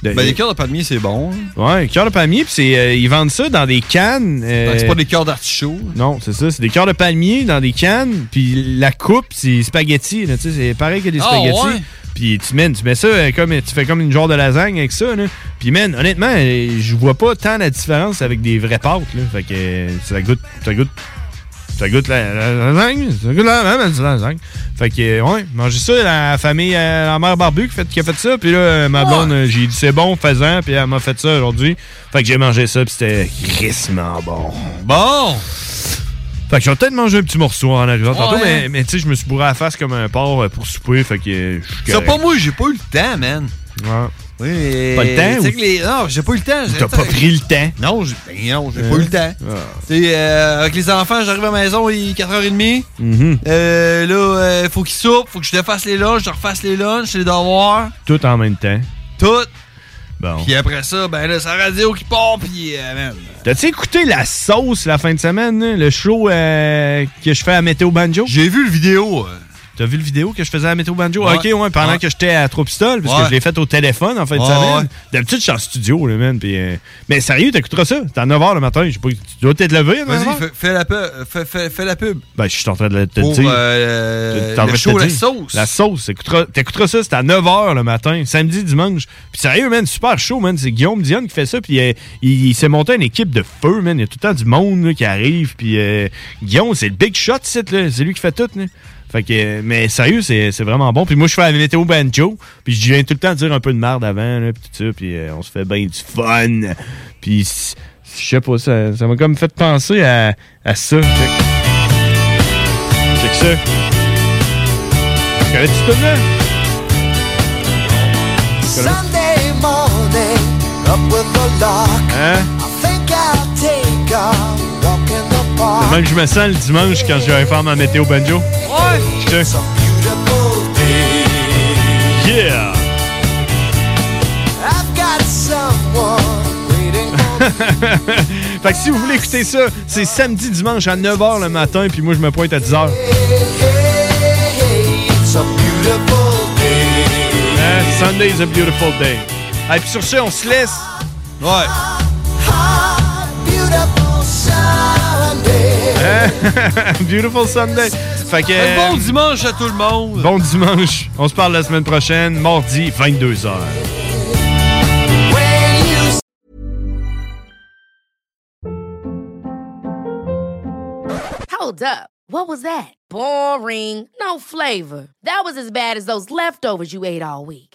De- Ben, les cœurs de palmier, c'est bon. hein. Ouais, cœur de palmier, puis c'est, euh, ils vendent ça dans des cannes. euh, Ben, c'est pas des cœurs d'artichaut. Non, c'est ça, c'est des cœurs de palmier dans des cannes, puis la coupe, c'est spaghetti, là, c'est pareil que des Ah, spaghettis. Puis tu, man, tu mets ça euh, comme tu fais comme une genre de lasagne avec ça, là. Puis man, honnêtement, euh, je vois pas tant la différence avec des vraies pâtes, là. Fait que ça goûte, ça goûte, ça goûte la, la- la lasagne, ça goûte la lasagne. Fait que euh, ouais, manger ça, la famille, euh, la mère barbu qui, fait, qui a fait ça, puis là, euh, ma blonde, j'ai dit c'est bon, faisant, puis elle m'a fait ça aujourd'hui. Fait que j'ai mangé ça, puis c'était crissement bon. Bon! Fait que je vais peut-être manger un petit morceau en arrivant tantôt, Ouais. mais, mais tu sais, je me suis bourré à la face comme un porc pour souper, fait que je suis Ça, pas moi, j'ai pas eu le temps, man. Ouais. Oui, mais- Pas le temps, ou- que les- Non, j'ai pas eu le temps. T'as pas pris le temps? Non, j'ai ben non, j'ai Hein? pas eu le temps. Ah. Euh, avec les enfants, j'arrive à la maison, il est 4h30. Mhm. Euh, là, euh, faut qu'ils soupent, faut que je défasse les lunchs, je refasse les lunchs, les devoirs, Tout en même temps. tout. Bon. Puis après ça, ben là, c'est la radio qui part, puis euh. T'as-tu écouté la sauce la fin de semaine, le show euh, que je fais à Météo Banjo? J'ai vu le vidéo. T'as vu le vidéo que je faisais à Météo Banjo? Ouais. Ok, ouais, pendant Ouais. que j'étais à Trois Pistoles, parce que je l'ai fait au téléphone en fin de semaine. D'habitude, je suis en studio, là, man. Euh, Mais sérieux, t'écouteras ça? C'est à 9h le matin. Je sais pas, tu dois t'être levé à 9h? Vas-y, fais, la pub. Fais, fais- fais la pub. Ben, je suis en train de te dire. euh, T'es le show La. Sauce. La sauce. T'écouteras, t'écouteras ça, c'est à 9h le matin, samedi, dimanche. Puis sérieux, man, super chaud, man. C'est Guillaume Dion qui fait ça. Puis euh, il, il s'est monté une équipe de feu, man. Il y a tout le temps du monde là, qui arrive. Puis euh, Guillaume, c'est le big shot. C'est lui qui fait tout, là. Fait que, mais sérieux, c'est, c'est vraiment bon. Puis moi, je fais la météo banjo. Puis je viens tout le temps dire un peu de merde avant, là, puis tout ça. Puis euh, on se fait bien du fun. Puis je sais pas, ça, ça m'a comme fait penser à, à ça. Check, Check ça. Connais-tu tout là? Sunday morning, up with the lark. Hein? I think I'll take in même que je me sens le dimanche quand je vais faire ma météo banjo. Ouais. Je te- Yeah! I've got someone waiting fait que si vous voulez écouter ça, c'est samedi, dimanche à 9h le matin, puis moi je me pointe à 10h. It's a beautiful day. Hein? Sunday is a beautiful day. Et puis sur ce, on se laisse. Ouais. Beautiful Sunday. Beautiful Sunday. Fait que, Un bon dimanche à tout le monde. Bon dimanche. On se parle la semaine prochaine, mardi, 22h. Hold up. What was that? Boring. No flavor. That was as bad as those leftovers you ate all week.